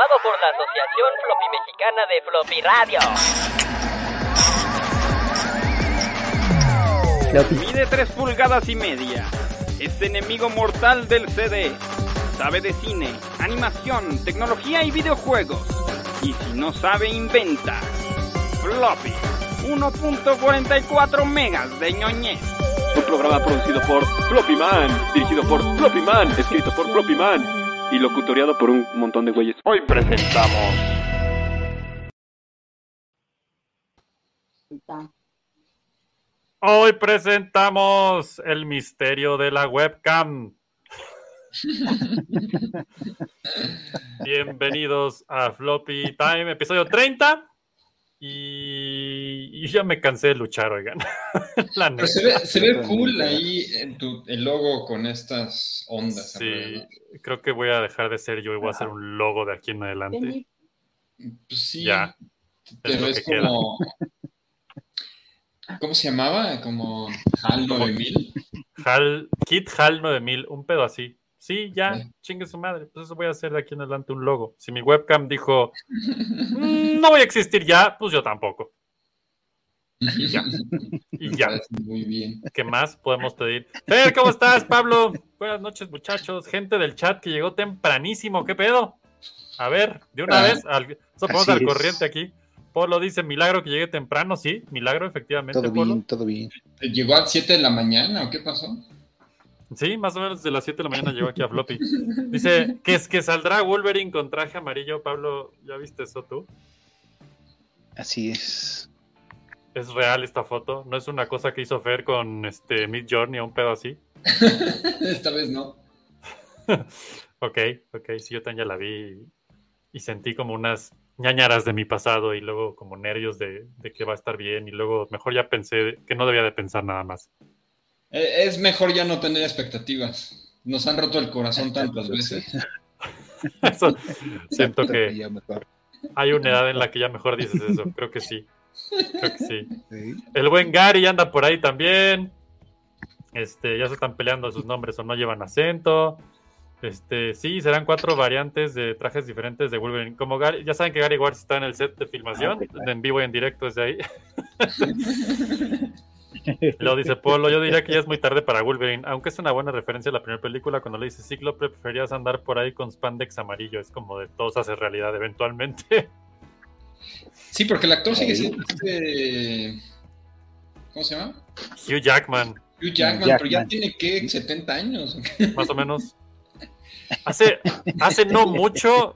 aprobado por la Asociación Floppy Mexicana de Floppy Radio. Mide 3 pulgadas y media. Es enemigo mortal del CD. Sabe de cine, animación, tecnología y videojuegos. Y si no sabe, inventa. Floppy. 1.44 megas de ñoñez. Un programa producido por Floppy Man, dirigido por Floppy Man, escrito por Floppy Man y locutoriado por un montón de güeyes. Hoy presentamos. Hoy presentamos el misterio de la webcam. Bienvenidos a Floppy Time, episodio 30. Y, y ya me cansé de luchar, oigan. Pero se ve, se ve cool ahí en tu, el logo con estas ondas. Sí, alrededor. creo que voy a dejar de ser yo y voy a hacer un logo de aquí en adelante. Pues sí, Ya. pero es lo es que queda. como... ¿Cómo se llamaba? Como HAL 9000. Hal, Kit Hal 9000, un pedo así. Sí, ya, Sí. chingue su madre. Pues eso voy a hacer de aquí en adelante un logo. Si mi webcam dijo, "Mm, no voy a existir ya, pues yo tampoco. Y ya. Y ya. Muy bien. ¿Qué más podemos pedir? Fer, ¿cómo estás, Pablo? Buenas noches, muchachos. Gente del chat que llegó tempranísimo. ¿Qué pedo? A ver, de una Ah, vez, al, nos ponemos así al corriente aquí. Polo dice, milagro que llegue temprano. Sí, milagro, efectivamente, Todo Polo. bien, todo bien. ¿Llegó a 7 de la mañana o qué pasó? Sí, más o menos de las 7 de la mañana llegó aquí a Floppy. Dice que es que saldrá Wolverine con traje amarillo. Pablo, ¿ya viste eso tú? Así es. ¿Es real esta foto? ¿No es una cosa que hizo Fer con este Mid Journey o un pedo así? Esta vez no. Ok, ok, sí, yo también ya la vi y, y sentí como unas ñañaras de mi pasado y luego como nervios de, de que va a estar bien y luego mejor ya pensé que no debía de pensar nada más. Eh, Es mejor ya no tener expectativas. Nos han roto el corazón tantas veces. Eso, siento que ya mejor. hay una edad en la que ya mejor dices eso, creo que sí, creo que sí. El buen Gary anda por ahí también. Este, ya se están peleando sus nombres o no llevan acento. Este, sí, serán cuatro variantes de trajes diferentes de Wolverine. Como Gary, ya saben que Gary Ward está en el set de filmación, Ah, en vivo y en directo desde ahí. Lo dice Polo, yo diría que ya es muy tarde para Wolverine, aunque es una buena referencia a la primera película cuando le dice Cíclope, preferías andar por ahí con spandex amarillo, es como de todo se hace realidad eventualmente. Sí, porque el actor sigue siendo este... ¿Cómo se llama? Hugh Jackman, Hugh Jackman, Jackman. pero ya tiene que 70 años. más o menos. Hace, hace no mucho,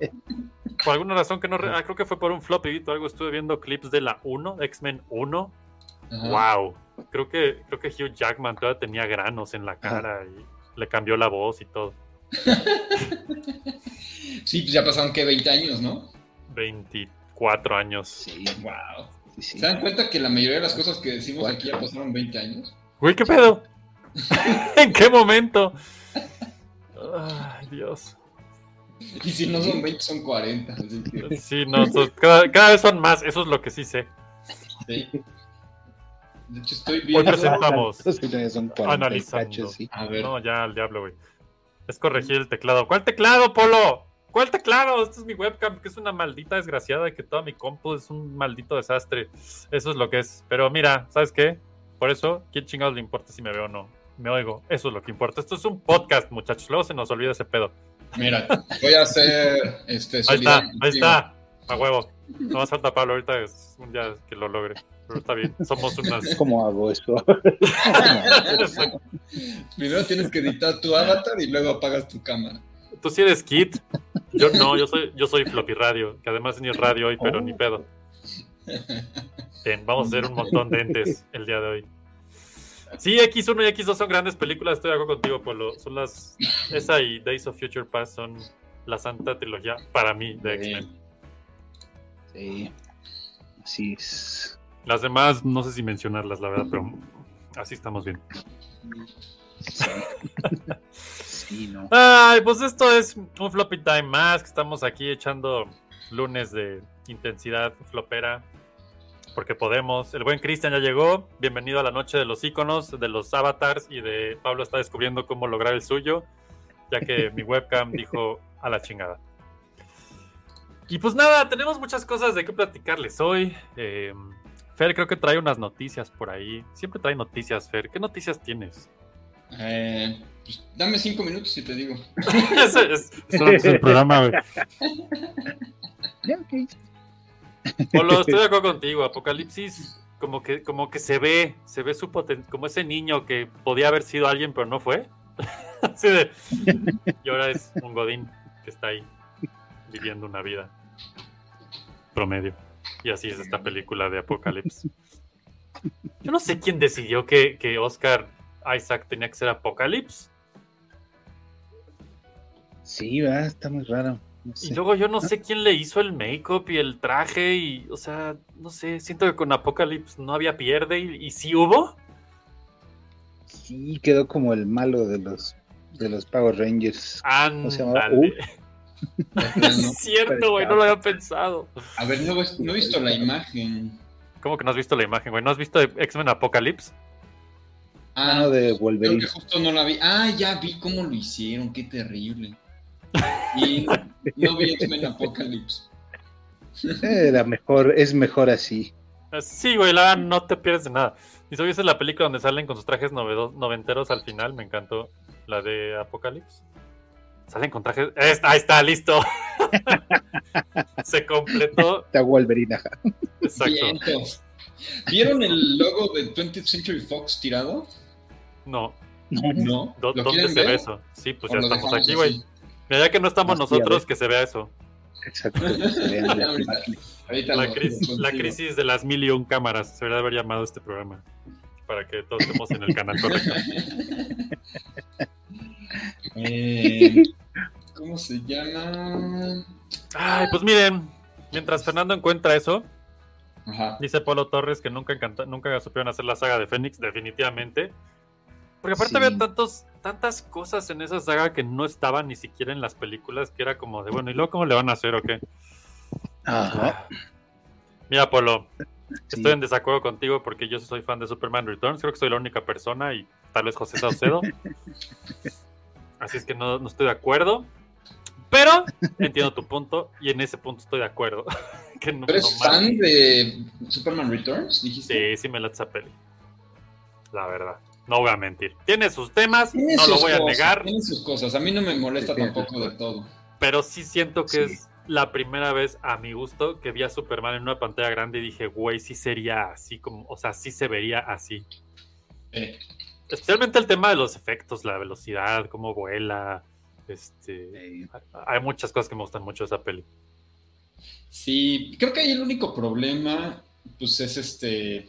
por alguna razón que no, ah, creo que fue por un floppy o algo, estuve viendo clips de la 1, de X-Men 1. Ajá. Wow, creo que, creo que Hugh Jackman todavía tenía granos en la cara y le cambió la voz y todo. Sí, pues ya pasaron que 20 años, ¿no? 24 años. Sí, Wow. sí, sí. ¿Se dan cuenta que la mayoría de las cosas que decimos aquí ya pasaron 20 años? Güey, ¿qué pedo? ¿En qué momento? Ay, Dios. Y si no son 20, son 40. así que, Sí, no, cada, cada vez son más, eso es lo que sí sé. sí. De hecho, estoy Hoy viendo. presentamos. Son 40 Analizando. sí. A ver, No, ya al diablo, güey. Es corregir el teclado. ¿Cuál teclado, Polo? ¿Cuál teclado? Esta es mi webcam, que es una maldita desgraciada que toda mi compu es un maldito desastre. Eso es lo que es. Pero mira, ¿sabes qué? Por eso, ¿quién chingados le importa si me veo o no? Me oigo. Eso es lo que importa. Esto es un podcast, muchachos. Luego se nos olvida ese pedo. mira, voy a hacer este Ahí está, ahí está. A huevo. No más falta Pablo ahorita es un día que lo logre. Pero está bien. Somos unas. ¿Cómo hago eso? Primero tienes que editar tu avatar y luego apagas tu cámara. Tú sí eres Kit. Yo no, yo soy, yo soy Floppy Radio, que además ni es radio hoy, pero ni pedo. Bien, vamos a hacer un montón de entes el día de hoy. Sí, X1 y X2 son grandes películas, estoy de acuerdo contigo, Polo. Son las. Esa y Days of Future Past son la santa trilogía para mí de X-Men. Sí. Así es. Las demás, no sé si mencionarlas, la verdad, pero así estamos bien. Sí. Sí, no. Ay, pues esto es un floppy time más, que estamos aquí echando lunes de intensidad flopera, porque podemos. El buen Cristian ya llegó, bienvenido a la noche de los iconos, de los avatars y de Pablo está descubriendo cómo lograr el suyo, ya que mi webcam dijo a la chingada. Y pues nada, tenemos muchas cosas de qué platicarles hoy. Eh, Fer creo que trae unas noticias por ahí. Siempre trae noticias, Fer. ¿Qué noticias tienes? Eh, pues, dame cinco minutos y te digo. Ese es, ese es el programa, güey. Polo, estoy de acuerdo contigo. Apocalipsis, como que, como que se ve, se ve su poten como ese niño que podía haber sido alguien, pero no fue. Así de- y ahora es un Godín que está ahí viviendo una vida promedio. Y así es esta película de Apocalipsis. Yo no sé quién decidió que, que Oscar Isaac tenía que ser Apocalipsis. Sí, va, está muy raro. No Y luego yo no sé quién le hizo el make-up y el traje y, o sea, no sé, siento que con Apocalypse no había pierde y, y sí hubo. Sí, quedó como el malo de los de los Power Rangers. ¿Cómo se llamaba? Ándale. De. Es cierto, güey, no lo había pensado. A ver, no, no he visto la imagen. ¿Cómo que no has visto la imagen, güey? ¿No has visto X-Men Apocalypse? Ah, Mano de creo Wolverine. que justo no la vi. Ah, ya vi cómo lo hicieron, qué terrible. Y no vi X-Men Apocalypse. Era mejor, es mejor así. Ah, Sí, güey, la verdad, no te pierdes de nada. Y si viste la película donde salen con sus trajes novedo- noventeros al final, me encantó. La de Apocalypse. Salen con trajes. Es- Ahí está, listo. Se completó. Está Wolverine. Exacto. ¿Vieron el logo de 20th Century Fox tirado? No. No. ¿Dó- ¿Lo ¿Dónde se ver? ve eso? Sí, pues ¿O ya estamos aquí, güey. Mira, ya que no estamos nosotros, que se vea eso. Exacto. se Ahorita. La, crisis de las mil y un cámaras. Se debería haber llamado este programa. Para que todos estemos en el canal correcto. Eh, ¿Cómo se llama? Ay, pues miren. Mientras Fernando encuentra eso, Ajá. dice Polo Torres que nunca, encanta- nunca supieron hacer la saga de Fénix, definitivamente. Porque aparte Sí. había tantos, tantas cosas en esa saga que no estaban ni siquiera en las películas, que era como de, bueno, ¿y luego cómo le van a hacer o qué? Ajá. Mira, Polo, sí. Estoy en desacuerdo contigo porque yo soy fan de Superman Returns. Creo que soy la única persona y tal vez José Saucedo. Así es que no, no estoy de acuerdo. Pero entiendo tu punto y en ese punto estoy de acuerdo. que no, ¿Tú eres no fan de Superman Returns? ¿Dijiste? Sí, sí me esa peli. La verdad. No voy a mentir. Tiene sus temas, Tiene no lo voy a negar, Tiene sus cosas. A mí no me molesta Sí, tampoco de todo. pero sí siento que Sí. es la primera vez a mi gusto que vi a Superman en una pantalla grande y dije, güey, sí sería así como, o sea, sí se vería así. Eh, Especialmente el tema de los efectos, la velocidad, cómo vuela. Este, hay muchas cosas que me gustan mucho de esa peli. sí, creo que ahí el único problema, pues es este.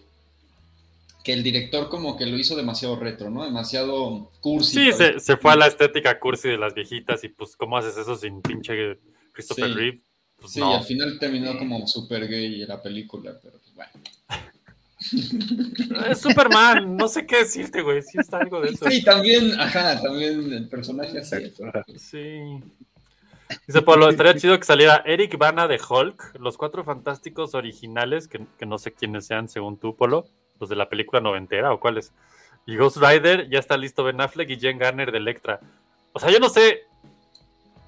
Que el director como que lo hizo demasiado retro, ¿no? Demasiado cursi. Sí, se, se fue a la estética cursi de las viejitas y pues cómo haces eso sin pinche Christopher Sí. Reeve. Pues Sí, no. al final terminó como super gay la película, pero pues bueno. Es Superman, no sé qué decirte, güey. Sí está algo de eso. Sí, también, ajá, también el personaje así. Sí. Dice Pablo, estaría chido que saliera Eric Bana de Hulk, los cuatro fantásticos originales, que, que no sé quiénes sean según tú, Polo, los de la película noventera o cuáles. Y Ghost Rider, ya está listo Ben Affleck y Jen Garner de Electra. O sea, yo no sé.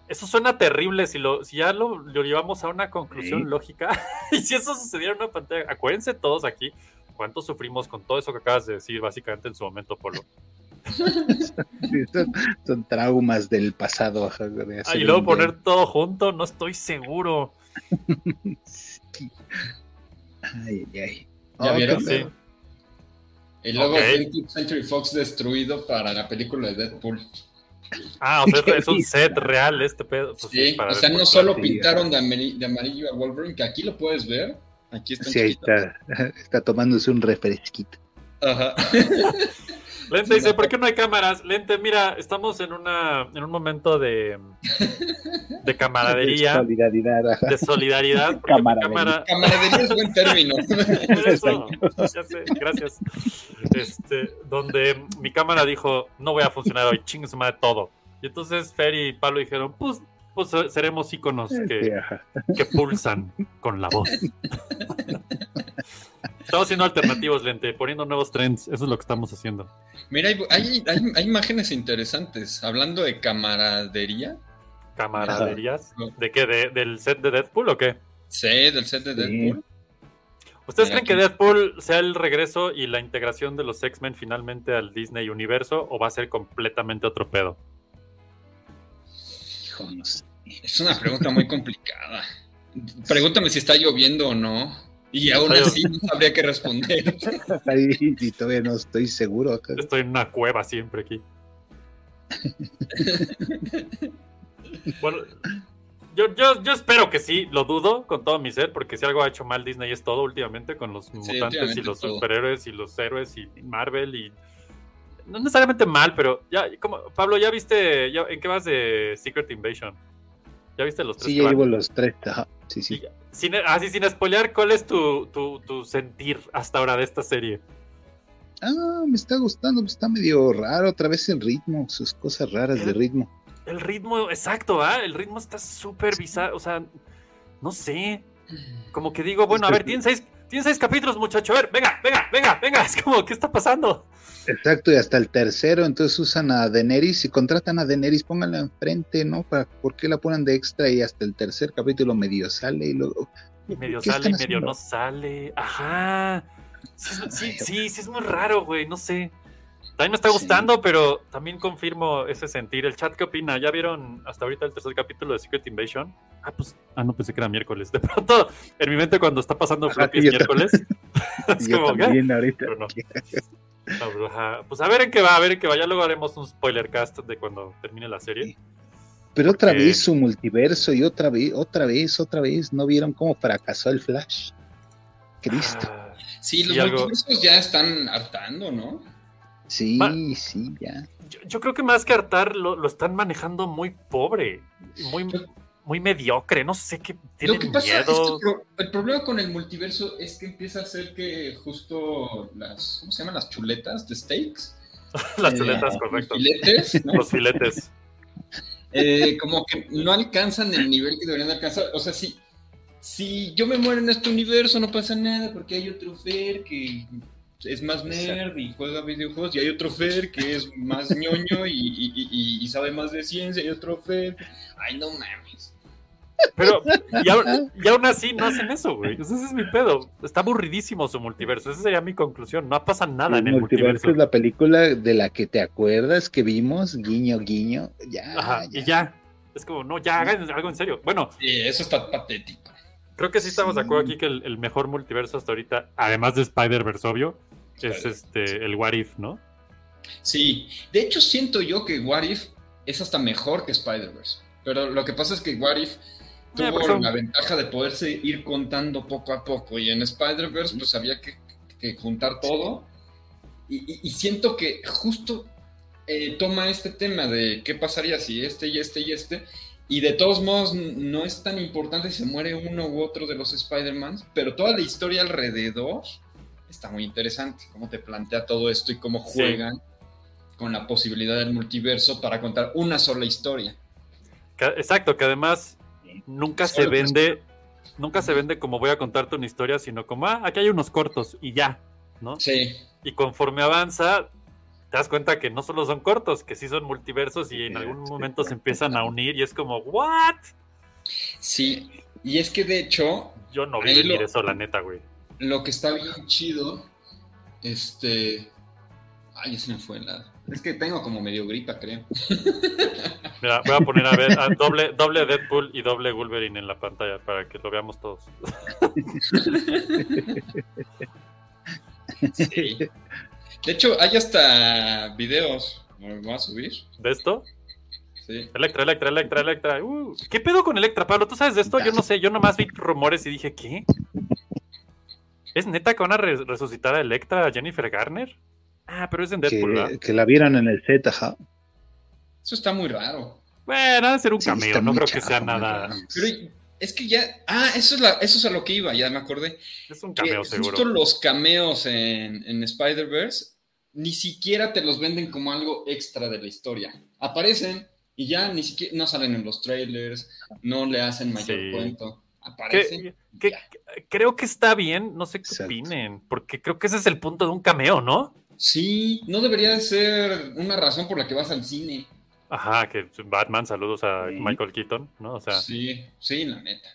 Eso suena terrible si, lo, si ya lo, lo llevamos a una conclusión Sí. lógica. y si eso sucediera en una pantalla. Acuérdense todos aquí cuánto sufrimos con todo eso que acabas de decir, básicamente en su momento, Polo. Sí, son, son traumas del pasado. de Ah, y luego poner todo junto, no estoy seguro. Sí. Ay, ay, ay. ¿Ya Oh, vieron? Sí. El logo Ok. de 20th Century Fox destruido para la película de Deadpool. Ah, o sea, es un set real este pedo. Pues sí, Sí, para o sea, no solo pintaron de amarillo a Wolverine, que aquí lo puedes ver. Aquí está. Sí, ahí está. Está tomándose un refresquito. Ajá. Lente dice, ¿por qué no hay cámaras? Lente, mira, estamos en una en un momento de, de De camaradería, solidaridad, ajá. de solidaridad. Camaradería. cámara, Camaradería es buen término. Eso, ya sé, gracias. Este, donde mi cámara dijo, no voy a funcionar hoy, chingue su madre todo. Y entonces Fer y Pablo dijeron, pues, pues seremos íconos que, que pulsan con la voz. Estamos haciendo alternativos, Lente, poniendo nuevos trends. Eso es lo que estamos haciendo. Mira, hay, hay, hay- hay imágenes interesantes. Hablando de camaradería, camaraderías. ¿De qué? ¿De, ¿Del set de Deadpool o qué? Sí, del set de Deadpool. ¿Ustedes creen que Deadpool sea el regreso y la integración de los X-Men finalmente al Disney Universo o va a ser completamente otro pedo? Hijo, no sé. Es una pregunta muy complicada. Pregúntame si está lloviendo o no. Y aún así no sabría qué responder. Ahí y todavía no estoy seguro. Estoy en una cueva siempre aquí. bueno, yo, yo, yo, espero que sí, lo dudo con todo mi ser, porque si algo ha hecho mal Disney es todo últimamente con los mutantes y los superhéroes y los héroes y Marvel y no necesariamente mal, pero ya como Pablo, ¿ya viste ya, en qué vas de Secret Invasion? ¿Ya viste los tres? Sí, ya llevo los tres. Sí, sí. sin, así sin spoilear, ¿cuál es tu, tu, tu, sentir hasta ahora de esta serie? Ah, me está gustando, está medio raro, otra vez el ritmo, sus cosas raras de ritmo. El ritmo, exacto, ¿ah? El ritmo está súper bizarro, o sea, no sé. Como que digo, bueno, a ver, tienen seis, tienen seis capítulos, muchacho, a ver, venga, venga, venga, venga, es como, ¿qué está pasando? Exacto, y hasta el tercero, entonces usan a Daenerys y contratan a Daenerys, pónganla enfrente, ¿no? ¿Para, ¿Por qué la ponen de extra y hasta el tercer capítulo medio sale y luego... Y medio sale y medio no sale, ajá. Sí, sí, sí, es muy raro, güey, no sé. También me está gustando, pero también confirmo ese sentir. ¿El chat qué opina? ¿Ya vieron hasta ahorita el tercer capítulo de Secret Invasion? Ah, pues, ah, no pensé que era miércoles. De pronto, en mi mente cuando está pasando Floppy es miércoles. es como, también ahorita. no pues a ver en qué va, a ver en qué va. Ya luego haremos un spoiler cast de cuando termine la serie. Pero otra vez su multiverso y otra vez, otra vez, otra vez. ¿No vieron cómo fracasó el Flash? Cristo. Ah, sí, los multiversos ya están hartando, ¿no? Sí, sí, ya. Yo, creo que más que hartar lo, están manejando muy pobre, muy, muy mediocre, no sé qué tienen Lo que pasa miedo. es que el problema con el multiverso es que empieza a ser que justo las, ¿cómo se llaman? Las chuletas de steaks. las chuletas, eh, correcto. Los filetes. Los filetes. Eh, como que no alcanzan el nivel que deberían alcanzar. O sea, si, si yo me muero en este universo no pasa nada porque hay otro Fer que es más nerd y juega videojuegos y hay otro Fer que es más ñoño y, y sabe más de ciencia y otro Fer. Ay, no mames. Pero, y, aún así no hacen eso, güey. ese es mi pedo. Está aburridísimo su multiverso. Esa sería mi conclusión. No pasa nada en el multiverso. es la película de la que te acuerdas que vimos, guiño, guiño. Ya, Y ya. Es como, no, ya hagan algo en serio. Bueno. Sí, eso está patético. Creo que sí estamos de acuerdo aquí que el, mejor multiverso hasta ahorita, además de Spider-Verse, obvio, es este el What If, ¿no? Sí. De hecho, siento yo que What If es hasta mejor que Spider-Verse. Pero lo que pasa es que What If tuvo la ventaja de poderse ir contando poco a poco. Y en Spider-Verse, pues había que, juntar todo. Y, siento que justo eh, toma este tema de qué pasaría si este y este y este. Y de todos modos, no es tan importante si se muere uno u otro de los Spider-Man, pero toda la historia alrededor está muy interesante. Cómo te plantea todo esto y cómo juegan con la posibilidad del multiverso para contar una sola historia. Exacto, que además nunca se vende, nunca se vende como voy a contarte una historia, sino como, ah, aquí hay unos cortos y ya, ¿no? Sí. Y conforme avanza, te das cuenta que no solo son cortos, que sí son multiversos y en algún momento se empiezan a unir y es como, ¿what? Sí, y es que de hecho... Yo no vi venir eso, la neta, güey. Lo que está bien chido, este... Ay, ese me fue la... Es que tengo como medio gripa, creo. Mira, voy a poner a ver doble, doble Deadpool y doble Wolverine en la pantalla para que lo veamos todos. De hecho, hay hasta videos. ¿Me voy a subir? ¿De esto? Sí. Electra, Electra, Electra, Electra. Uh, ¿Qué pedo con Electra, Pablo? ¿Tú sabes de esto? Yo no sé. Yo nomás vi rumores y dije, ¿qué? ¿Es neta que van a resucitar a Electra, a Jennifer Garner? Ah, pero es en Deadpool, que, la vieron en el Z, ajá. Eso está muy raro. Bueno, debe ser un cameo, no creo que sea nada. Pero es que ya. Ah, eso es, la, eso es a lo que iba, ya me acordé. Es un cameo, seguro. Justo los cameos en, en Spider-Verse ni siquiera te los venden como algo extra de la historia. Aparecen y ya ni siquiera no salen en los trailers, no le hacen mayor cuento. Aparecen. creo que está bien, no sé qué opinen, porque creo que ese es el punto de un cameo, ¿no? Sí, no debería ser una razón por la que vas al cine. Ajá, que Batman, saludos a Sí. Michael Keaton, ¿no? O sea, Sí, sí, la neta.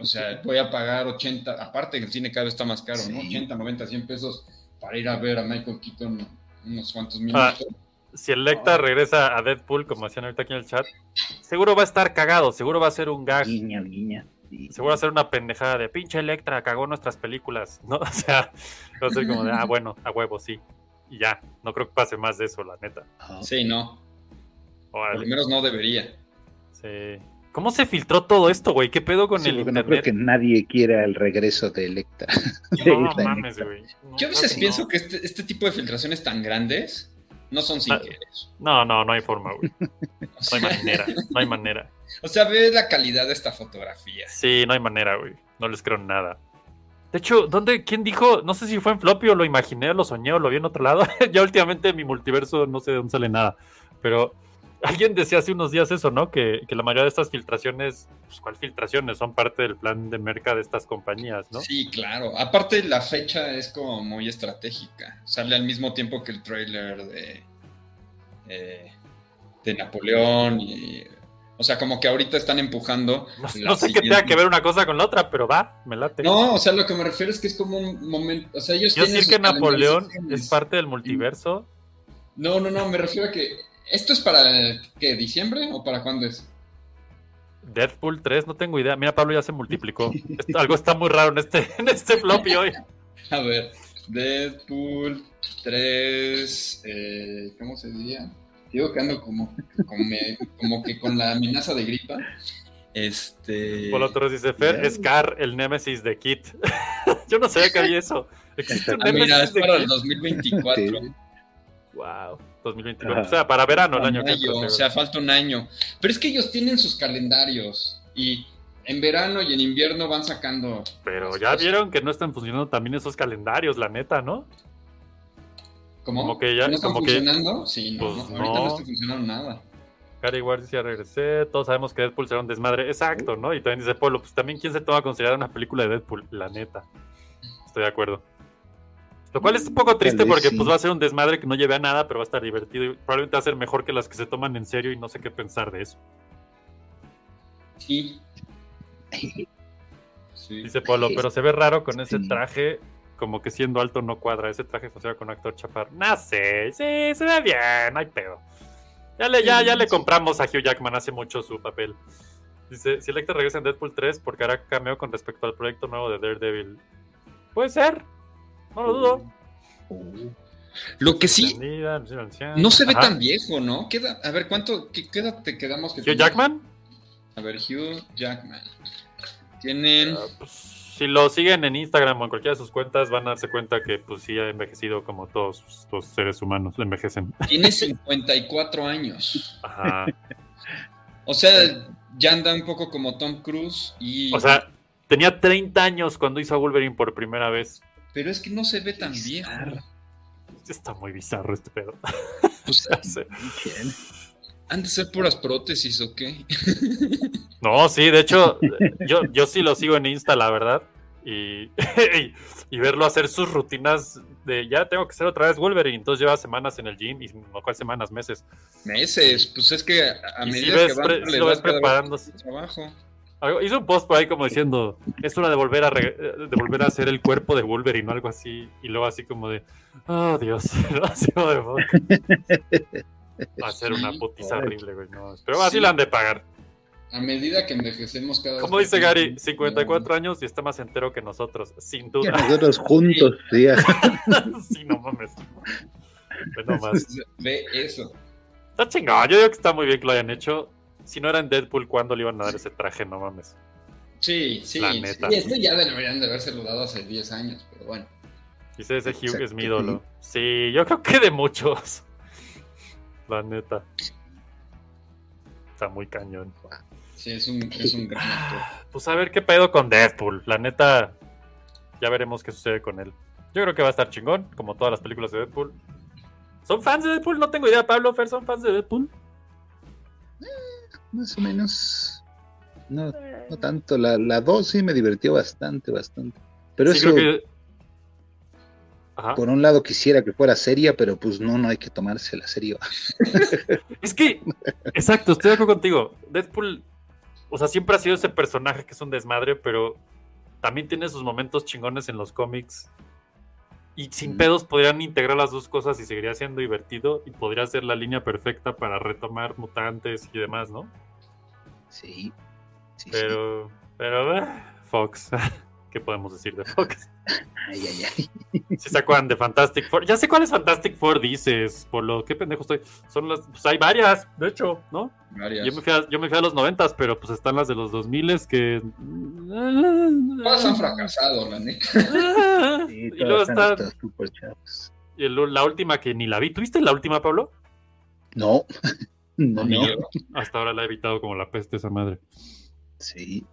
O sea, voy a pagar 80, aparte que el cine cada vez está más caro, ¿no? Sí. 80, 90, 100 pesos para ir a ver a Michael Keaton unos cuantos Ah, minutos. si Electa regresa a Deadpool, como decían ahorita aquí en el chat, seguro va a estar cagado, seguro va a ser un gag, Guiña, guiña. Seguro va a ser una pendejada de pinche Electra, cagó nuestras películas, ¿no? O sea, va a ser como de, ah, bueno, a huevo, sí. Y ya, no creo que pase más de eso, la neta. Sí, no. Por lo menos no debería. sí. ¿Cómo se filtró todo esto, güey? ¿Qué pedo con sí, el porque no creo internet? que nadie quiera el regreso de Electra. No De mames, güey. No, Yo a veces pienso que este, este tipo de filtraciones tan grandes no son sin Ah. querer. No, no, no hay forma, güey. No hay manera, no hay manera. o sea, ve la calidad de esta fotografía. Sí, no hay manera, güey. No les creo nada. De hecho, ¿dónde, quién dijo? No sé si fue en Floppy o lo imaginé, o lo soñé o lo vi en otro lado. ya últimamente en mi multiverso no sé de dónde sale nada. Pero alguien decía hace unos días eso, ¿no? Que, que la mayoría de estas filtraciones, pues ¿cuál filtraciones? Son parte del plan de merca de estas compañías, ¿no? Sí, claro. Aparte, la fecha es como muy estratégica. Sale al mismo tiempo que el trailer de, eh, de Napoleón. Y, o sea, como que ahorita están empujando. No, sé qué tenga que ver una cosa con la otra, pero va, me late. No, o sea, lo que me refiero es que es como un momento. O sea, ellos tienen decir que Napoleón es parte del multiverso. No, no, no, me refiero a que. ¿Esto es para qué? ¿Diciembre o para cuándo es? Deadpool 3, no tengo idea. Mira, Pablo ya se multiplicó. Esto- algo está muy raro en este, en este floppy hoy. A ver, Deadpool 3. Eh, ¿Cómo se diría? Digo que ando como, como, me- como que con la amenaza de gripa. Este. Por otro dice Fer, es Car, el némesis de Kit. Yo no sabía que había eso. Existe un Ah, mira, es de para el Kit. 2024. Sí. Wow, 2024. Ajá. O sea, para verano el año que entra, o sea, falta un año. Pero es que ellos tienen sus calendarios. Y en verano y en invierno van sacando. Pero ya cosas. vieron que no están funcionando también esos calendarios, la neta, ¿no? ¿Cómo? Como que ya- ¿No están como que- funcionando? Sí, no, Pues no, ahorita no no. está funcionando nada. Gary Ward dice, ya regresé, todos sabemos que Deadpool será un desmadre. Exacto, ¿no? Y también dice Polo, pues también quién se toma a considerar una película de Deadpool, la neta. Estoy de acuerdo. Lo cual es un poco triste porque sí. pues va a ser un desmadre que no lleve a nada, pero va a estar divertido y probablemente va a ser mejor que las que se toman en serio y no sé qué pensar de eso. Sí. Sí. Dice Polo, pero se ve raro con ese traje, como que siendo alto no cuadra. Ese traje funciona con actor chapar. No sé, sí, se ve bien, no hay pedo. Ya le, ya, ya le compramos a Hugh Jackman hace mucho su papel. Dice, si Electra regresa en Deadpool 3 porque hará cameo con respecto al proyecto nuevo de Daredevil. Puede ser, no lo dudo. Lo que sí, anciana. no se ve Ajá. tan viejo, ¿no? Queda, a ver, ¿cuánto qué, qué edad te quedamos? Que ¿Hugh? Jackman? A ver, Hugh Jackman. Tienen. Ah, pues, si lo siguen en Instagram o en cualquiera de sus cuentas, van a darse cuenta que pues sí ha envejecido como todos los seres humanos envejecen. Tiene 54 años. Ajá. O sea, ya anda un poco como Tom Cruise y. O sea, tenía 30 años cuando hizo a Wolverine por primera vez. Pero es que no se ve tan viejo. Está muy bizarro este pedo. Pues, Ya sé. ¿Han de ser puras prótesis o qué? No, sí, de hecho, yo, yo sí lo sigo en Insta, la verdad. Y, y verlo hacer sus rutinas de ya tengo que ser otra vez Wolverine. Entonces lleva semanas en el gym y no cuál semanas, meses. Meses, pues es que a, si medida ves que van, pre- le si lo ves preparándose. trabajo. Hizo un post por ahí como diciendo, es hora de volver a re- de volver a hacer el cuerpo de Wolverine o algo así. Y luego así como de, oh Dios, ¿no? Va a ser una putiza horrible, güey. no. Pero así Sí. la han de pagar. A medida que envejecemos cada vez. Como dice Gary, 54 años y está más entero que nosotros, sin duda. nosotros juntos, sí, ya. sí, no mames. Ve nomás. Ve eso. Está chingado. Yo digo que está muy bien que lo hayan hecho. Si no era en Deadpool, ¿cuándo le iban a dar ese traje? No mames. Sí, sí. La neta. Este ya deberían de haberse dado hace 10 años, pero bueno. Dice ese Hugh es mi ídolo. Sí, yo creo que de muchos. La neta. Está muy cañón. Sí, es un, es un gran actor. Pues a ver qué pedo con Deadpool. La neta, ya veremos qué sucede con él. Yo creo que va a estar chingón, como todas las películas de Deadpool. ¿Son fans de Deadpool? No tengo idea, Pablo, Fer, ¿son fans de Deadpool? Más o menos. No, no tanto. La, la 2 sí me divirtió bastante, bastante. Pero Sí, eso, creo que... Ajá. Por un lado quisiera que fuera seria, pero pues no, no hay que tomársela serio. Es que, exacto, estoy de acuerdo contigo. Deadpool, o sea, siempre ha sido ese personaje que es un desmadre, pero también tiene sus momentos chingones en los cómics. Y sin pedos podrían integrar las dos cosas y seguiría siendo divertido y podría ser la línea perfecta para retomar mutantes y demás, ¿no? Sí. sí, sí. Pero, pero, eh, Fox, ¿qué podemos decir de Fox? Ay, ay, ay. Si se acuerdan de Fantastic Four, ya sé cuál es Fantastic Four, dices, por lo qué pendejo estoy. Son las, pues hay varias, de hecho, ¿no? Varias. Yo me, fui a, yo me fui a los noventas, pero pues están las de los 2000 que... Todas han fracasado, la neta. Sí, y luego están super chavos. y el- la última que ni la vi. ¿Tuviste la última, Pablo? No. No, no. Hasta ahora la he evitado como la peste esa madre. Sí.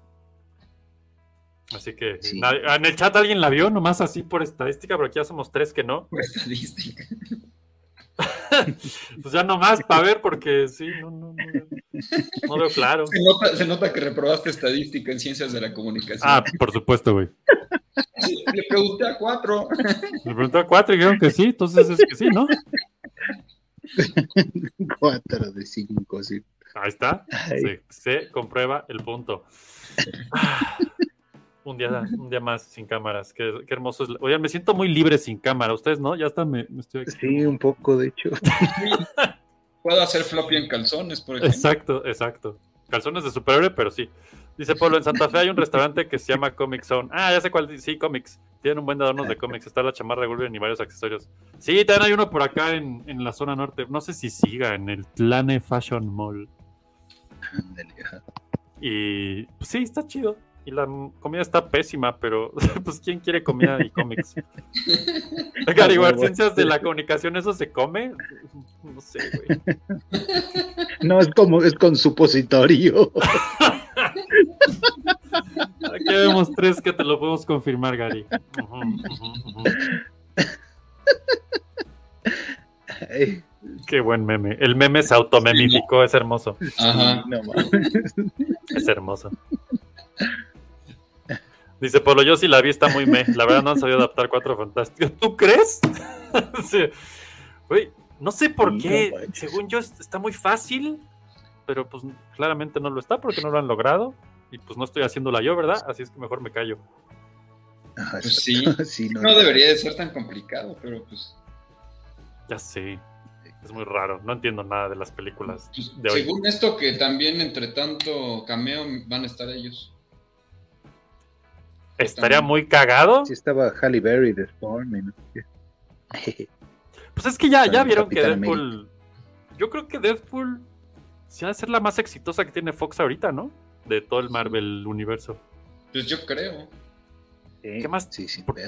Así que Sí. nadie- en el chat alguien la vio, nomás así por estadística, pero aquí ya somos tres que no. Por estadística. Pues ya nomás para ver, porque sí, no, no, no, no veo claro. Se nota, se nota que reprobaste estadística en ciencias de la comunicación. Ah, por supuesto, güey. Le pregunté a cuatro. Le pregunté a cuatro y dijeron que sí, entonces es que sí, ¿no? Cuatro de cinco, sí. Ahí está. Se, se comprueba el punto. Un día, un día más sin cámaras. Qué, qué hermoso es. Oigan, me siento muy libre sin cámara. ¿Ustedes no? Ya está, me, me estoy aquí. Sí, un poco, de hecho. Puedo hacer floppy en calzones, por ejemplo. Exacto, exacto. Calzones de superhéroe, pero sí. Dice Pablo, en Santa Fe hay un restaurante que se llama Comic Zone. Ah, ya sé cuál. Sí, cómics. Tienen un buen de adornos de cómics. Está la chamarra de Wolverine y varios accesorios. Sí, también hay uno por acá en, en la zona norte. No sé si siga, en el Plane Fashion Mall. Y pues, sí, está chido. Y la comida está pésima, pero pues ¿quién quiere comida y cómics? Gary Ward, ciencias de la comunicación, ¿eso se come? No sé, güey. No, es como, es con supositorio. Aquí vemos tres que te lo podemos confirmar, Gary. Qué buen meme. El meme se automemificó, es hermoso. Ajá. no. Es hermoso. Dice Polo, yo sí la vi, está muy me. La verdad no han sabido adaptar cuatro fantásticos. ¿Tú crees? Sí. Güey, no sé por qué. no. Según yo es- está muy fácil, pero pues claramente no lo está porque no lo han logrado. Y pues no estoy haciéndola yo, ¿verdad? Así es que mejor me callo. Ajá, Pues sí. sí, no, No debería de ser tan complicado, pero pues, Ya sé. Es muy raro. No entiendo nada de las películas pues, de hoy. según esto que también entre tanto cameo van a estar ellos. Estaría muy cagado. Sí estaba Halle Berry de Storm. y no sé qué. Pues es que ya, ya vieron que Deadpool. Yo creo que Deadpool se va a ser la más exitosa que tiene Fox ahorita, ¿no? De todo el Marvel universo. Pues yo creo. Sí, ¿Qué más? Sí, sin Por-.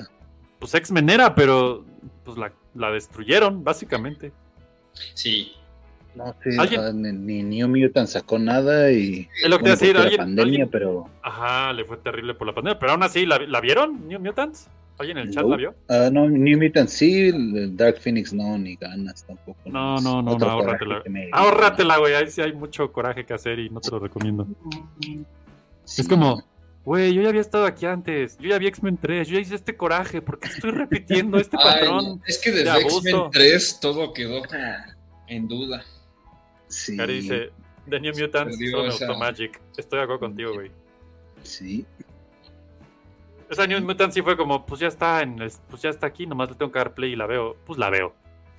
Pues X-Men era, pero pues la, la destruyeron, básicamente. Sí. No ah, ni, ni New Mutant sacó nada y. Es lo que te iba a bueno, decir, porque era alguien- pandemia, alguien- pero. Ajá, le fue terrible por la pandemia. Pero aún así, ¿la, la vieron? ¿New Mutants? ¿Alguien en el chat No. la vio? Ah, no, New Mutant sí, Dark Phoenix no, ni ganas tampoco. No, no, no, no, ahórratela. me- Ahórratela, güey. Ahí sí hay mucho coraje que hacer y no te lo recomiendo. Sí, Es como, güey, yo ya había estado aquí antes. Yo ya vi X-Men 3. Yo ya hice este coraje. ¿Por qué estoy repitiendo este Ay, patrón? es que de desde. X-Men 3 todo quedó como en duda. Sí, Gary dice, The New Mutants solo me gustó Magic. Estoy de acuerdo contigo, güey. sí. Esa New Mutants sí fue como, pues ya está, en el- pues ya está aquí, nomás le tengo que dar play y la veo. Pues la veo.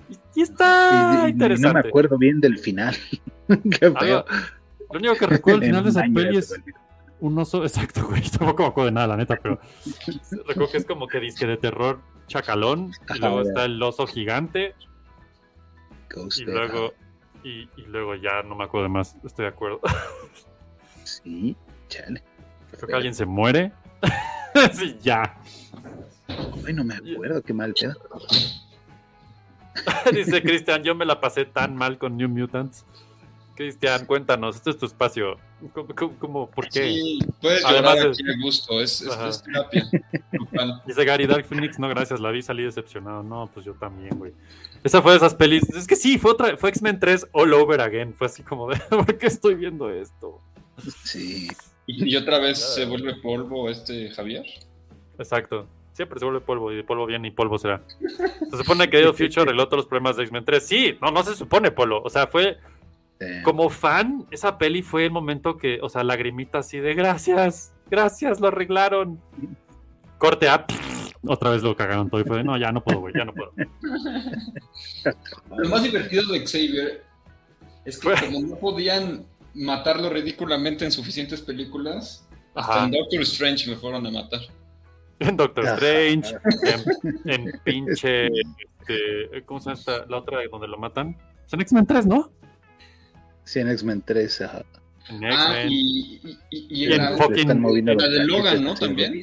Y, y está Y- y- y no me interesante. acuerdo bien del final. Qué Algo- feo. lo único que recuerdo al final de esa peli es un oso, exacto, güey. Tampoco me acuerdo de nada, la neta, pero recuerdo que es como que disque de terror chacalón. Y luego ya. está el oso gigante. Ghost Y luego, y, y luego ya no me acuerdo de más. Estoy de acuerdo. Sí, chale. Creo que alguien se muere. sí, ya. Ay, no me acuerdo, qué mal pedo. Dice Cristian, yo me la pasé tan mal con New Mutants. Cristian, cuéntanos, este es tu espacio. ¿Cómo, cómo- cómo- por qué? Sí, puedes Además llorar de- aquí a gusto, es, es, terapia. Dice Gary Dark Phoenix, no gracias, la vi, salí decepcionado. No, pues yo también, güey. Esa fue de esas pelis. Es que sí, fue otra, fue X-Men 3 all over again. Fue así como de, ¿por qué estoy viendo esto? Sí, Y, otra vez se vuelve polvo este Javier. Exacto. Siempre se vuelve polvo y de polvo viene y polvo será. Se supone que of Future arregló todos los problemas de X-Men 3. Sí, no, no se supone, Polo. O sea, fue Eh, como fan, esa peli fue el momento que, o sea, lagrimita así de gracias, gracias, lo arreglaron. Corte a otra vez lo cagaron todo y fue de, no, ya no puedo, güey, ya no puedo. Lo más divertido de Xavier es que Fue- como no podían matarlo ridículamente en suficientes películas, hasta en Doctor Strange lo fueron a matar. En Doctor Ajá. Strange, en, en pinche, este, ¿cómo se llama esta, la otra donde lo matan? Es en X-Men 3, ¿no? Sí, en X-Men 3, ajá. En Ah, X-Men. y, y, y- y Y en la, fucking- moviendo en la de Logan, ¿no? También.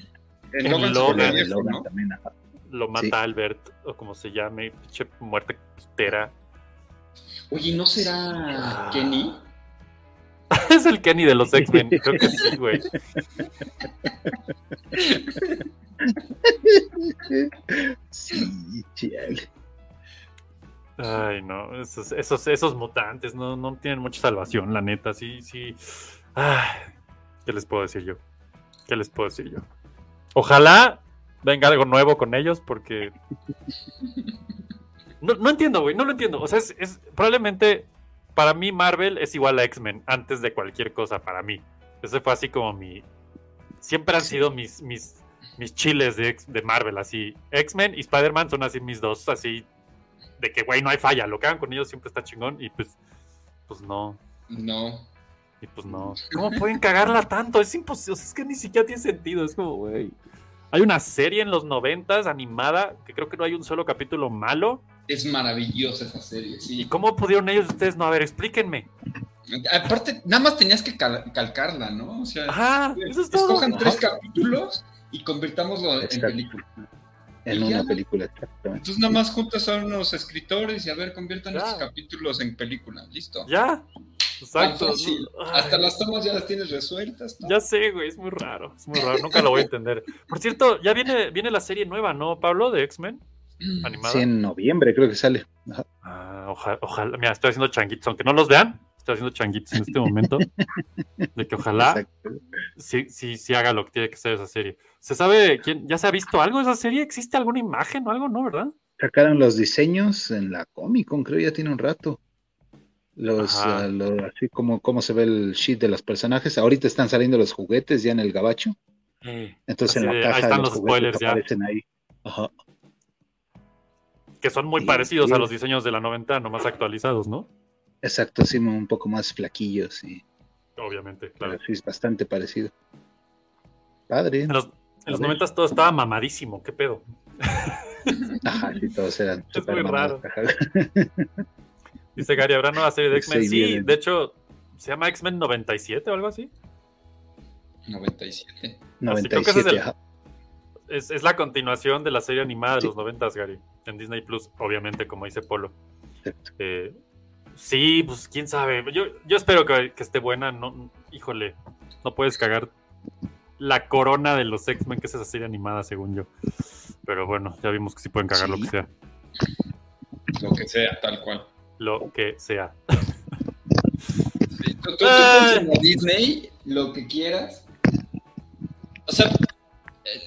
en en Logan, Logan. Logan ¿no? también, ajá. lo mata sí. Albert, o como se llame, pinche muerte putera. Oye, ¿no será Kenny? es el Kenny de los X-Men, creo que sí, güey. Sí, chale. Ay, no, esos, esos, esos mutantes no, no tienen mucha salvación, la neta, sí, sí. Ay, ¿Qué les puedo decir yo? ¿Qué les puedo decir yo? Ojalá venga algo nuevo con ellos, porque. No, no entiendo, güey, no lo entiendo. O sea, es, probablemente para mí Marvel es igual a X-Men antes de cualquier cosa para mí. Ese fue así como mi. Siempre han sido mis, mis, mis chiles de, de Marvel, así. X-Men y Spider-Man son así mis dos, así. De que, güey, no hay falla. Lo que hagan con ellos siempre está chingón. Y pues, pues no. No. Y pues no. ¿Cómo pueden cagarla tanto? Es imposible. o sea, es que ni siquiera tiene sentido. Es como, güey. Hay una serie en los noventas animada que creo que no hay un solo capítulo malo. Es maravillosa esa serie, ¿Y sí. cómo pudieron ellos ustedes no? A ver, explíquenme. Aparte, nada más tenías que cal- calcarla, ¿no? O sea, Ajá, eso es todo. escojan tres capítulos y convirtámoslo en película. En una película, exactamente. Entonces nada más juntas a unos escritores y a ver, conviertan Ya. estos capítulos en película. Listo. Ya. Exacto. Hasta las tomas ya las tienes resueltas. ¿no? Ya sé, güey, es muy raro. Es muy raro. Nunca lo voy a entender. Por cierto, ya viene, viene la serie nueva, ¿no, Pablo? De X-Men animada. Sí, en noviembre creo que sale. Ah, ojalá, ojalá, mira, estoy haciendo changuitos, aunque no los vean, estoy haciendo changuitos en este momento. De que ojalá sí, sí, sí haga lo que tiene que ser esa serie. ¿Se sabe quién? ¿Ya se ha visto algo de esa serie? ¿Existe alguna imagen o algo, no, verdad? Sacaron los diseños en la Comic Con, creo ya tiene un rato. Los, ah, así como cómo se ve el sheet de los personajes. Ahorita están saliendo los juguetes ya en el gabacho. Entonces Así en la de, caja ahí están los juguetes spoilers ya. aparecen ahí. Ajá. Que son muy Sí, parecidos sí. a los diseños de la 90, nomás actualizados, ¿no? Exacto, sí, un poco más flaquillos, sí. Obviamente, Pero claro. sí es bastante parecido. Padre. En los, en los A ver. 90 todo estaba mamadísimo, ¿qué pedo? Ajá, sí, todos eran Es muy mamados, raro. ajá. Dice Gary, ¿habrá nueva serie de Sí, X-Men? Sí, de hecho, se llama X-Men 97 o algo así. 97. Así, creo que ese es 97, el-. Es, es la continuación de la serie animada de Sí. los 90, Gary. En Disney Plus, obviamente, como dice Polo. Exacto. Eh, sí, pues quién sabe. Yo, yo espero que, que esté buena. No, híjole, no puedes cagar la corona de los X-Men, que es esa serie animada, según yo. Pero bueno, ya vimos que sí pueden cagar lo que sea. Lo que sea, tal cual. Lo que sea. Sí, Tú, tú, tú la Disney lo que quieras. O sea,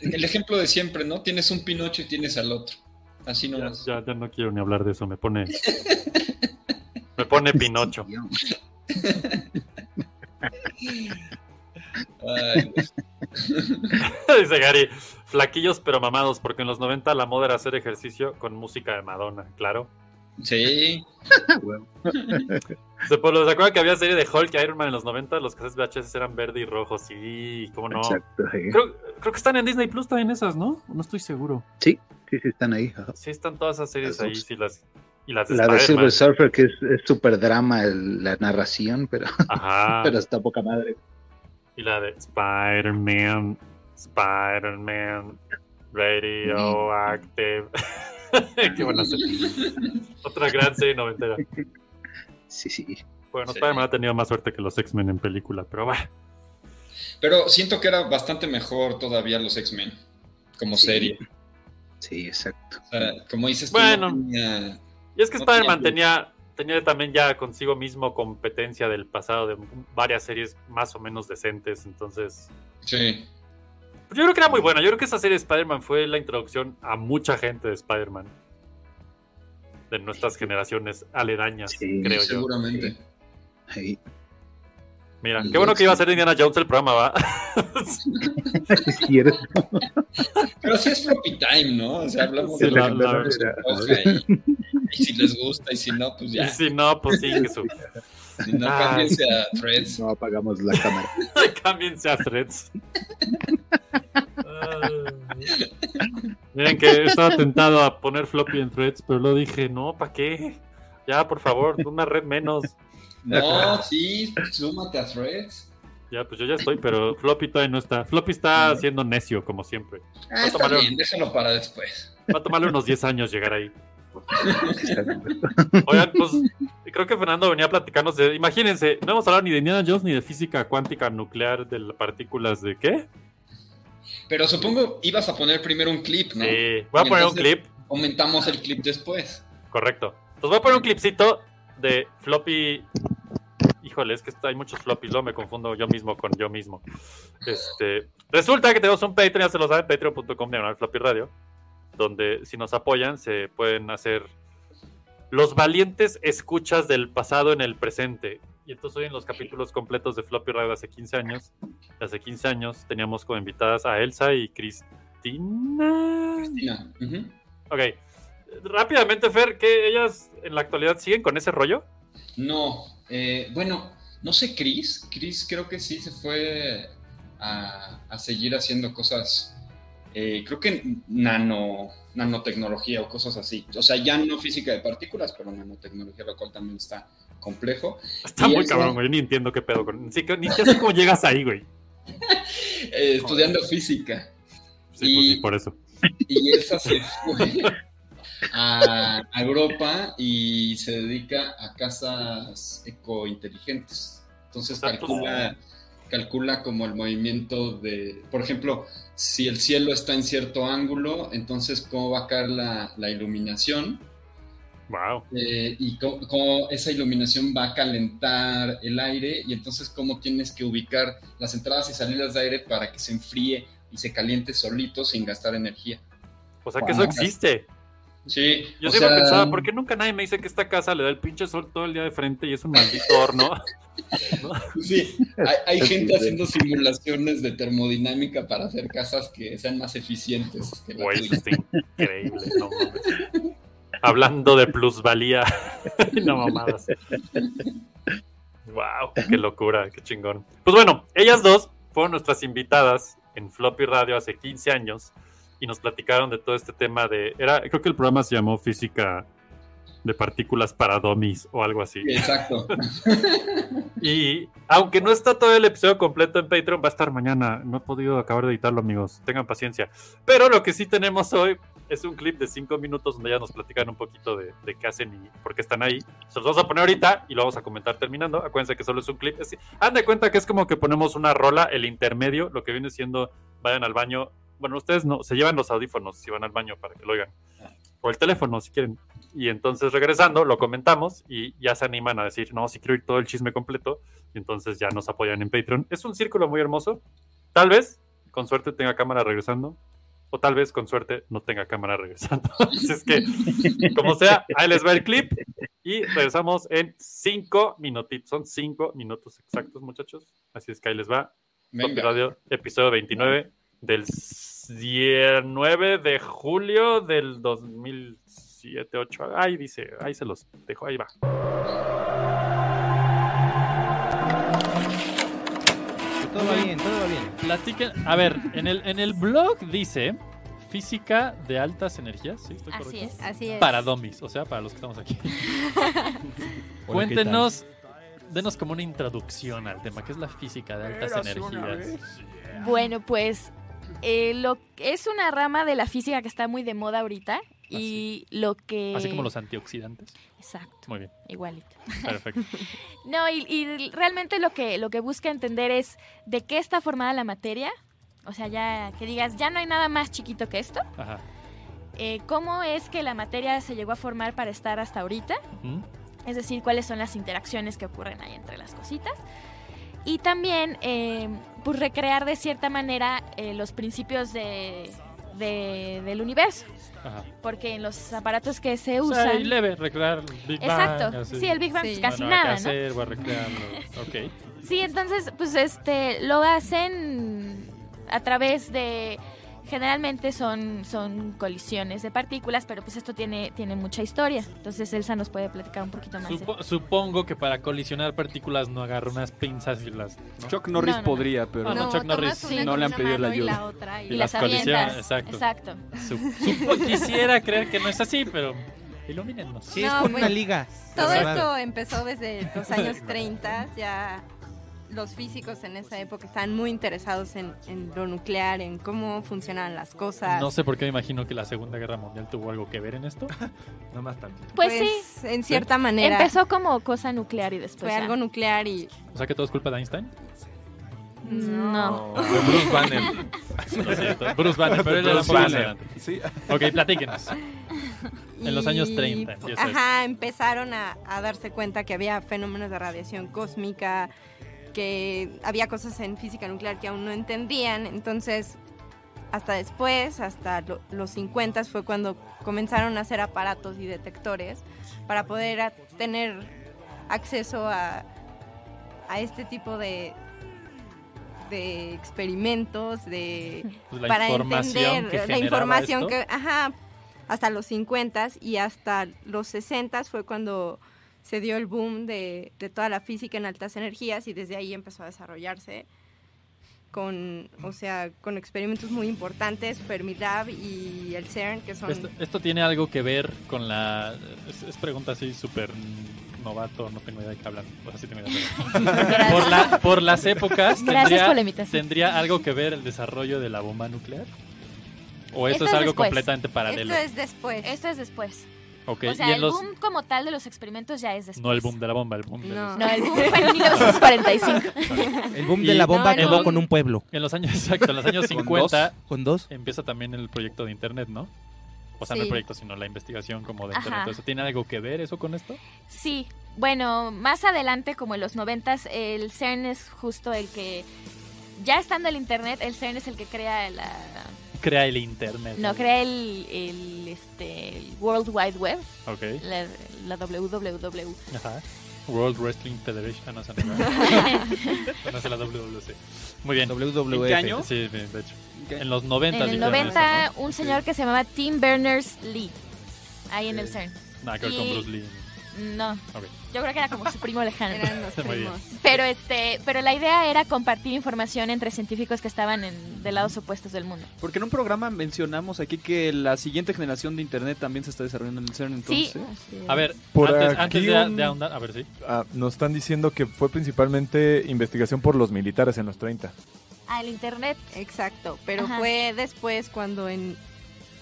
el ejemplo de siempre, ¿no? Tienes un Pinocho y tienes al otro. Así Ya, nomás. ya, ya no quiero ni hablar de eso. Me pone. Me pone Pinocho. Ay, Dice Gary, flaquillos pero mamados, porque en los 90 la moda era hacer ejercicio con música de Madonna, claro. sí. Se, pues, ¿se acuerdan que había serie de Hulk y Iron Man en los 90? Los cassettes VHS eran verde y rojo, sí, cómo no. Exacto, sí. Creo, creo que están en Disney Plus también esas, ¿no? No estoy seguro. Sí, sí, sí, están ahí. ajá. Sí, están todas esas series Las ahí, dos. sí, las, y las de La de. Silver Surfer, que es es súper drama el- la narración, pero, Ajá. pero está poca madre. Y la de Spider-Man, Spider-Man, Radioactive. Qué buena serie. Otra gran serie noventera. Sí, sí. Bueno, Sí. Spider-Man ha tenido más suerte que los X-Men en película, pero va. Pero siento que era bastante mejor todavía los X-Men. Como Sí. serie. Sí, exacto. O sea, como dices tú, Bueno. no tenía- Y es que No Spider-Man tenía tenía, también ya consigo mismo competencia del pasado de varias series más o menos decentes, entonces Sí. Yo creo que era muy buena. Yo creo que esa serie de Spider-Man fue la introducción a mucha gente de Spider-Man. De nuestras generaciones aledañas, Sí, creo yo. Seguramente. Ahí. Mira, qué bueno que iba a ser Indiana Jones el programa, ¿va? Es cierto. Pero sí es floppy time, ¿no? O sea, hablamos Sí, de la- la- antoja y, y si les gusta y si no, pues y ya. si no, pues sí, que su... Si no, Ah. cámbiense a threads. No apagamos la cámara. Cámbiense a threads. Miren que estaba tentado a poner floppy en threads, pero lo dije, no, ¿para qué? Ya, por favor, una red menos. No, sí, súmate a threads. Ya, pues yo ya estoy, pero floppy todavía no está. Floppy está siendo necio, como siempre. Ah, está tomarlo. bien, déjalo para después. Va a tomarle unos 10 años llegar ahí. Oigan, pues creo que Fernando venía a platicarnos de. Imagínense, no hemos hablado ni de Indiana Jones ni de física cuántica nuclear de las partículas de qué. Pero supongo ibas a poner primero un clip, ¿no? Sí, voy a Y poner un clip. Aumentamos el clip después. Correcto. Entonces voy a poner un clipcito de floppy. Híjole, es que hay muchos floppies, luego me confundo yo mismo con yo mismo. Este, resulta que tenemos un Patreon, ya se lo saben, patreon.com diagonal floppy radio, donde si nos apoyan se pueden hacer los valientes escuchas del pasado en el presente. Y entonces hoy en los capítulos completos de Floppy Radio hace 15 años, hace 15 años teníamos como invitadas a Elsa y Cristina. Cristina. Ujú. Ok. Rápidamente, Fer, que ellas en la actualidad siguen con ese rollo. No, eh, bueno, no sé, Chris. Chris creo que sí se fue a, a seguir haciendo cosas, eh, creo que nano, nanotecnología o cosas así. O sea, ya no física de partículas, pero nanotecnología, lo cual también está complejo. Está Y muy cabrón, güey. Yo ni entiendo qué pedo con. Sí, ni sé cómo llegas ahí, güey. Eh, estudiando física. Sí, pues Y- sí, por eso. Y Elsa se fue a, a Europa y se dedica a casas ecointeligentes. Entonces calcula, calcula como el movimiento de, por ejemplo, si el cielo está en cierto ángulo, entonces cómo va a caer la, la iluminación Wow. eh, y cómo, cómo esa iluminación va a calentar el aire y entonces cómo tienes que ubicar las entradas y salidas de aire para que se enfríe y se caliente solito sin gastar energía. O sea que Wow. eso existe. Sí, Yo o siempre sea, pensaba, ¿por qué nunca nadie me dice que esta casa le da el pinche sol todo el día de frente y es un maldito horno? Sí, hay, hay gente haciendo simulaciones de termodinámica para hacer casas que sean más eficientes que la Güey, está increíble. No mames. Hablando de plusvalía. no mamadas. Wow, qué locura, qué chingón. Pues bueno, ellas dos fueron nuestras invitadas en Floppy Radio hace 15 años y nos platicaron de todo este tema de. Era, creo que el programa se llamó Física de Partículas para Dummies o algo así. Exacto. Y aunque no está todo el episodio completo en Patreon, va a estar mañana. No he podido acabar de editarlo, amigos. Tengan paciencia. Pero lo que sí tenemos hoy es un clip de 5 minutos donde ya nos platican un poquito de, de qué hacen y por qué están ahí. Se los vamos a poner ahorita y lo vamos a comentar terminando. Acuérdense que solo es un clip. Es, han de cuenta que es como que ponemos una rola, el intermedio, lo que viene siendo vayan al baño. Bueno, ustedes no, se llevan los audífonos si van al baño para que lo oigan. O el teléfono si quieren. Y entonces regresando, lo comentamos y ya se animan a decir, no, si quiero ir todo el chisme completo. Y entonces ya nos apoyan en Patreon. Es un círculo muy hermoso. Tal vez, con suerte, tenga cámara regresando. O tal vez, con suerte, no tenga cámara regresando. Así es que, como sea, ahí les va el clip. Y regresamos en cinco minutitos. Son cinco minutos exactos, muchachos. Así es que ahí les va. Radio, episodio 29 del 9 de julio del 2007, 8. Ahí dice, ahí se los dejo, ahí va. Todo va bien, todo va bien. Platiquen. A ver, en el, en el blog dice física de altas energías. ¿Sí? ¿Estoy Así correcto? es, así es. Para domis, o sea, para los que estamos aquí. Cuéntenos, denos como una introducción al tema, que es la física de altas energías. Bueno, pues eh, lo es una rama de la física que está muy de moda ahorita y lo que Así como los antioxidantes. exacto, Muy bien, igualito. perfecto. No, y, y realmente lo que lo que busca entender es de qué está formada la materia. O sea, ya que digas, ya no hay nada más chiquito que esto. Ajá. Eh, ¿Cómo es que la materia se llegó a formar para estar hasta ahorita? Es decir, cuáles son las interacciones que ocurren ahí entre las cositas. Y también, eh, pues recrear de cierta manera eh, los principios de, de- del universo. Ajá. Porque en los aparatos que se O sea, usan... y leve, recrear Big Bang. Exacto. así. Sí, el Big Bang Sí. pues, casi Bueno, hay que nada, ¿no? hacer, voy a recrearlo. Ok. Sí, entonces, pues este, lo hacen a través de. Generalmente son, son colisiones de partículas, pero pues esto tiene, tiene mucha historia. Entonces Elsa nos puede platicar un poquito más. de- Supo- supongo que para colisionar partículas no agarra unas pinzas y las. ¿no? Chuck Norris No, no, no. podría, pero No, no, Chuck Norris una no le han pedido la mano y ayuda. la otra y, y, las las colisiona, avientas. exacto. Exacto. Sup- supo- quisiera creer que no es así, pero ilumínenos. Sí, es No, con pues, una liga. Todo esto empezó desde los años 30, ya los físicos en esa época estaban muy interesados en, en lo nuclear, en cómo funcionaban las cosas. No sé por qué me imagino que la Segunda Guerra Mundial tuvo algo que ver en esto. No más tanto. Pues, Pues, sí, en cierta manera empezó como cosa nuclear y después. fue ya. algo nuclear y O sea que todo es culpa de Einstein. No. De Bruce Banner. Lo siento, Bruce Banner, pero él era un Bruce Banner. Sí. Ok, platíquenos. En los años Y, 30 empieza Ajá, empezaron a, a darse cuenta que había fenómenos de radiación cósmica, que había cosas en física nuclear que aún no entendían. Entonces, hasta después, hasta lo- los 50 fue cuando comenzaron a hacer aparatos y detectores para poder a- tener acceso a, a este tipo de de experimentos de Pues para entender que la información esto. que, ajá, hasta los 50 y hasta los 60 fue cuando se dio el boom de, de toda la física en altas energías y desde ahí empezó a desarrollarse con, o sea, con experimentos muy importantes, Fermilab y el CERN, que son... Esto, esto tiene algo que ver con la. Es, es pregunta así súper novato, no tengo idea de qué hablan. O sea, sí tengo idea. pero- por, la- por las épocas, tendría, por. ¿tendría algo que ver el desarrollo de la bomba nuclear? ¿O esto, Esto es es algo después. completamente paralelo? Esto es después. Esto es después. O sea, el los- boom como tal de los experimentos ya es después. No el boom de la bomba, el boom de No. los- No, el boom fue en 1945. El boom Y- de la bomba No, acabó no. con un pueblo. En los años, exacto, en los años Con 50 Con dos. empieza también el proyecto de internet, ¿no? O sea, no el proyecto, sino la investigación como de Ajá. internet. ¿Eso tiene algo que ver eso con esto? Sí, bueno, más adelante, como en los noventas, el CERN es justo el que, ya estando el Internet, el CERN es el que crea la... Crea el internet. No, crea el, el, este, el World Wide Web, Ok. la, la WWW. Ajá. World Wrestling Federation. Ah, no, esa no, no es la WWC. Muy bien. WWF. ¿En qué año? Sí, de de hecho. En los 90. En el dijeron 90, eso, un señor que se llamaba Tim Berners-Lee, ahí en el CERN. ¿no? Nada que ver con Bruce Lee. No, yo creo que era como su primo lejano. Eran los primos. Pero este, pero la idea era compartir información entre científicos que estaban en, de lados opuestos del mundo. Porque en un programa mencionamos aquí que la siguiente generación de internet también se está desarrollando en el CERN, Sí. entonces. A ver, Por antes, aquí antes de, un- de ahondar, a ver, sí. Ah, nos están diciendo que fue principalmente investigación por los militares en los 30. Ah, el internet. Exacto, pero Ajá. fue después cuando en,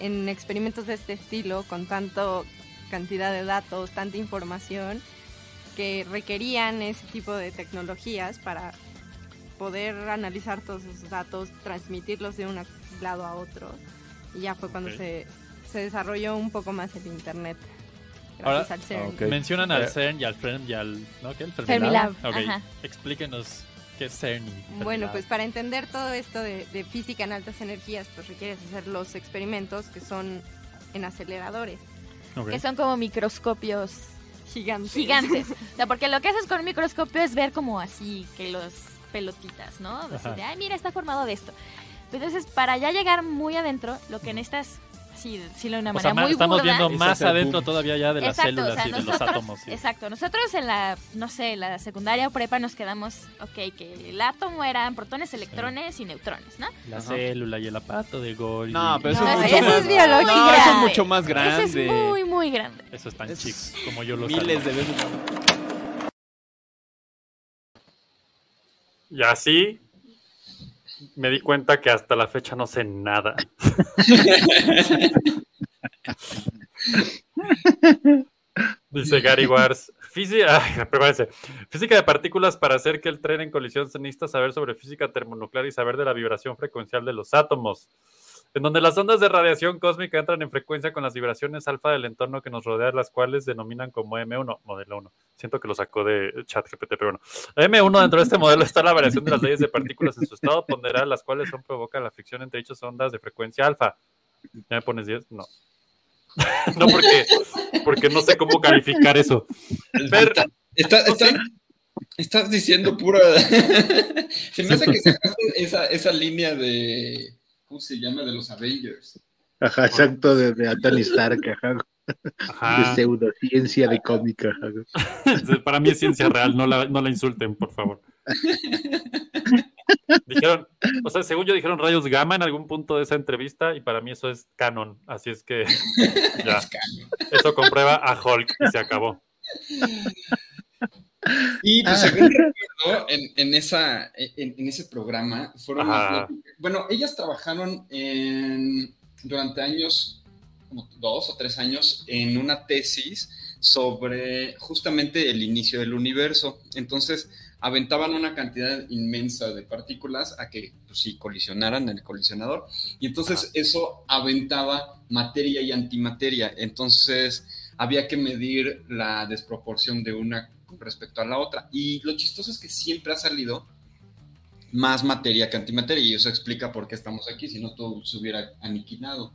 en experimentos de este estilo, con tanto cantidad de datos, tanta información, que requerían ese tipo de tecnologías para poder analizar todos esos datos, transmitirlos de un lado a otro. Y ya fue cuando Ok. se, se desarrolló un poco más el Internet. Ahora- Gracias al CERN. Ok. Mencionan al. CERN y al FREM y al... ¿No? ¿Qué? El Fermilab, Ok, ajá. explíquenos qué es CERN y Bueno, Fermilab. pues para entender todo esto de, de física en altas energías, pues requieres hacer los experimentos que son en aceleradores Que son como microscopios gigantes. gigantes. O sea, porque lo que haces con un microscopio es ver como así, que los pelotitas, ¿no? Así de, ay, mira, está formado de esto. Entonces, para ya llegar muy adentro, lo que necesitas, sí, decirlo de una O manera sea, muy estamos burda, viendo Es más adentro todavía ya de las Exacto, células o sea, y de los átomos. sí. Exacto, nosotros en la, no sé, la secundaria o prepa nos quedamos, ok, que el átomo eran protones, electrones y neutrones, ¿no? La Ajá. célula y el aparato de Golgi. No, pero eso No, es eso mucho es más biología. No, eso es mucho más grande. Eso es muy, muy grande. Eso es tan Es chico como yo lo Miles salgo. de veces. Y así me di cuenta que hasta la fecha no sé nada. Dice Gary Wars. Física, ay, prepárense. Física de partículas para hacer que el tren en colisión se necesita saber sobre física termonuclear y saber de la vibración frecuencial de los átomos. En donde las ondas de radiación cósmica entran en frecuencia con las vibraciones alfa del entorno que nos rodea, las cuales denominan como M1, modelo 1. Siento que lo sacó de ChatGPT, pero bueno. M1 dentro de este modelo está la variación de las leyes de partículas en su estado ponderal, las cuales son provocan la fricción entre dichas ondas de frecuencia alfa. ¿Ya me pones 10? No. no, porque, porque no sé cómo calificar eso. Está- está- estás diciendo pura. Se me hace que sacaste esa, esa línea de. ¿Cómo se llama? De los Avengers. Ajá, exacto, de, de Anthony Stark, ajá. Ajá. De pseudociencia de cómica, ajá. Para mí es ciencia real, no la, no la insulten, por favor. Dijeron, o sea, según yo dijeron rayos gamma en algún punto de esa entrevista y para mí eso es canon, así es que ya, eso comprueba a Hulk y se acabó. Y pues, Ah. según recuerdo, en, en esa, en, en ese programa fueron. Bueno, ellas trabajaron en- durante años, como dos o tres años, en una tesis sobre justamente el inicio del universo. Entonces, aventaban una cantidad inmensa de partículas a que, pues sí, colisionaran en el colisionador. Y entonces eso aventaba materia y antimateria. Entonces, había que medir la desproporción de una respecto a la otra. Y lo chistoso es que siempre ha salido más materia que antimateria. Y eso explica por qué estamos aquí, si no todo se hubiera aniquilado.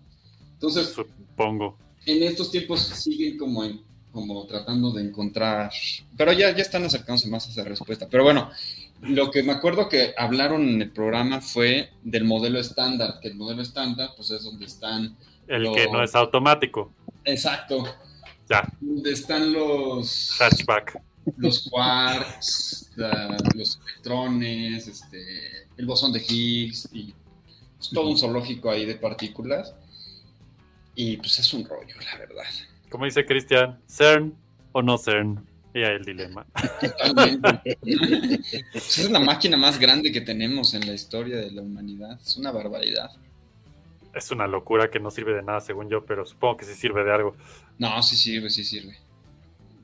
Entonces, Supongo. en estos tiempos siguen como, en- como tratando de encontrar, pero ya, ya están acercándose más a esa respuesta. Pero bueno, lo que me acuerdo que hablaron en el programa fue del modelo estándar, que el modelo estándar pues es donde están... El los- que no es automático. Exacto. Ya, Donde están los... hatchback. Los quarks, la- los electrones, este, el bosón de Higgs y pues, todo un zoológico ahí de partículas. Y pues es un rollo, la verdad. Como dice Cristian, CERN o no CERN. Y ahí el dilema. Totalmente. Pues es la máquina más grande que tenemos en la historia de la humanidad. Es una barbaridad. Es una locura que no sirve de nada, según yo, pero supongo que sí sirve de algo. No, sí sirve, sí sirve.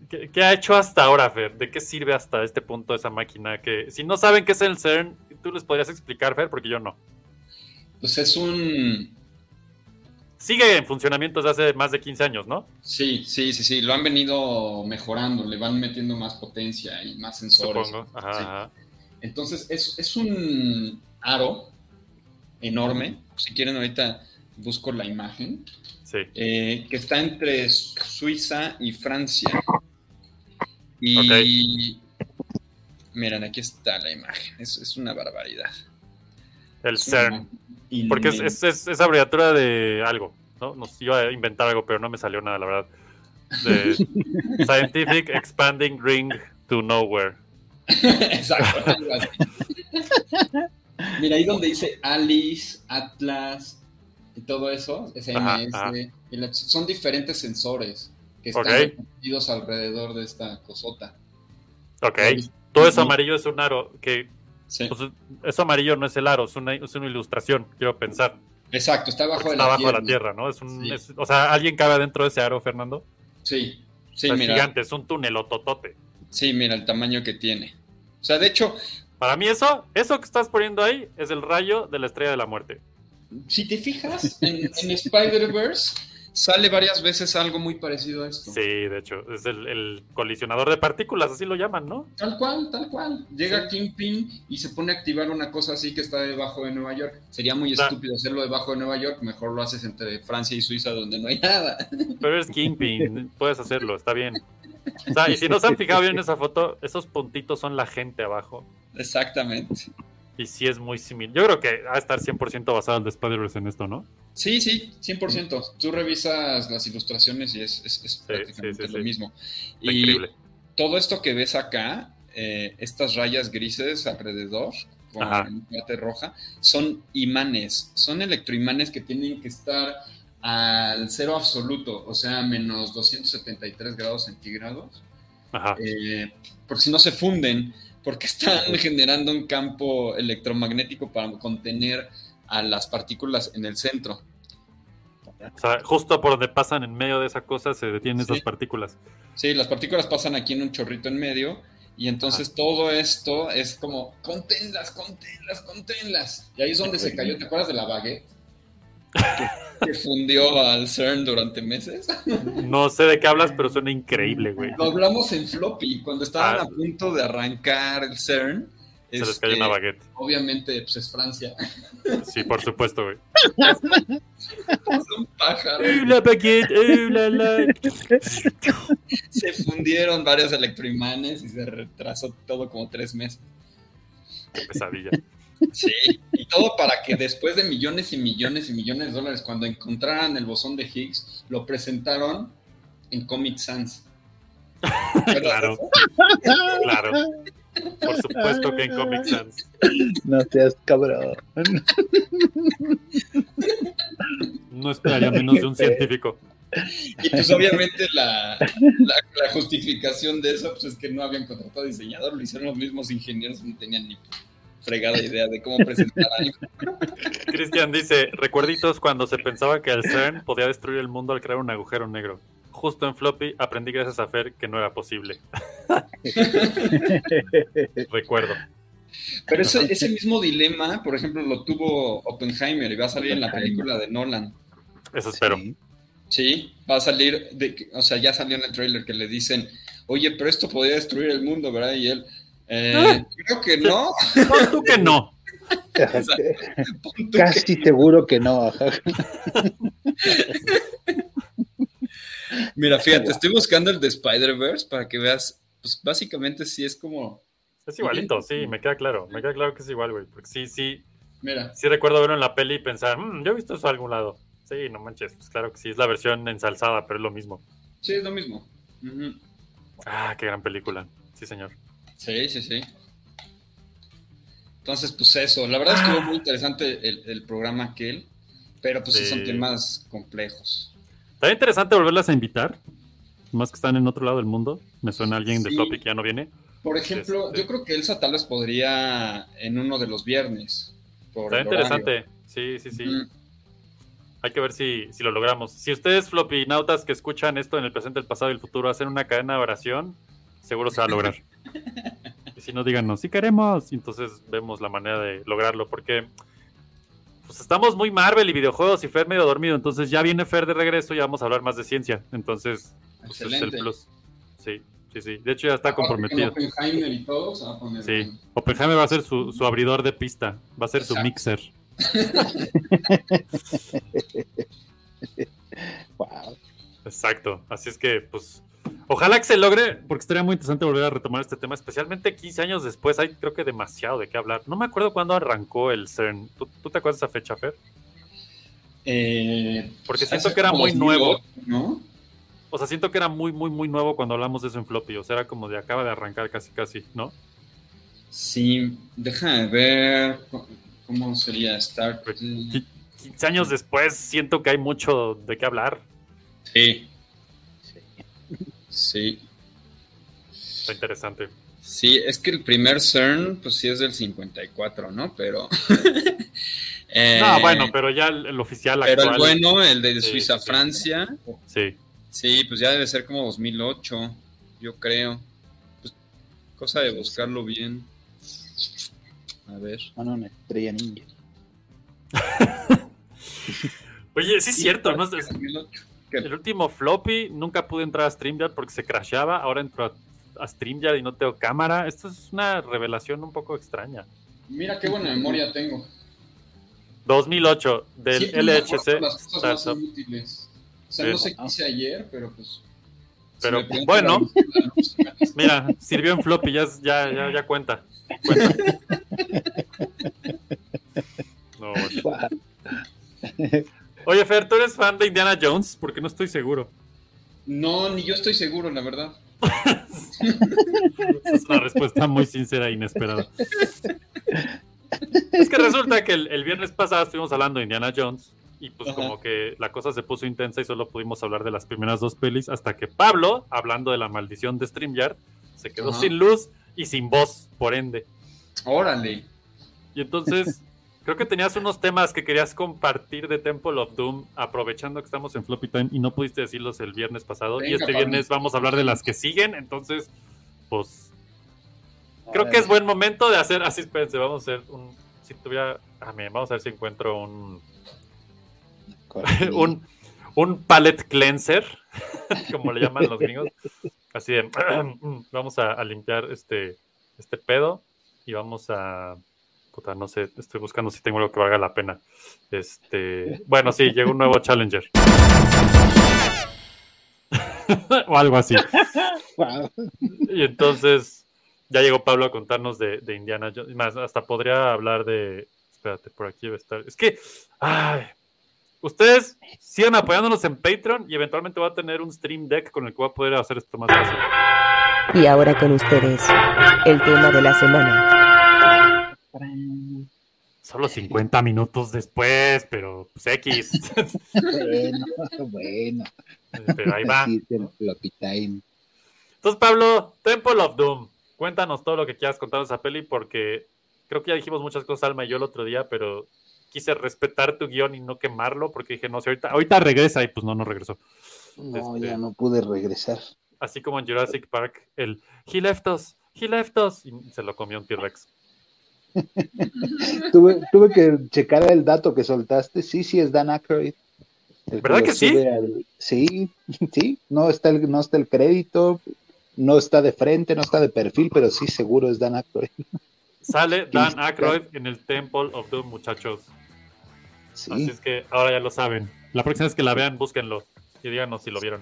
¿Qué, qué ha hecho hasta ahora, Fer? ¿De qué sirve hasta este punto esa máquina? Que si no saben qué es el CERN, tú les podrías explicar, Fer, porque yo no. Pues es un... Sigue en funcionamiento desde hace más de 15 años, ¿no? Sí, sí, sí, sí. Lo han venido mejorando, le van metiendo más potencia y más sensores. Supongo. Ajá, Sí. ajá. Entonces, es, es un aro enorme. Si quieren, ahorita busco la imagen. Sí. eh, que está entre Suiza y Francia. Y miren, aquí está la imagen. Es, es una barbaridad. El CERN. Porque es, es, es- es abreviatura de algo, ¿no? Nos iba a inventar algo, pero no me salió nada, la verdad. De Scientific Expanding Ring to Nowhere. Exacto. algo así. Mira, ahí donde dice Alice, Atlas y todo eso, SMS, Ajá, son diferentes sensores que están Ok. repartidos alrededor de esta cosota. Ok. Todo eso amarillo es un aro. Que, Sí. pues, eso amarillo no es el aro, es una, es una ilustración, quiero pensar. Exacto, está abajo de Está la abajo de tierra. la tierra, ¿no? Es un, Sí. es- o sea, ¿alguien cabe dentro de ese aro, Fernando? Sí, sí, O sea, es mira. gigante, es un túnel o totote. Sí, mira el tamaño que tiene. O sea, de hecho, Para mí eso, eso que estás poniendo ahí es el rayo de la estrella de la muerte. si te fijas, en, en Spider-Verse sale varias veces algo muy parecido a esto. Sí, de hecho, es el, el colisionador de partículas, así lo llaman, ¿no? Tal cual, tal cual. Llega Kingpin y se pone a activar una cosa así que está debajo de Nueva York. Sería muy estúpido hacerlo debajo de Nueva York, mejor lo haces entre Francia y Suiza donde no hay nada. Pero es Kingpin, puedes hacerlo, está bien. O sea, y si no se han fijado bien en esa foto, esos puntitos son la gente abajo. Exactamente. Y sí es muy similar. Yo creo que va a estar 100% basado el de Spider-Verse en esto, ¿no? Sí, sí, 100%. Tú revisas las ilustraciones y es, es- es prácticamente sí, sí, lo mismo. Está Y increíble. todo esto que ves acá, eh, estas rayas grises alrededor, con parte roja, son imanes, son electroimanes que tienen que estar al cero absoluto, o sea, menos 273 grados centígrados, Ajá. eh, porque si no se funden, porque están generando un campo electromagnético para contener a las partículas en el centro. O sea, justo por donde pasan en medio de esa cosa se detienen esas partículas. Sí, las partículas pasan aquí en un chorrito en medio y entonces todo esto es como, conténlas, conténlas, conténlas. Y ahí es donde se cayó, ¿te acuerdas de la baguette? que fundió al CERN durante meses. No sé de qué hablas, pero suena increíble, güey. Lo hablamos en floppy, cuando estaban Ah. a punto de arrancar el CERN. Se les este, cayó una baguette. Obviamente, pues es Francia. Sí, por supuesto, güey. Un pájaro. la baguette, la, la. Se fundieron varios electroimanes y se retrasó todo como tres meses. Qué pesadilla. Sí, y todo para que después de millones y millones y millones de dólares, cuando encontraran el bosón de Higgs, lo presentaron en Comic Sans. Claro, claro. Por supuesto que en Comic Sans. No seas cabrón. No esperaría menos de un científico. Y pues obviamente la, la, la justificación de eso pues es que no habían contratado diseñador, lo hicieron los mismos ingenieros, no tenían ni fregada idea de cómo presentar algo. Cristian dice, recuerditos cuando se pensaba que el CERN podía destruir el mundo al crear un agujero negro. Justo en floppy aprendí gracias a Fer que no era posible. Recuerdo. Pero ese, ese mismo dilema, por ejemplo, lo tuvo Oppenheimer y va a salir en la película de Nolan. Eso espero. Sí, va a salir, de, o sea, ya salió en el trailer que le dicen, oye, pero esto podría destruir el mundo, ¿verdad? Y él, eh, creo que no. Pon tú que no. Tú Casi seguro que no. Mira, fíjate, estoy buscando el de Spider-Verse para que veas, pues básicamente sí es como, Es igualito, sí, me queda claro. Me queda claro que es igual, güey. Porque sí, sí, mira, sí recuerdo verlo en la peli y pensar, "Mm, yo he visto eso a algún lado. Sí, no manches, pues claro que sí, es la versión ensalzada, pero es lo mismo. sí, es lo mismo. Ah, qué gran película. Sí, señor. Sí, sí, sí. Entonces, pues eso, la verdad estuvo muy interesante el, el programa aquel, pero pues sí. Son temas complejos. Está interesante volverlas a invitar. Más que están en otro lado del mundo. Me suena alguien de Sí. Floppy que ya no viene. Por ejemplo, Este- yo creo que Elsa tal vez podría en uno de los viernes. Por Está horario. interesante. Sí, sí, sí. Hay que ver si, si lo logramos. Si ustedes, Floppy Nautas, que escuchan esto en el presente, el pasado y el futuro, hacen una cadena de oración, seguro se va a lograr. y si no, díganos, sí queremos. Y entonces vemos la manera de lograrlo. Porque pues estamos muy Marvel y videojuegos y Fer medio dormido. Entonces ya viene Fer de regreso y vamos a hablar más de ciencia. Entonces, pues, es el plus. Sí, sí, sí. De hecho, ya está Aparte comprometido. Oppenheimer y todo, se va a poner Sí. Oppenheimer va a ser su, su abridor de pista, va a ser su mixer. Wow. Exacto, así es que pues ojalá que se logre, porque estaría muy interesante volver a retomar este tema, especialmente 15 años después, hay creo que demasiado de qué hablar. No me acuerdo cuándo arrancó el CERN, ¿tú, tú te acuerdas de esa fecha, Fer? Eh, Porque pues, siento que era muy 2008, nuevo. ¿no? O sea, siento que era muy, muy, muy nuevo cuando hablamos de eso en floppy, o sea, era como de acaba de arrancar casi, casi, ¿no? Sí, déjame ver cómo sería Star Trek. 15 años después siento que hay mucho de qué hablar, Sí. Sí. Está interesante. Sí, es que el primer CERN, pues sí es del 54, ¿no? Pero. Eh, no, bueno, pero ya el, oficial pero actual. Pero el bueno, el de sí, Suiza-Francia. Sí, sí. Pues ya debe ser como 2008, yo creo. Pues, cosa de buscarlo bien. A ver. Ah, no, una estrella ninja. Oye, sí es cierto, ¿no? 2008. El último floppy, nunca pude entrar a StreamYard porque se crashaba. Ahora entro a, StreamYard y no tengo cámara. Esto es una revelación un poco extraña. Mira qué buena memoria tengo. 2008, del LHC. O sea, no sé qué hice ayer, pero pues. Pero bueno, mira, sirvió en floppy, ya, ya, ya, cuenta. cuenta. No, bueno. Oye, Fer, ¿tú eres fan de Indiana Jones? Porque no estoy seguro. No, ni yo estoy seguro, la verdad. Es una respuesta muy sincera e inesperada. Es que resulta que el, el viernes pasado estuvimos hablando de Indiana Jones y pues Ajá. como que la cosa se puso intensa y solo pudimos hablar de las primeras dos pelis hasta que Pablo, hablando de la maldición de StreamYard, se quedó Ajá. sin luz y sin voz, por ende. Órale. Y entonces creo que tenías unos temas que querías compartir de Temple of Doom aprovechando que estamos en Floppy Time y no pudiste decirlos el viernes pasado y este Pablo. viernes vamos a hablar de las que siguen, entonces pues Creo que es buen momento de hacer. Así, espérense, vamos a hacer un. Si tuviera. Ah, miren, vamos a ver si encuentro un. un, un palette cleanser, como le llaman los gringos. Así de, vamos a, a limpiar este, este pedo y vamos a... Puta, no sé, estoy buscando si tengo algo que valga la pena. Este, bueno, sí, llegó un nuevo Challenger. o algo así. Wow. Y entonces ya llegó Pablo a contarnos de, de Indiana Jones. Más, hasta podría hablar de. Espérate, por aquí debe estar. Es que. Ay, ustedes sigan apoyándonos en Patreon y eventualmente va a tener un Stream Deck con el que voy a poder hacer esto más fácil. Y ahora con ustedes, el tema de la semana. Solo 50 minutos después, pero pues X. Bueno, bueno. Pero ahí va. Entonces, Pablo, Temple of Doom. Cuéntanos todo lo que quieras contar de esa peli porque creo que ya dijimos muchas cosas, Alma y yo el otro día, pero quise respetar tu guion y no quemarlo porque dije, no sé, ahorita, ahorita regresa y pues no, no regresó. No, Este- ya no pude regresar. Así como en Jurassic Park, el He left us, he left us, y se lo comió un T-Rex. tuve, tuve que checar el dato que soltaste. Sí, sí, es Dan Aykroyd. El ¿Verdad que sí? al- Sí, sí. No está, el, no está el crédito, no está de frente, no está de perfil, pero sí, seguro es Dan Aykroyd. Sale Dan Aykroyd en el Temple of Doom, muchachos. Sí. Así es que ahora ya lo saben. La próxima vez que la vean, búsquenlo y díganos si lo vieron.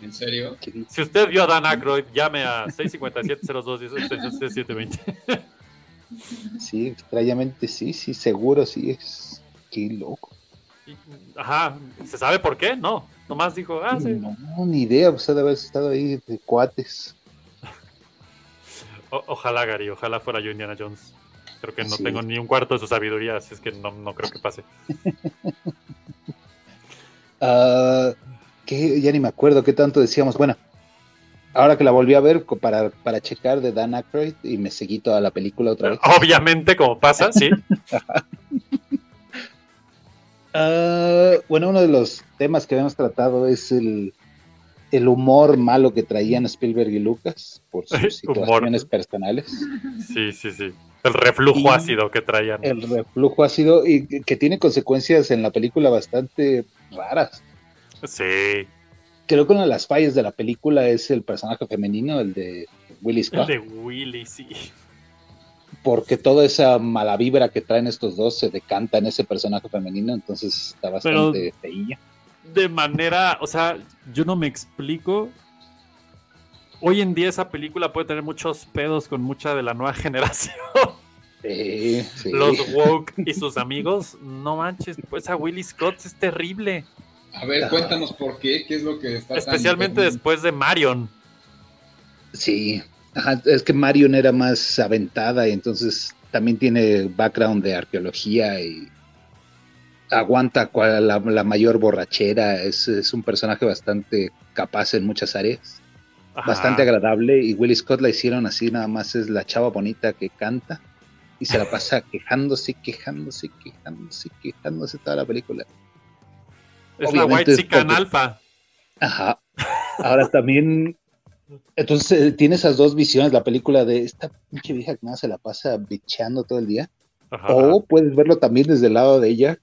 ¿En serio? Si usted vio a Dan Aykroyd, llame a 657-02-10-720. Sí, extrañamente sí, sí, seguro sí es. Qué loco. Ajá, ¿se sabe por qué? No, nomás dijo, ah, sí. No, ni idea, pues ha de haber estado ahí de cuates. O- ojalá, Gary, ojalá fuera yo Indiana Jones. Creo que no Sí. tengo ni un cuarto de su sabiduría, así es que no, no creo que pase. Que ya ni me acuerdo qué tanto decíamos. Bueno, ahora que la volví a ver para, para checar de Dan Aykroyd y me seguí toda la película otra vez. Obviamente, como pasa, sí. Ah, bueno, uno de los temas que habíamos tratado es el, el humor malo que traían Spielberg y Lucas por sus situaciones personales. Sí, sí, sí. El reflujo Y- ácido que traían. El reflujo ha sido y que tiene consecuencias en la película bastante raras. Sí. Creo que una de las fallas de la película es el personaje femenino, el de Willy El Scott. de Willy, sí. porque toda esa mala vibra que traen estos dos se decanta en ese personaje femenino, entonces está bastante feilla. De manera, o sea, yo no me explico. Hoy en día esa película puede tener muchos pedos con mucha de la nueva generación. Sí, sí. Los woke y sus amigos, no manches, pues a Willy Scott es terrible. A ver, cuéntanos por qué, qué es lo que está tan- Especialmente después de Marion. Sí, Ajá, es que Marion era más aventada y entonces también tiene background de arqueología y aguanta cua- la, la mayor borrachera, es, es un personaje bastante capaz en muchas áreas, Ajá. bastante agradable y Willy Scott la hicieron así, nada más es la chava bonita que canta y se la pasa quejándose, quejándose, quejándose, quejándose toda la película. Es la White Chican porque- Alpha. Ajá. Ahora también, entonces eh, tiene esas dos visiones, la película de esta pinche vieja que nada se la pasa bicheando todo el día. Ajá. O puedes verlo también desde el lado de ella.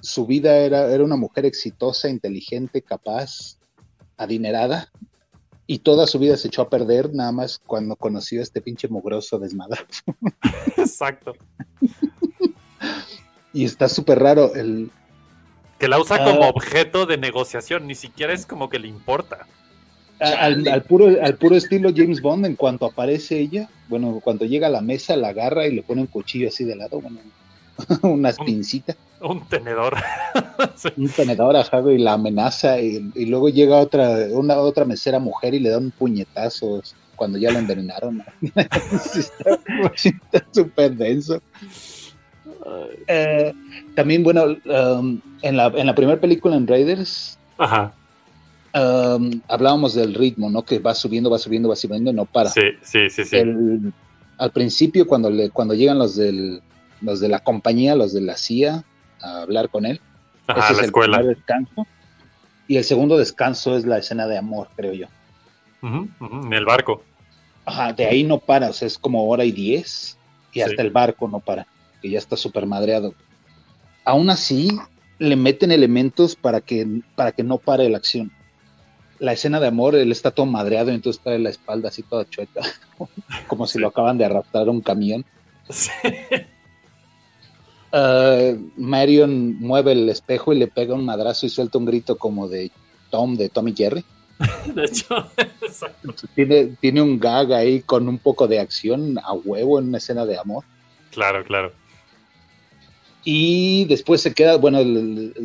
Su vida era, era una mujer exitosa, inteligente, capaz, adinerada. Y toda su vida se echó a perder nada más cuando conoció a este pinche mugroso desmadrado. Exacto. Y está súper raro. El, Que la usa como Ah. objeto de negociación, ni siquiera es como que le importa. al, al puro, al puro estilo James Bond, en cuanto aparece ella, bueno, cuando llega a la mesa, la agarra y le pone un cuchillo así de lado, bueno, unas pincitas, Un tenedor. un tenedor, ajá, y la amenaza, y, y luego llega otra, una otra mesera mujer y le da un puñetazo cuando ya la envenenaron. Está súper denso. Eh, también, bueno, um, en la, en la primera película en Raiders, Ajá. um, hablábamos del ritmo, ¿no? Que va subiendo, va subiendo, va subiendo y no para. Sí, sí, sí, sí. El- al principio, cuando, le, cuando llegan los, del, los de la compañía, los de la CIA, a hablar con él, Ajá, ese la es el escuela. primer descanso. Y el segundo descanso es la escena de amor, creo yo. En el barco. Ajá, de ahí no para, o sea, es como hora y diez, y hasta el barco no para, que ya está súper madreado. Aún así, le meten elementos para que, para que no pare la acción. La escena de amor, él está todo madreado y entonces trae la espalda así toda chueca, como si lo acaban de arrastrar a un camión. Uh, Marion mueve el espejo y le pega un madrazo y suelta un grito como de Tom, de Tommy Jerry. De hecho. Tiene, tiene un gag ahí con un poco de acción a huevo en una escena de amor. Claro, claro. Y después se queda, bueno,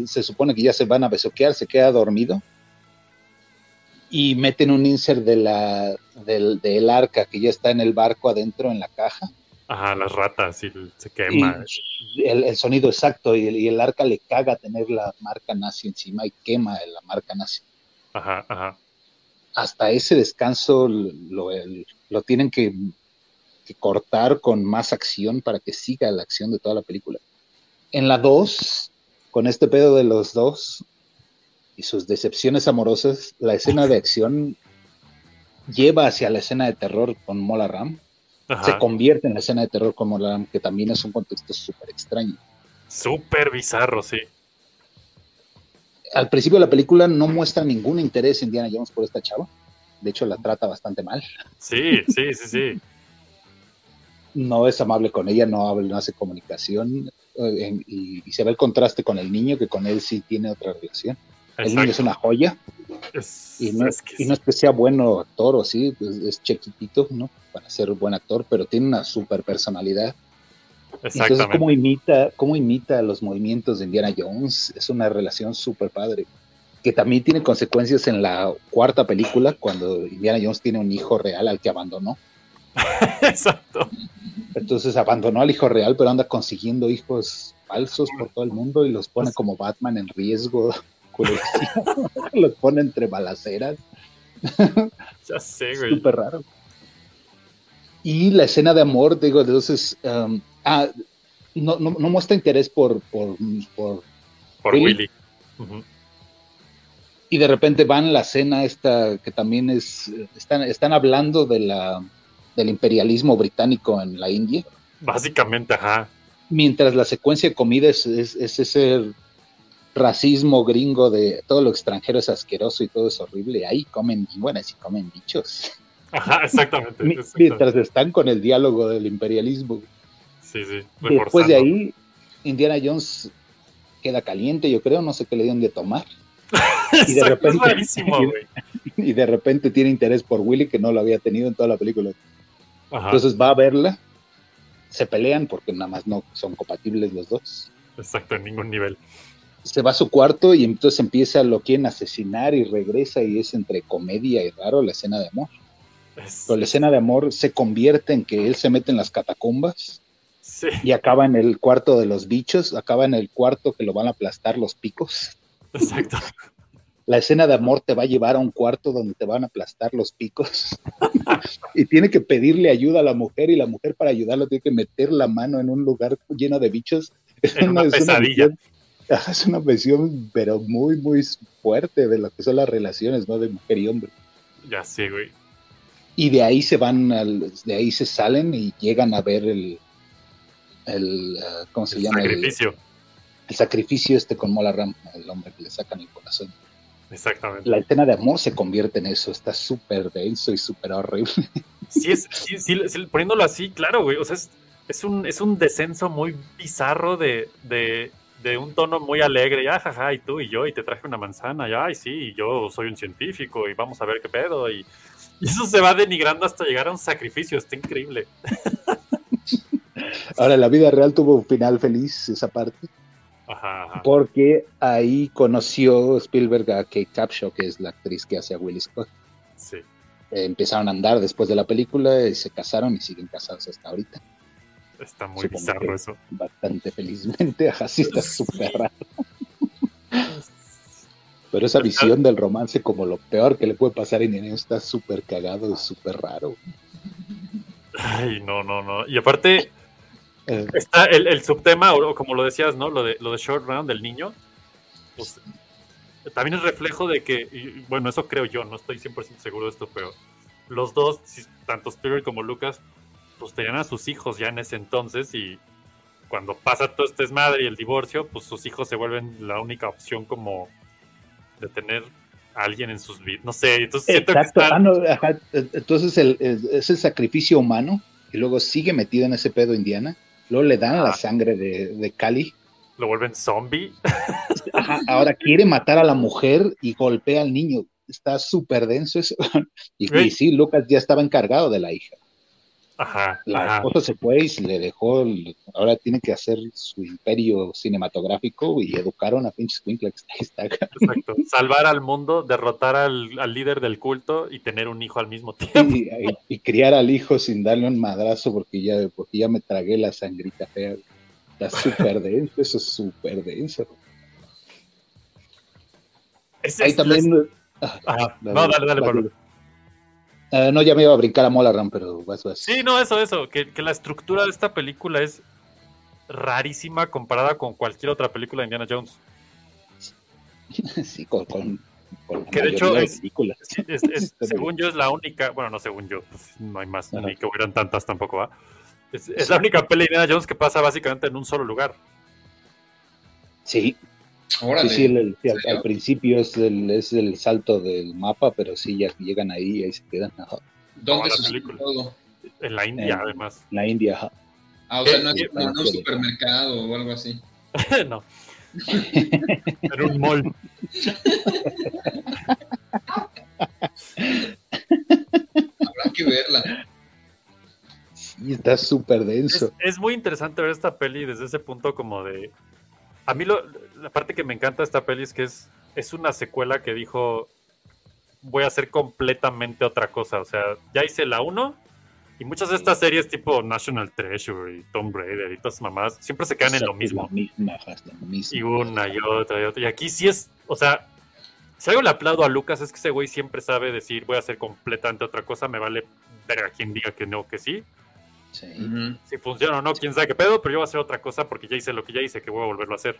se supone que ya se van a besoquear, se queda dormido. Y meten un insert de la, del, del arca que ya está en el barco adentro en la caja. Ajá, las ratas y se quema. Y el, el sonido exacto y el, y el arca le caga tener la marca nazi encima y quema la marca nazi. Ajá, ajá. Hasta ese descanso lo, lo tienen que, que cortar con más acción para que siga la acción de toda la película. En la 2, con este pedo de los dos y sus decepciones amorosas, la escena de acción lleva hacia la escena de terror con Mola Ram. Ajá. Se convierte en la escena de terror con Mola Ram, que también es un contexto súper extraño. Súper bizarro, sí. Al principio de la película no muestra ningún interés en Indiana Jones por esta chava. De hecho, la trata bastante mal. Sí, sí, sí, sí. No es amable con ella, no habla, no hace comunicación. En- y, y se ve el contraste con el niño, que con él sí tiene otra relación. El niño es Exacto. una joya. Es- Y no es es, que y no es que sea bueno actor o sí, pues es chiquitito, ¿no? Para ser buen actor, pero tiene una super personalidad. Entonces. ¿cómo imita, cómo imita los movimientos de Indiana Jones? Es una relación súper padre. Que también tiene consecuencias en la cuarta película, cuando Indiana Jones tiene un hijo real al que abandonó. Exacto. Entonces abandonó al hijo real, pero anda consiguiendo hijos falsos por todo el mundo y los pone como Batman en riesgo. los pone entre balaceras. Ya sé, güey. Súper raro. Y la escena de amor, digo, entonces, um, ah, no, no, no muestra interés por, por, por, Por Willy. Y de repente van la escena esta que también es, están, están hablando de la, del imperialismo británico en la India, Básicamente, ajá. mientras la secuencia de comida es, es, es ese racismo gringo de todo lo extranjero es asqueroso y todo es horrible, ahí comen, bueno, sí comen bichos. Ajá, exactamente. Mi- exactamente. Mientras están con el diálogo del imperialismo. Sí, sí. Después de reforzando. ahí, Indiana Jones queda caliente, yo creo, no sé qué le dieron de tomar. Y de repente, Es y de repente tiene interés por Willy que no lo había tenido en toda la película. Ajá. Entonces va a verla, se pelean porque nada más no son compatibles los dos. Exacto, en ningún nivel. Se va a su cuarto y entonces empieza, lo quieren asesinar y regresa y es entre comedia y raro la escena de amor. Es- Pero la escena de amor se convierte en que él se mete en las catacumbas sí, y acaba en el cuarto de los bichos, acaba en el cuarto que lo van a aplastar los picos. exacto. La escena de amor te va a llevar a un cuarto donde te van a aplastar los picos y tiene que pedirle ayuda a la mujer y la mujer para ayudarlo tiene que meter la mano en un lugar lleno de bichos. Es En una pesadilla. visión- es una visión, pero muy, muy fuerte de lo que son las relaciones, ¿no? De mujer y hombre. Ya sé, güey. Y de ahí se van, al- de ahí se salen y llegan a ver el, el ah, ¿cómo se El llama? El- sacrificio. El, sacrificio este con Mola Ram, el hombre que le sacan el corazón. Exactamente. La escena de amor se convierte en eso, está súper denso y súper horrible. Sí, es, sí, sí, sí, poniéndolo así, claro, güey. O sea, es, es un, es un descenso muy bizarro de, de, de un tono muy alegre. Ya, jaja, y tú y yo, y te traje una manzana. Ya, ay, sí, y yo soy un científico, y vamos a ver qué pedo. Y, y eso se va denigrando hasta llegar a un sacrificio. Está increíble. Ahora, la vida real tuvo un final feliz, esa parte, Ajá, ajá. porque ahí conoció Spielberg a Kate Capshaw, que es la actriz que hace a Willy Scott. Sí. Eh, empezaron a andar después de la película y se casaron y siguen casados hasta ahorita. Está muy Supongo bizarro eso. Bastante felizmente, ajá, sí está súper raro. Pero esa visión del romance como lo peor que le puede pasar a Indiana está súper cagado y súper raro. Ay, no, no, no. Y aparte, Eh, está el, el subtema, o como lo decías, ¿no? Lo de, lo de Short Round del niño. Pues, también es reflejo de que, y, bueno, eso creo yo, no estoy 100% seguro de esto, pero los dos, tanto Spielberg como Lucas, pues tenían a sus hijos ya en ese entonces y, cuando pasa todo este desmadre y el divorcio, pues sus hijos se vuelven la única opción como de tener a alguien en sus vidas. No sé, entonces siento que Ah, no, ajá. Entonces el, el- es el sacrificio humano y luego sigue metido en ese pedo Indiana. Luego le dan la sangre de, de Cali. lo vuelven zombie. Ajá, Ahora quiere matar a la mujer y golpea al niño. Está súper denso eso. Y, y sí, Lucas ya estaba encargado de la hija. Ajá, La ajá. esposa se fue y se le dejó. el- ahora tiene que hacer su imperio cinematográfico y educaron a pinches Winklex. Exacto. Salvar al mundo, derrotar al, al líder del culto y tener un hijo al mismo tiempo. Y, y- y criar al hijo sin darle un madrazo porque ya, porque ya me tragué la sangrita fea. Está súper denso, eso es súper denso. Ahí es- también. Ah, No, dale, dale, vas, Pablo. Ah, no, ya me iba a brincar a Molaran, pero vas, vas. Sí, no, eso, eso. Que, que la estructura de esta película es rarísima comparada con cualquier otra película de Indiana Jones. sí, con, con, con la Que de hecho es-. Es- es- según yo es la única, bueno, no según yo, pues no hay más, ni que hubieran tantas tampoco, ¿va? Es, es la única peli de Indiana Jones que pasa básicamente en un solo lugar. Sí. Órale. Sí, sí, el- el- sí, al, principio es el, es el salto del mapa, pero sí, ya llegan ahí y ahí se quedan. ¿Dónde película. todo? En la India, En- además. La India, ajá. Ah, o sea, no Sí, es un supermercado o algo así. no. en un mall. Habrá que verla. Sí, está súper denso. Es, es muy interesante ver esta peli desde ese punto como de... A mí lo, la parte que me encanta de esta peli es que es, es una secuela que dijo, voy a hacer completamente otra cosa. O sea, ya hice la 1 y muchas de estas series tipo National Treasure y Tomb Raider y todas mamás siempre se quedan en lo mismo. Misma, lo mismo. Y una y otra y otra. Y aquí sí es, o sea, si algo le aplaudo a Lucas es que ese güey siempre sabe decir, voy a hacer completamente otra cosa, me vale ver a quien diga que no, que sí. Sí. Si funciona o no, quién sabe qué pedo, pero yo voy a hacer otra cosa porque ya hice lo que ya hice, que voy a volverlo a hacer.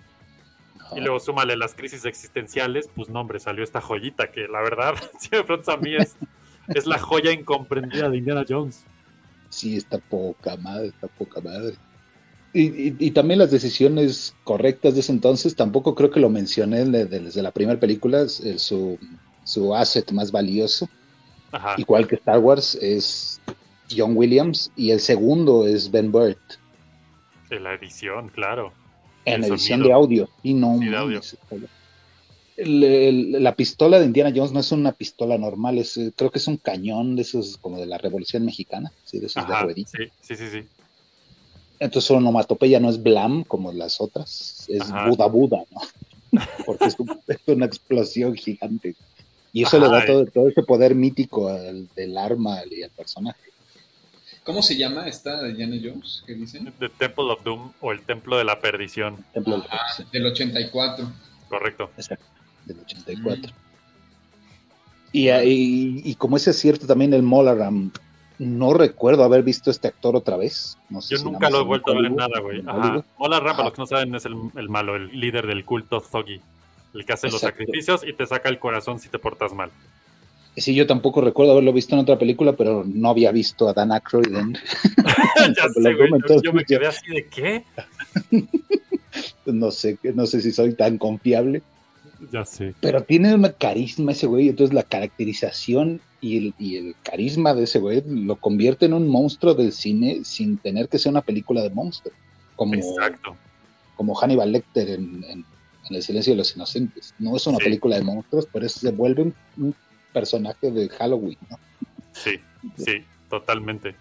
Y luego súmale las crisis existenciales, pues no, hombre, salió esta joyita que la verdad, si me preguntas a mí, es, es la joya incomprendida de Indiana Jones. Sí, está poca madre, está poca madre. Y, y- y también las decisiones correctas de ese entonces, tampoco creo que lo mencioné de- de- desde la primera película, su, su asset más valioso, Ajá. igual que Star Wars, es John Williams, y el segundo es Ben Burt, De la edición, claro. en El edición sonido. de audio. Y no, de audio. el- el- la pistola de Indiana Jones no es una pistola normal, es, eh, creo que es un cañón de esos como de la Revolución Mexicana, ¿sí? de esos de Ajá, ruedita. sí, sí, sí, sí. Entonces su onomatopeya no es blam como las otras, es Ajá. Buda Buda, ¿no? Porque es, un- es una explosión gigante. Y eso le da todo, todo ese poder mítico al- del arma y al personaje. ¿Cómo se llama esta de Diana Jones? ¿Qué dicen? The Temple of Doom o el Templo de la Perdición. Templo de la Ah, Perdición, del 84. Correcto. exacto, del 84. Y, ahí- y como ese es cierto también el Molaram, no recuerdo haber visto este actor otra vez. No sé Yo si nunca lo he vuelto a ver en nada, güey. en Ajá. Hollywood. Mola Ram, para los que no saben, es el, el malo, el líder del culto Thuggy. El que hace los sacrificios y te saca el corazón si te portas mal. Sí, yo tampoco recuerdo haberlo visto en otra película, pero no había visto a Dan Aykroyd en, ya sé, güey. Yo, yo me quedé así de qué. no sé, no sé si soy tan confiable. Ya sé. Pero tiene una carisma ese güey, entonces la caracterización y el, y el carisma de ese güey lo convierte en un monstruo del cine sin tener que ser una película de monstruo, como, Exacto. como Hannibal Lecter en, en- en El silencio de los inocentes. No es una Sí. película de monstruos, pero se vuelve un, un personaje de Halloween, ¿no? Sí, sí, totalmente.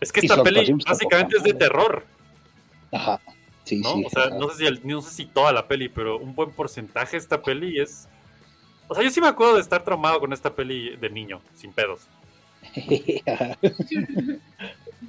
Es que esta peli básicamente es de terror, Ajá, sí, ¿no? sí. o sea, ajá. no sé, si el- no sé si toda la peli, pero un buen porcentaje de esta peli es... O sea, yo sí me acuerdo de estar traumado con esta peli de niño, sin pedos.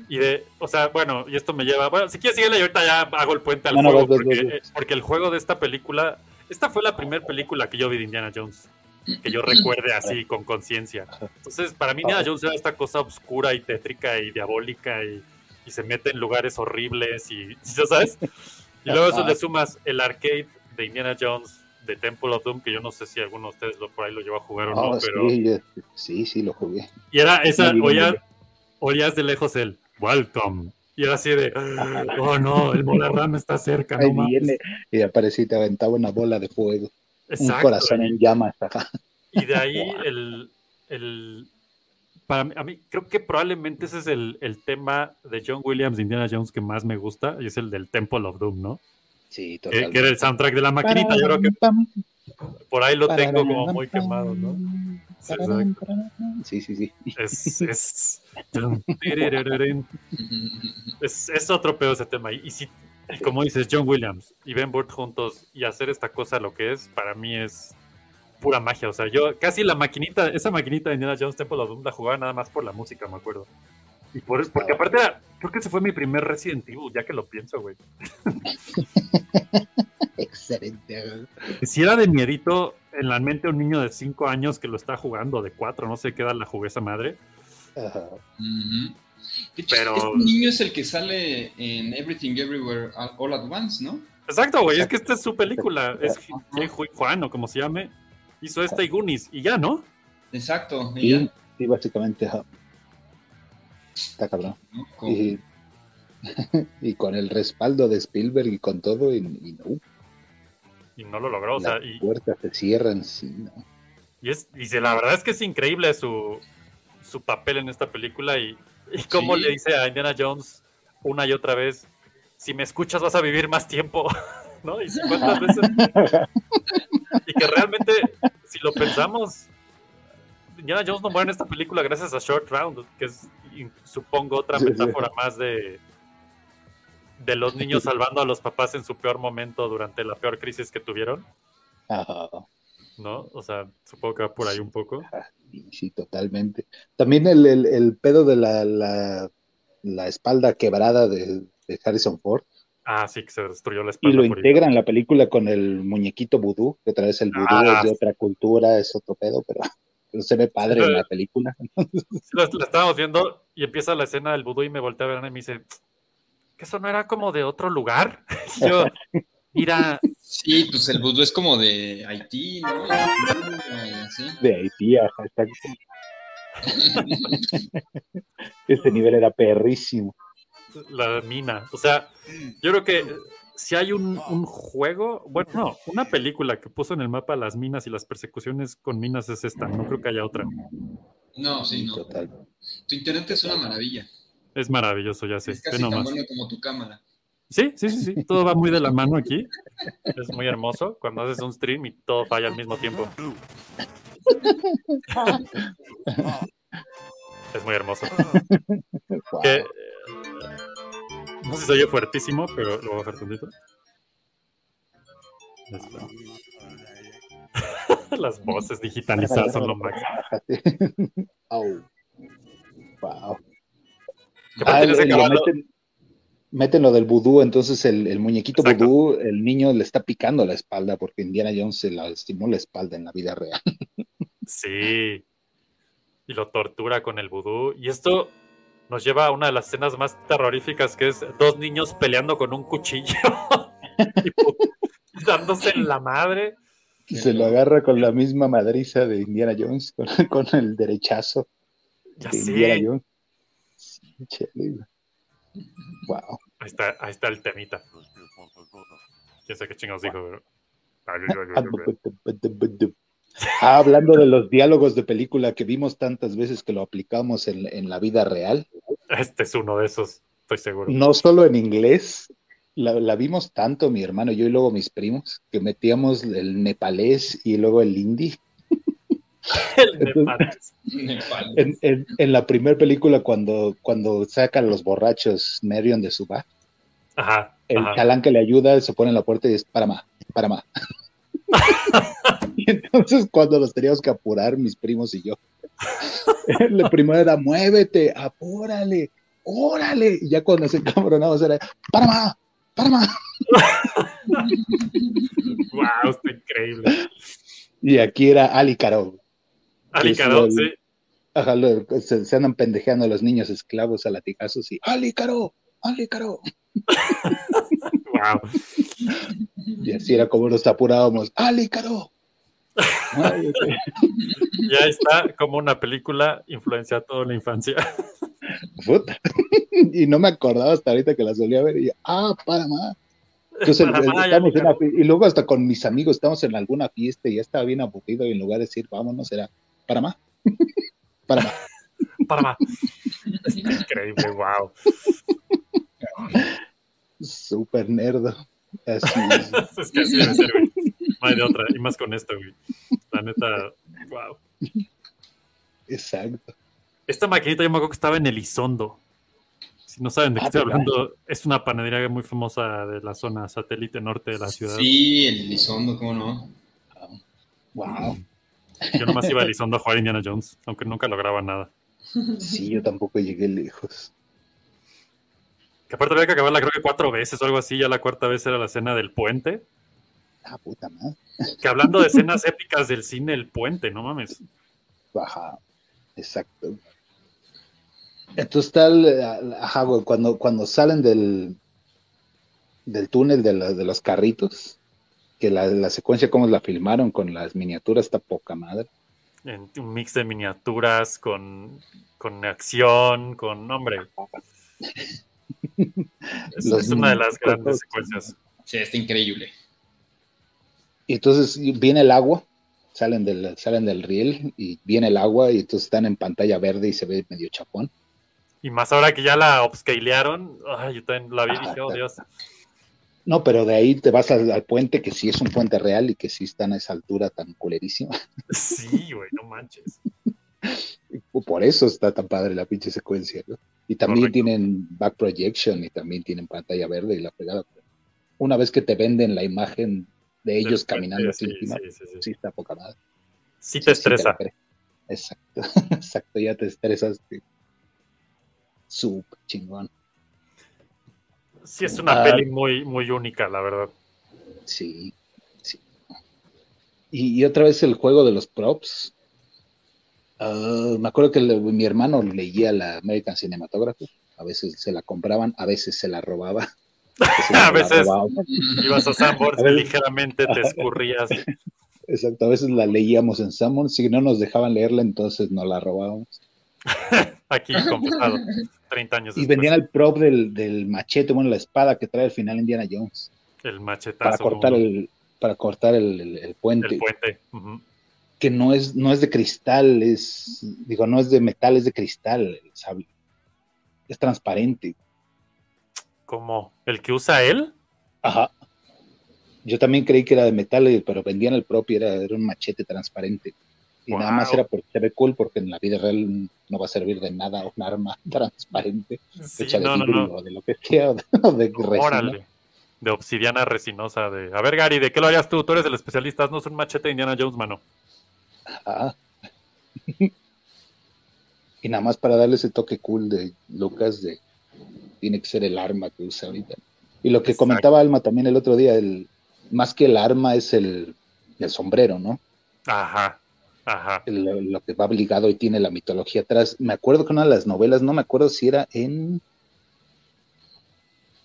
Y de, o sea, bueno, y esto me lleva, bueno, si quieres síguele y ahorita ya hago el puente al No, juego, porque, eh, porque el juego de esta película, esta fue la primera película que yo vi de Indiana Jones, que yo recuerde así, con conciencia. Entonces, para mí Indiana Jones era esta cosa oscura y tétrica y diabólica y, y se mete en lugares horribles y, ¿ya sabes? Y luego eso le sumas el arcade de Indiana Jones de Temple of Doom, que yo no sé si alguno de ustedes lo, por ahí lo llevó a jugar o Ah, no, pero... sí, ya- sí, sí, lo jugué. Y era esa, oías, oías de lejos el welcome. Y era así de, oh no, el Bolarram está cerca, Ahí no mames. viene. Y aparecía y te aventaba una bola de fuego. Un Exacto, corazón y- en llamas. ajá. Y de ahí el, el para mí, a mí creo que probablemente ese es el, el tema de John Williams de Indiana Jones que más me gusta, y es el del Temple of Doom, ¿no? Sí, Que, totalmente. que era el soundtrack de la maquinita, yo creo que por ahí lo tengo como muy quemado, ¿no? Sí, exacto. Sí, sí, sí. Es, es, es, es otro pedo ese tema. Y, y si, y como dices, John Williams y Ben Burt juntos y hacer esta cosa lo que es, para mí es pura magia. O sea, yo casi la maquinita, esa maquinita de Indiana Jones Temple of Doom la jugaba nada más por la música, me acuerdo. Y por, porque aparte era- creo que ese fue mi primer Resident Evil, ya que lo pienso, güey. Excelente. Si era de miedito en la mente un niño de 5 años que lo está jugando, de 4, no sé qué edad la jugué esa madre. Ajá. Ujú. De hecho, Pero- este niño es el que sale en Everything Everywhere All at Once, ¿no? Exacto, güey, es que esta es su película. Es Juan o como se llame. Hizo esta y Goonies y ya, ¿no? Exacto. y ya, básicamente. Está cabrón. Y, y con el respaldo de Spielberg y con todo, y, y no, Y no lo logró, o sea, las y, puertas se cierran, sí, no. y es, y la verdad es que es increíble su, su papel en esta película y, y cómo Sí. le dice a Indiana Jones una y otra vez, si me escuchas vas a vivir más tiempo, ¿no? Y si cuántas veces... y que realmente, si lo pensamos, Indiana Jones no muere en esta película gracias a Short Round, que es, supongo, otra metáfora más de, de los niños salvando a los papás en su peor momento durante la peor crisis que tuvieron, Ajá. ¿No? O sea, supongo que va por ahí un poco. Sí, sí, totalmente. También el, el, el pedo de la, la, la espalda quebrada de, de Harrison Ford. Ah, sí, que se destruyó la Y espalda. lo por integra en la película con el muñequito vudú, que otra vez el vudú Ah. es de otra cultura, es otro pedo, pero, pero se ve padre en la película. La, estábamos viendo y empieza la escena del vudú y me voltea a ver y me dice, ¿que eso no era como de otro lugar? Y yo, mira, Sí, pues el vudú es como de Haití, ¿no? De Haití, ajá, exacto. Ese nivel era perrísimo. la mina. O sea, yo creo que si hay un, un juego, bueno, no, una película que puso en el mapa las minas y las persecuciones con minas es esta, no creo que haya otra. No, sí, no. Total. Tu internet es una maravilla. Es maravilloso, ya sé. Es casi tan bueno como tu cámara. Sí, sí, sí, sí, todo va muy de la mano aquí. Es muy hermoso cuando haces un stream y todo falla al mismo tiempo. Es muy hermoso. Wow. Que, eh, no sé si se oye fuertísimo, pero lo voy a bajar tantito. Listo. Las voces digitalizadas son lo máximo. Wow. Que Ah, le caballo- meten, meten lo del vudú, entonces el, el muñequito Exacto. vudú, el niño le está picando la espalda porque Indiana Jones se la lastimó la espalda en la vida real. Sí. Y lo tortura con el vudú. Y esto nos lleva a una de las escenas más terroríficas, que es dos niños peleando con un cuchillo. y dándose en la madre. Se lo agarra con la misma madriza de Indiana Jones, con, con el derechazo Ya de sé. Indiana Jones. Sí. Wow. Ahí está, ahí está el temita. Quién sabe qué chingados dijo, pero. Ah, hablando de los diálogos de película que vimos tantas veces que lo aplicamos en, en la vida real, Este es uno de esos, estoy seguro. no solo en inglés, la, la vimos tanto mi hermano, yo y luego mis primos, que metíamos el nepalés y luego el hindi. El. En, en- en la primera película, cuando, cuando sacan los borrachos Marion de su bar, Ajá. el ajá. chalán que le ayuda se pone en la puerta y dice, para más, para más. y entonces cuando nos teníamos que apurar, mis primos y yo, el primero era, muévete, apúrale, órale. Y ya cuando se encabronamos era, para más, para más. Wow, está increíble. Y aquí era Ali Caro. Ali Es Caro, el- sí. Ajá, lo- se, se andan pendejeando los niños esclavos a latigazos y Ali Caro, Ali Caro. Wow. Y así era como nos apurábamos, Ali Caro. Muévete. Ya está como una película influencia toda la infancia. Puta. y no me acordaba hasta ahorita que la solía ver. Y yo, ah, para más. Entonces, en una fi- y luego hasta con mis amigos estamos en alguna fiesta y ya estaba bien aburrido y en lugar de decir vámonos era para más. para más. Panamá. Está increíble, wow. Súper nerdo. Así es. es que así debe ser, güey. No hay de otra. Y más con esto, güey. La neta, wow. Exacto. Esta maquinita yo me acuerdo que estaba en Elizondo. Si no saben de qué Ah, estoy ¿verdad? hablando, es una panadería muy famosa de la zona satélite norte de la ciudad. Sí, el Elizondo, ¿cómo no? Wow. Yo nomás iba a Elizondo a jugar Indiana Jones, aunque nunca lograba nada. Sí, yo tampoco llegué lejos. Que aparte había que acabarla creo que cuatro veces o algo así, ya la cuarta vez era la escena del puente. Ah, puta madre. Que hablando de escenas épicas del cine, el puente, no mames. Ajá, exacto. Entonces tal, ajá, güey, cuando, cuando salen del, del túnel de, la- de los carritos, que la, la secuencia como la filmaron con las miniaturas está poca madre. En un mix de miniaturas con, con acción, con hombre. Es, una de las grandes secuencias. Sí, está increíble. Y entonces viene el agua, salen del, salen del riel y viene el agua y entonces están en pantalla verde y se ve medio chapón. Y más ahora que ya la upscalearon, ay, yo también la vi y dije, oh Dios. No, pero de ahí te vas al, al puente, que sí es un puente real y que sí está a esa altura tan culerísima. Sí, güey, no manches. Por eso está tan padre la pinche secuencia, ¿no? Y también Correcto. tienen back projection y también tienen pantalla verde y la fregada. Una vez que te venden la imagen de ellos caminando así sí, encima, sí, está poca madre. Sí te estresa. Exacto, exacto, ya te estresas. Súper chingón. Sí, es una Ah. peli muy, muy única, la verdad. Sí, sí. Y, y otra vez el juego de los props. Ah, me acuerdo que le- mi hermano leía la American Cinematography. A veces se la compraban, a veces se la robaba. veces A veces ibas a Sanborns veces- ligeramente te escurrías. Exacto, a veces la leíamos en Summon. Si no nos dejaban leerla, entonces nos la robábamos. Aquí confesado, 30 años Y después. vendían el prop del, del machete, bueno, la espada que trae al final Indiana Jones. El Para machetazo. cortar como el, para cortar el, el- el puente. el puente. Que no es, no es de cristal, es, digo, no es de metal, es de cristal el sable. Es transparente. Como el que usa él. Ajá. Yo también creí que era de metal, pero vendían el propio, era, era un machete transparente. Y nada más era porque se ve cool, porque en la vida real no va a servir de nada un arma transparente, Sí, hecha de no, no, vidrio no. o de lo que sea, o de, o de resina. Órale. De obsidiana resinosa. De... A ver, Gary, ¿de qué lo harías tú? Tú eres el especialista. Haznos un machete de Indiana Jones, mano. Ajá. y nada más para darle ese toque cool de Lucas de tiene que ser el arma que usa ahorita. Y lo que Exacto. comentaba Alma también el otro día, el más que el arma es el, el sombrero, ¿no? Ajá. Ajá. Lo que va obligado y tiene la mitología atrás. Me acuerdo que una de las novelas, no me acuerdo si era en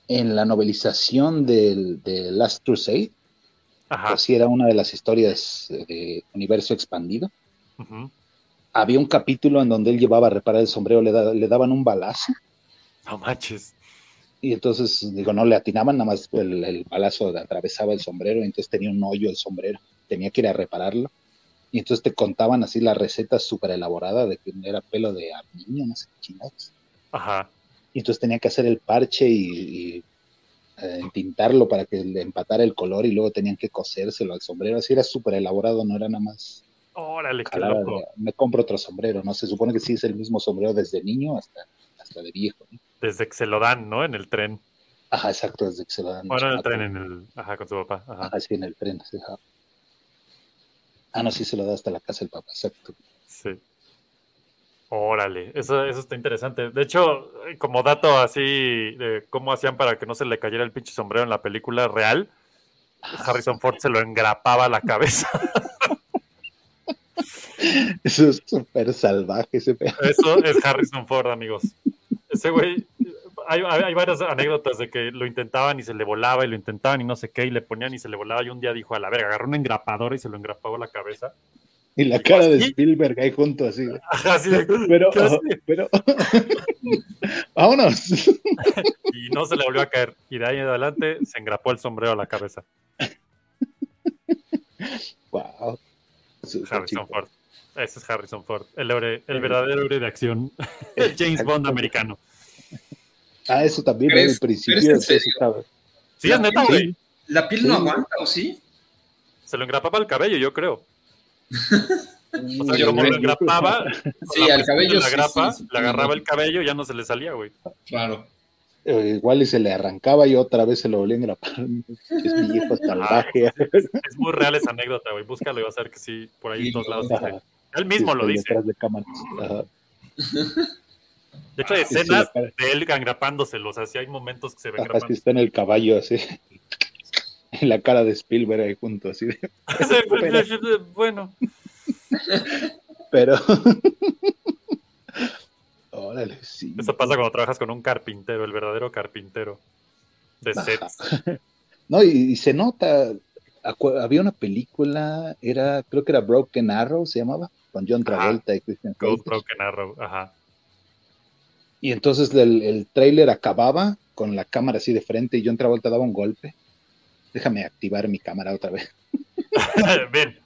en la novelización del, de Last Crusade, Ajá. o si era una de las historias de universo expandido. Había un capítulo en donde él llevaba a reparar el sombrero, le, da- le daban un balazo No manches. y entonces, digo, no le atinaban, nada más el, el balazo atravesaba el sombrero y entonces tenía un hoyo el sombrero, tenía que ir a repararlo. Y entonces te contaban así la receta súper elaborada de que era pelo de niño, no sé qué chingados. Ajá. Y entonces tenía que hacer el parche y, y, eh, entintarlo para que le empatara el color y luego tenían que cosérselo al sombrero. Así era súper elaborado, no era nada más Órale, qué loco. de, me compro otro sombrero, ¿no? Se supone que sí es el mismo sombrero desde niño hasta, hasta de viejo. ¿no? Desde que se lo dan, ¿no? En el tren. Ajá, exacto, desde que se lo dan. Bueno, en el tren, en el. Ajá, con su papá. Ajá. Ajá, sí, en el tren. sí, ajá. Ah, no, sí se lo da hasta la casa del papá, exacto. Sí. Órale, eso, eso está interesante. De hecho, como dato así de cómo hacían para que no se le cayera el pinche sombrero en la película real, Harrison Ford se lo engrapaba a la cabeza. Eso es súper salvaje ese pedo. Eso es Harrison Ford, amigos. Ese güey, hay, varias anécdotas de que lo intentaban y se le volaba y lo intentaban y no sé qué, y le ponían y se le volaba y un día dijo, a la verga, agarró una engrapadora y se lo engrapaba a la cabeza. Y la cara de Spielberg ahí junto así. Ajá, así de, Pero, pero, vámonos. Y no se le volvió a caer. Y de ahí en adelante se engrapó el sombrero a la cabeza. Wow. Harrison Ford. Ese es Harrison Ford. El, el verdadero héroe de acción. El James Bond americano. Ah, eso también. ¿Crees- el principio. en eso estaba- Sí, es neta, güey. ¿La piel no Sí. aguanta o sí? Se lo engrapaba al cabello, yo creo. O sea, Yo como lo engrapaba, Sí, al presión cabello la sí, grapa, sí, sí, le sí. agarraba el cabello y ya no se le salía, güey. Claro. eh, igual y se le arrancaba y otra vez se lo volvía a engrapar. Es mi hijo salvaje. Es muy real esa anécdota, güey. Búscalo y vas a ver que sí, por ahí en todos lados. Él mismo lo Estoy dice. detrás de cámaras. Ajá. De hecho, hay sí, escenas de él engrapándolo. O sea, sí hay momentos que se ven es que está en el caballo así. En la cara de Spielberg ahí junto así. de- bueno, Pero. Órale, sí. eso pasa cuando trabajas con un carpintero, el verdadero carpintero de sets. No, y, y se nota. Había una película, era, creo que era Broken Arrow, se llamaba, con John Travolta y Christian Slater. Broken Arrow, ajá. Y entonces el, el trailer acababa con la cámara así de frente y John Travolta daba un golpe. Déjame activar mi cámara otra vez. Ven.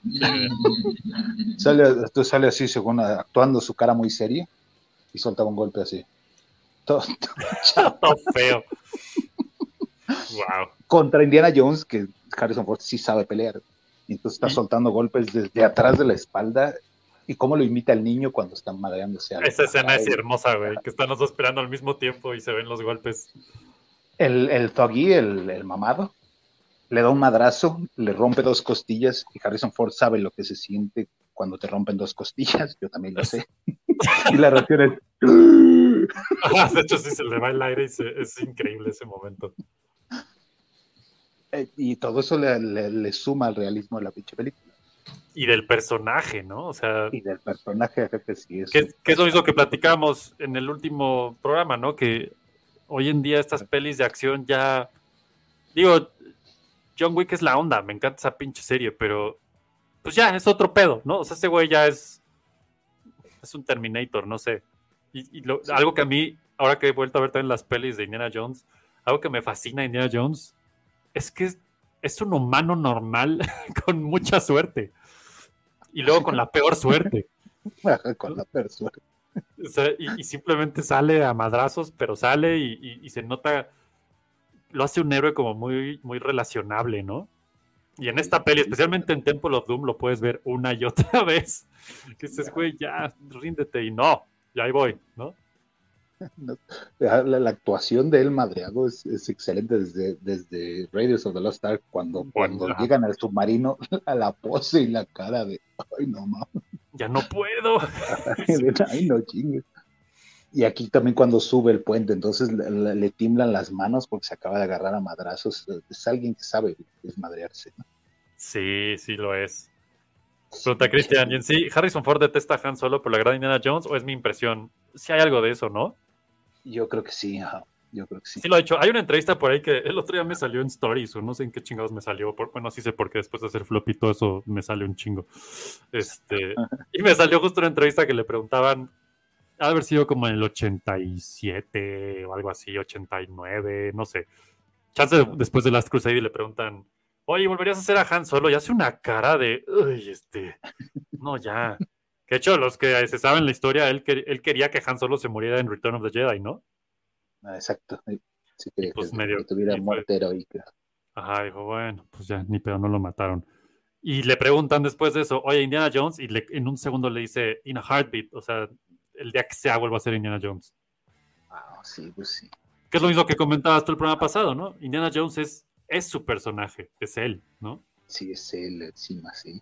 Sale, entonces sale así, según actuando su cara muy seria, y soltaba un golpe así. Todo- Todo feo. Wow. contra Indiana Jones, que Harrison Ford sí sabe pelear. Y entonces está soltando golpes desde atrás de la espalda. Y cómo lo imita el niño cuando están madreándose a Esa escena es hermosa, güey. Que están los dos esperando al mismo tiempo y se ven los golpes. El, el Thuggy, el, el mamado, le da un madrazo, le rompe dos costillas. Y Harrison Ford sabe lo que se siente cuando te rompen dos costillas. Yo también lo sé. y la reacción es. De hecho, sí se le va el aire y se- es increíble ese momento. Eh, y todo eso le, le- le suma al realismo de la pinche película. Y del personaje, ¿no? O sea, Y del personaje, que sí es. que, que es lo mismo que platicamos en el último programa, ¿no? Que hoy en día estas pelis de acción ya. Digo, John Wick es la onda, me encanta esa pinche serie, pero. Pues ya, es otro pedo, ¿no? O sea, ese güey ya es. Es un Terminator, no sé. Y, y lo- algo que a mí, ahora que he vuelto a ver también las pelis de Indiana Jones, algo que me fascina de Indiana Jones es que es, es un humano normal con mucha suerte. Y luego con la peor suerte. con la. O sea, y, y simplemente sale a madrazos, pero sale y, y- y se nota, lo hace un héroe como muy, muy relacionable, ¿no? Y en esta peli, especialmente en Temple of Doom, lo puedes ver una y otra vez. Que dices, güey, ya, ríndete y no, ya ahí voy, ¿no? La, la- la actuación de él madreado es, es excelente desde, desde Raiders of the Lost Ark, cuando, cuando llegan al submarino, a la pose y la cara de, ay no mames, Ya no puedo. ay no chingues. Y aquí también cuando sube el puente, entonces le, le- tiemblan las manos porque se acaba de agarrar a madrazos. Es alguien que sabe desmadrearse. ¿no? Sí, sí lo es. Pregunta Cristian, y en sí, ¿Harrison Ford detesta a Han Solo por la gran Indiana Jones o es mi impresión? Sí hay algo de eso, ¿no? Yo creo que sí, ajá, yo creo que sí. Sí lo ha hecho. Hay una entrevista por ahí que el otro día me salió en Stories o no sé en qué chingados me salió. Por, bueno, sí sé porque después de hacer flop y todo eso me sale un chingo. Este, y me salió justo una entrevista que le preguntaban, ha de haber sido como en el 87 o algo así, 89, no sé. Chance de- después de Last Crusade y le preguntan, oye, ¿volverías a hacer a Han Solo? Y hace una cara de, uy, este, no, ya. Que de hecho, los que se saben la historia, él, él quería que Han Solo se muriera en Return of the Jedi, ¿no? Ah, exacto. Sí, que, pues que- medio- que tuviera muerte heroica. Ajá, dijo, bueno, pues ya, ni pedo, no lo mataron. Y le preguntan después de eso, oye, Indiana Jones, y le- en un segundo le dice, in a heartbeat, o sea, el día que sea vuelva a ser Indiana Jones. Ah, sí, pues sí. Que es lo mismo que comentabas tú el programa pasado, ¿no? Indiana Jones es, es su personaje, es él, ¿no? Sí, es él encima, sí.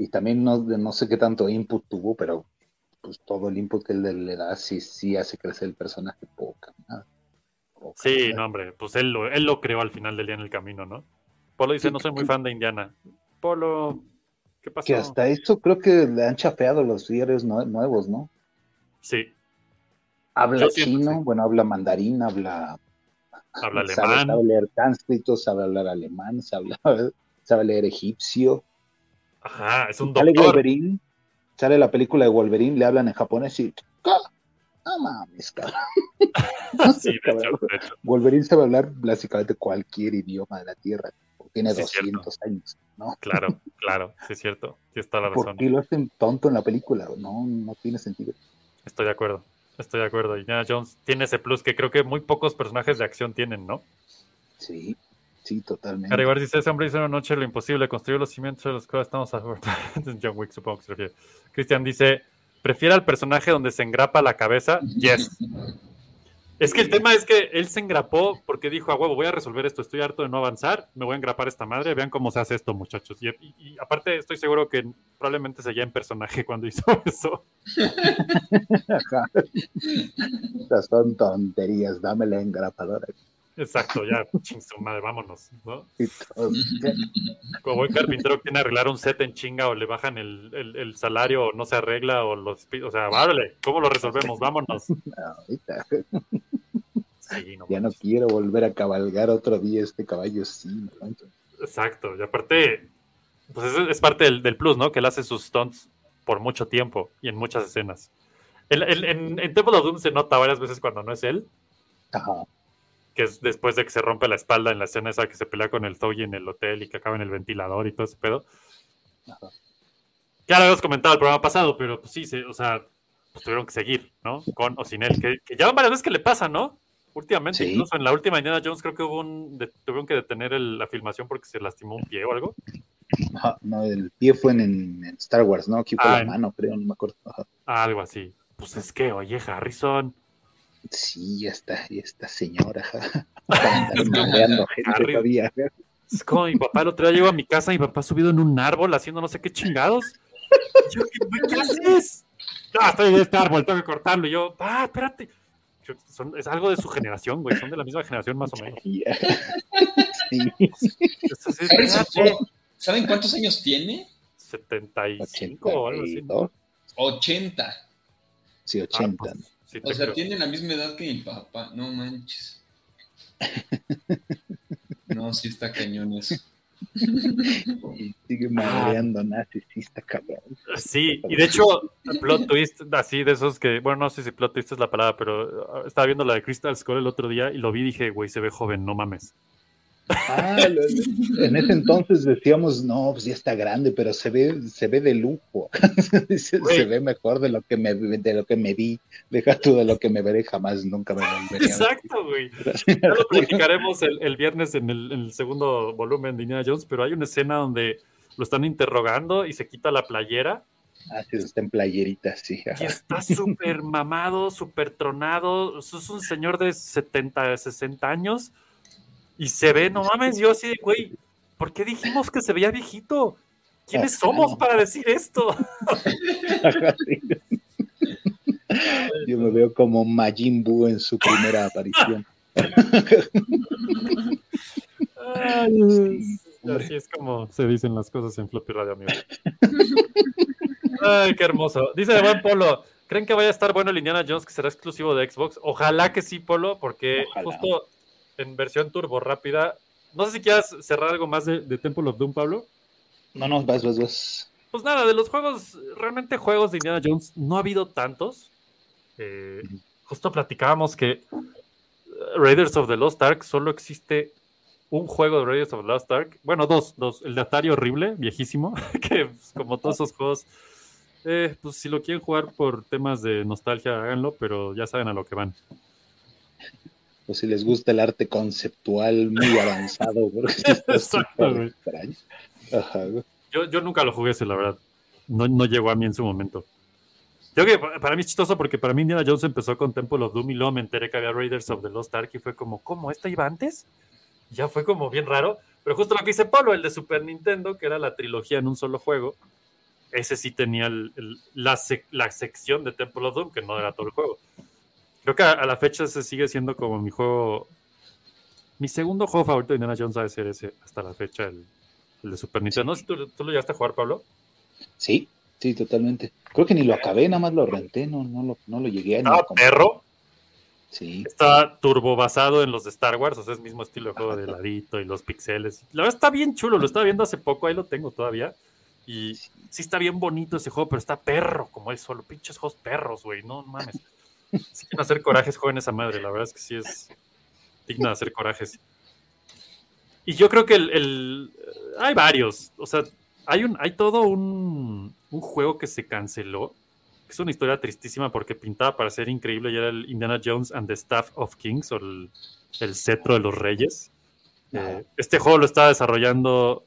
Y también no, no sé qué tanto input tuvo, pero pues todo el input que él le, da sí, sí hace crecer el personaje poca. Poca Sí, no, hombre, pues él lo, él lo creó al final del día en el camino, ¿no? Polo dice, Sí, no soy muy fan de Indiana. Polo, ¿qué pasó? Que hasta eso creo que le han chafeado los diarios nue- nuevos, ¿no? Sí, Habla Yo siento, chino, bueno, habla mandarín, habla, habla alemán. sabe leer sánscrito, sabe hablar alemán, sabe, sabe leer egipcio. Ajá, es un Sale doctor. Wolverine, sale la película de Wolverine, le hablan en japonés y. "¿Qué? No mames, cabrón. Sí, de hecho, de hecho. Wolverine sabe hablar básicamente cualquier idioma de la Tierra. Tiene Sí, es cierto. 200 años, ¿no? Claro, claro, sí es cierto. Sí está la ¿Por razón. qué lo hacen tonto en la película? No, no tiene sentido. Estoy de acuerdo. Estoy de acuerdo. Indiana Jones tiene ese plus que creo que muy pocos personajes de acción tienen, ¿no? Sí, sí, totalmente. Caribar dice, ese hombre hizo una noche lo imposible, construyó los cimientos de los cuales estamos a. John Wick, supongo que se refiere. Cristian dice, ¿prefiere al personaje donde se engrapa la cabeza? Yes. Es que el tema es que él se engrapó porque dijo, a huevo, voy a resolver esto, estoy harto de no avanzar, me voy a engrapar esta madre, vean cómo se hace esto, muchachos. Y, y- y aparte estoy seguro que probablemente seguía en personaje cuando hizo eso. Estas son tonterías, dame la engrapadora. Exacto, ya, ching su madre, vámonos, ¿no? Como buen carpintero tiene que arreglar un set en chinga o le bajan el, el- el salario o no se arregla o los... O sea, vale, ¿cómo lo resolvemos? Vámonos. Ahorita, Sí, no ya no quiero volver a cabalgar otro día este caballo, sí. manches. Exacto, y aparte, pues es, es parte del, del plus, ¿no? Que él hace sus stunts por mucho tiempo y en muchas escenas. El- el- en, en Temple of Doom se nota varias veces cuando no es él, Ajá. Que es después de que se rompe la espalda en la escena esa que se pelea con el Zoe en el hotel y que acaba en el ventilador y todo ese pedo. Ya lo habíamos comentado el programa pasado, pero pues sí, se- o sea, pues tuvieron que seguir, ¿no? Con o sin él, que, que ya van varias veces que le pasa, ¿no? Últimamente, Sí. incluso en la última Indiana Jones creo que hubo un, de- tuvieron que detener el- la filmación porque se lastimó un pie o algo. Ajá, No, el pie fue en, en- Star Wars, ¿no? Aquí fue Ah, la mano, creo, no me acuerdo. Ajá. Algo así. Pues es que, oye, Harrison. Sí, ya está, ya está señora. ajá. Para andar madreando gente Harry. todavía. Es como mi papá el otro día llegó a mi casa y mi papá subido en un árbol haciendo no sé qué chingados. Yo, ¿qué, ¿qué haces? No, estoy en este árbol, tengo que cortarlo. Y yo, ah, espérate. Yo, son- es algo de su generación, güey. Son de la misma generación más o menos. Sí, espérate. ¿Saben cuántos años tiene? 75 o algo así. 82. 80. Sí, 80. pues, ¿no? Sí, O sea, creo. tiene la misma edad que mi papá. No manches. No, sí está cañón eso. Y sigue madreando nazis, sí está cabrón. Sí, y de hecho, plot twist, así de esos que, bueno, no sé si plot twist es la palabra, pero uh, estaba viendo la de Crystal Skull el otro día y lo vi y dije, güey, se ve joven, no mames. Ah, en ese entonces decíamos, no, pues ya está grande, pero se ve, se ve de lujo. se, ve mejor de lo que me de lo que me vi. Deja tú de lo que me veré jamás, nunca me volveré. a ver. Exacto, güey. Ya lo platicaremos el, el viernes en el, en el segundo volumen de Indiana Jones, pero hay una escena donde lo están interrogando y se quita la playera Ah, sí, está en playerita, sí. y está súper mamado, súper tronado. Eso Es un señor de 70, 60 años y se ve, no mames, yo así de, güey, ¿por qué dijimos que se veía viejito? ¿Quiénes somos para decir esto? Yo me veo como Majin Buu en su primera aparición. Ay, Así es como se dicen las cosas en Floppy Radio, amigo. Ay, qué hermoso. Dice de buen Polo, ¿creen que vaya a estar bueno el Indiana Jones que será exclusivo de Xbox? Ojalá que sí, Polo, porque Ojalá. justo en versión turbo rápida. No sé si quieras cerrar algo más de, de Temple of Doom, Pablo. No, no, vas, vas, vas. Pues nada, de los juegos, realmente juegos de Indiana Jones no ha habido tantos. Eh, justo platicábamos que eh, Raiders of the Lost Ark solo existe un juego de Raiders of the Lost Ark. Bueno, dos, dos. El de Atari horrible, viejísimo, que pues, como todos esos juegos, eh, pues si lo quieren jugar por temas de nostalgia, háganlo, pero ya saben a lo que van. O si les gusta el arte conceptual muy avanzado, Exacto, súper güey. extraño. Ajá, güey. Yo, yo nunca lo jugué ese, la verdad. No, no llegó a mí en su momento. Yo que pa- para mí es chistoso porque para mí Indiana Jones empezó con Temple of Doom y luego me enteré que había Raiders of the Lost Ark y fue como, ¿cómo? ¿Esta iba antes? Ya fue como bien raro. Pero justo lo que dice Pablo, el de Super Nintendo, que era la trilogía en un solo juego, ese sí tenía el- el- la, sec- la sección de Temple of Doom, que no era todo el juego. Creo que a, a la fecha ese sigue siendo como mi juego. Mi segundo juego favorito de Indiana Jones ha de ser ese hasta la fecha, el, el de Super Nintendo. No tú, tú lo llegaste a jugar, Pablo. Sí, sí, totalmente. Creo que ni lo acabé, nada más lo renté, no, no, lo, no lo llegué a Ah, perro. Sí, Está turbo basado en los de Star Wars, o sea, es mismo estilo de juego de ladito y los pixeles. La verdad está bien chulo, lo estaba viendo hace poco, ahí lo tengo todavía. Y sí está bien bonito ese juego, pero está perro como él solo. Pinches juegos perros, güey. No mames. Sí hacer corajes jóvenes a madre. La verdad es que sí es digno de hacer corajes. Y yo creo que el, el- hay varios. O sea, hay un, hay todo un, un juego que se canceló. que Es una historia tristísima porque pintaba para ser increíble y era el Indiana Jones and the Staff of Kings o el, el cetro de los reyes. Eh, este juego lo estaba desarrollando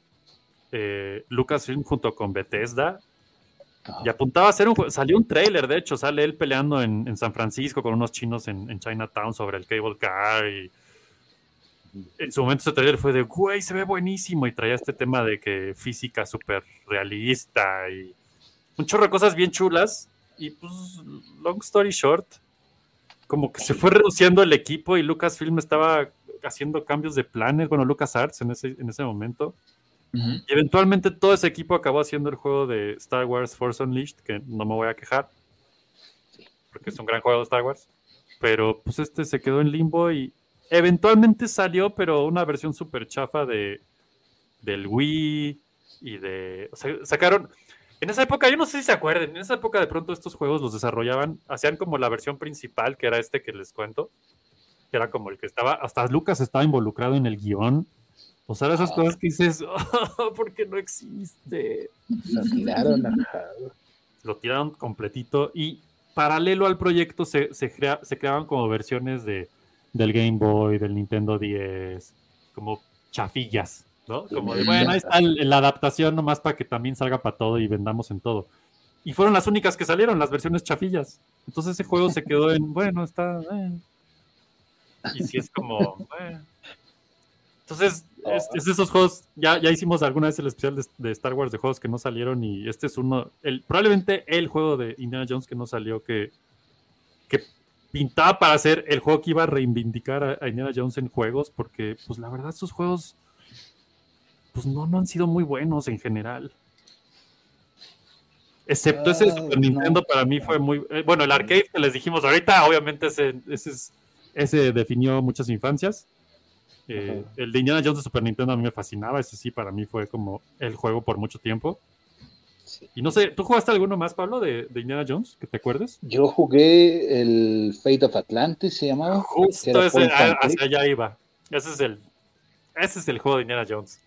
eh, Lucasfilm junto con Bethesda. Y apuntaba a ser un. Salió un trailer, de hecho, sale él peleando en, en San Francisco con unos chinos en, en Chinatown sobre el cable car. Y en su momento ese trailer fue de, güey, se ve buenísimo. Y traía este tema de que física súper realista y un chorro de cosas bien chulas. Y pues, long story short, como que se fue reduciendo el equipo y Lucasfilm estaba haciendo cambios de planes. Bueno, LucasArts en ese, en ese momento. Y eventualmente todo ese equipo acabó haciendo el juego de Star Wars Force Unleashed, que no me voy a quejar, porque es un gran juego de Star Wars. Pero pues este se quedó en limbo y eventualmente salió, pero una versión súper chafa de, del Wii y de... o sea, sacaron... En esa época, yo no sé si se acuerden, en esa época de pronto estos juegos los desarrollaban, hacían como la versión principal, que era este que les cuento, que era como el que estaba, hasta Lucas estaba involucrado en el guion. O sea, esas cosas que dices, "Oh, ¿por qué no existe? Lo tiraron. Lo tiraron completito y paralelo al proyecto se, se, crea- se creaban como versiones de, del Game Boy, del Nintendo 10, como chafillas, ¿no? Como de, bueno, ahí está la adaptación nomás para que también salga para todo y vendamos en todo. Y fueron las únicas que salieron, las versiones chafillas. Entonces ese juego se quedó en, bueno, está... eh. Y si es como... eh. Entonces, es, es de esos juegos, ya, ya hicimos alguna vez el especial de, de Star Wars de juegos que no salieron y este es uno, el, probablemente el juego de Indiana Jones que no salió, que, que pintaba para ser el juego que iba a reivindicar a, a Indiana Jones en juegos, porque pues la verdad sus juegos pues no, no han sido muy buenos en general. Excepto ese de Super Nintendo para mí fue muy... eh, bueno, el arcade que les dijimos ahorita, obviamente ese, ese, es- ese definió muchas infancias. Eh, el de Indiana Jones de Super Nintendo a mí me fascinaba, ese sí para mí fue como el juego por mucho tiempo. Y no sé, ¿tú jugaste alguno más, Pablo, de, de Indiana Jones, que te acuerdes? Yo jugué el Fate of Atlantis, se llamaba. Justo ese, ah, hacia allá iba. Ese es el, ese es el juego de Indiana Jones.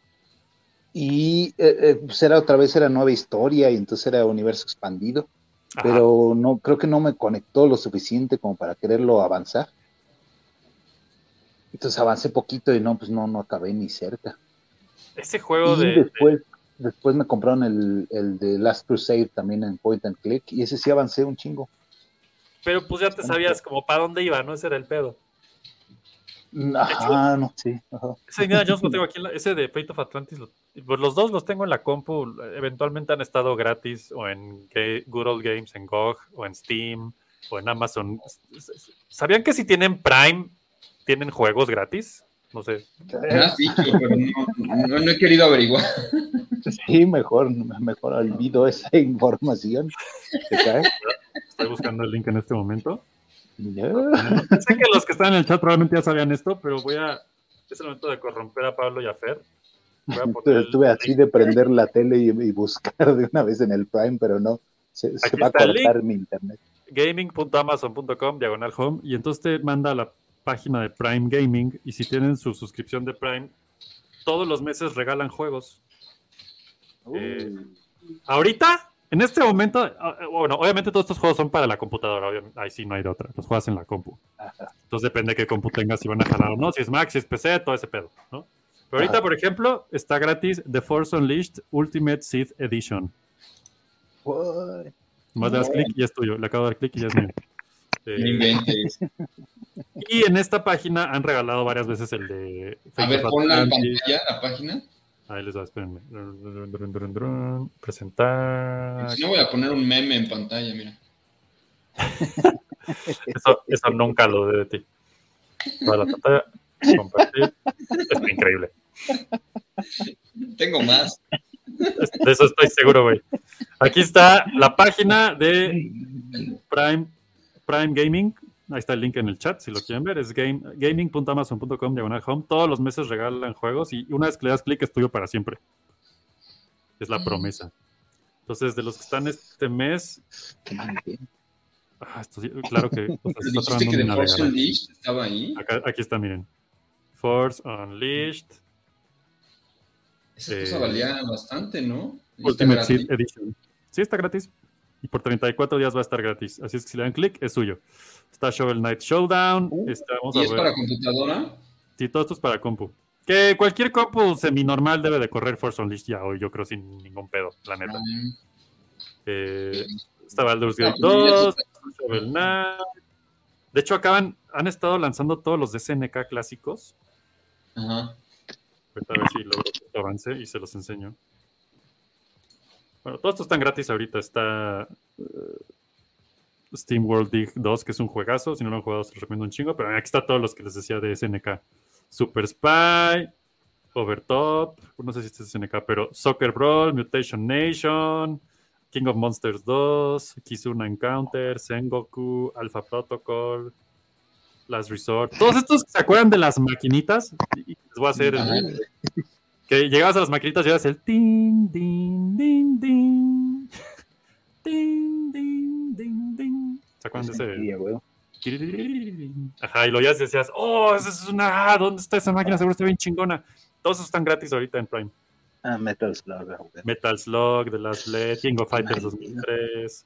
Y eh, eh, pues era otra vez era nueva historia y entonces era universo expandido. Ajá. Pero no creo que no me conectó lo suficiente como para quererlo avanzar. Entonces avancé poquito y no, pues no, no acabé ni cerca. Ese juego y de, de- después, después me compraron el, el de Last Crusade también en Point and Click y ese sí avancé un chingo. Pero pues ya te sabías como para dónde iba, ¿no? Ese era el pedo. Ajá, no, sí. ajá. Ese Indiana Jones lo tengo aquí, en la- ese de Fate of Atlantis, lo- pues los dos los tengo en la compu, eventualmente han estado gratis o en Good Old Games, en GOG, o en Steam, o en Amazon. ¿Sabían que si tienen Prime, tienen juegos gratis? No sé. Me has dicho, pero no, no- no he querido averiguar. Sí, mejor, mejor olvido esa información. Estoy buscando el link en este momento. Ya. Sé que los que están en el chat probablemente ya sabían esto, pero voy a... Es el momento de corromper a Pablo y a Fer. Voy a poner Pero el- Estuve así de prender la tele y, y buscar de una vez en el Prime, pero no, se, se Aquí va a cortar mi internet. gaming.amazon.com diagonal home y entonces te manda a la página de Prime Gaming y si tienen su suscripción de Prime todos los meses regalan juegos. Eh, ahorita en este momento ah, bueno obviamente todos estos juegos son para la computadora ahí sí no hay de otra los juegas en la compu. Entonces depende de qué compu tengas si van a jalar o no si es Mac si es PC todo ese pedo ¿no? pero ahorita por ejemplo está gratis The Force Unleashed Ultimate Sith Edition. What? más le das clic y es tuyo le acabo de dar clic y ya es mío. Eh. Y en esta página han regalado varias veces el de. A ver, ponla en pantalla, la página. Ahí les va, espérenme. Presentar. Si no, voy a poner un meme en pantalla, mira. Eso, eso nunca lo de ti. Toda la pantalla. Compartir. Está increíble. Tengo más. De eso estoy seguro, güey. Aquí está la página de Prime, Prime Gaming. Ahí está el link en el chat, si lo quieren ver. Es game, gaming.amazon.com diagonal home. Todos los meses regalan juegos y una vez que le das clic es tuyo para siempre. Es la promesa. Entonces, de los que están este mes. Ah, esto sí, claro que. o sea, se está ¿Dijiste trabajando que un The Force. Unleashed estaba ahí? Acá- aquí está, miren. Force Unleashed. Esa cosa Eh, valía bastante, ¿no? Ultimate Edition. Sí, está gratis. Y por 34 días va a estar gratis. Así es que si le dan clic, es suyo. Está Shovel Knight Showdown. está, vamos Uh, ¿Y a es ver. para computadora? Sí, todo esto es para compu. Que cualquier compu semi-normal debe de correr Force Unleashed ya hoy, yo creo, sin ningún pedo, la neta. Eh, está Baldur's Gate No, pues ya 2, Shovel Knight. De hecho, acaban, han estado lanzando todos los de SNK clásicos. Ajá. Ahorita a ver si logro que avance y se los enseño. Bueno, todos estos están gratis ahorita. Está eh, Steam World Dig 2, que es un juegazo. Si no lo han jugado, se los recomiendo un chingo. Pero aquí está todos los que les decía de SNK. Super Spy, Overtop, no sé si este es SNK, pero Soccer Brawl, Mutation Nation, King of Monsters 2, Kizuna Encounter, Sengoku, Alpha Protocol, Last Resort. Todos estos se acuerdan de las maquinitas. Y les voy a hacer. el-. Que llegabas a las maquinitas y hacías el tin, din, din, din. Tin, din, din, din. ¿Se acuerdan de ese? Ajá, y lo ya decías, oh, esa es una. ah, ¿Dónde está esa máquina? Seguro está bien chingona. Todos están gratis ahorita en Prime. Ah, Metal Slug. Metal Slug, The Last Blade, King of Fighters 2003,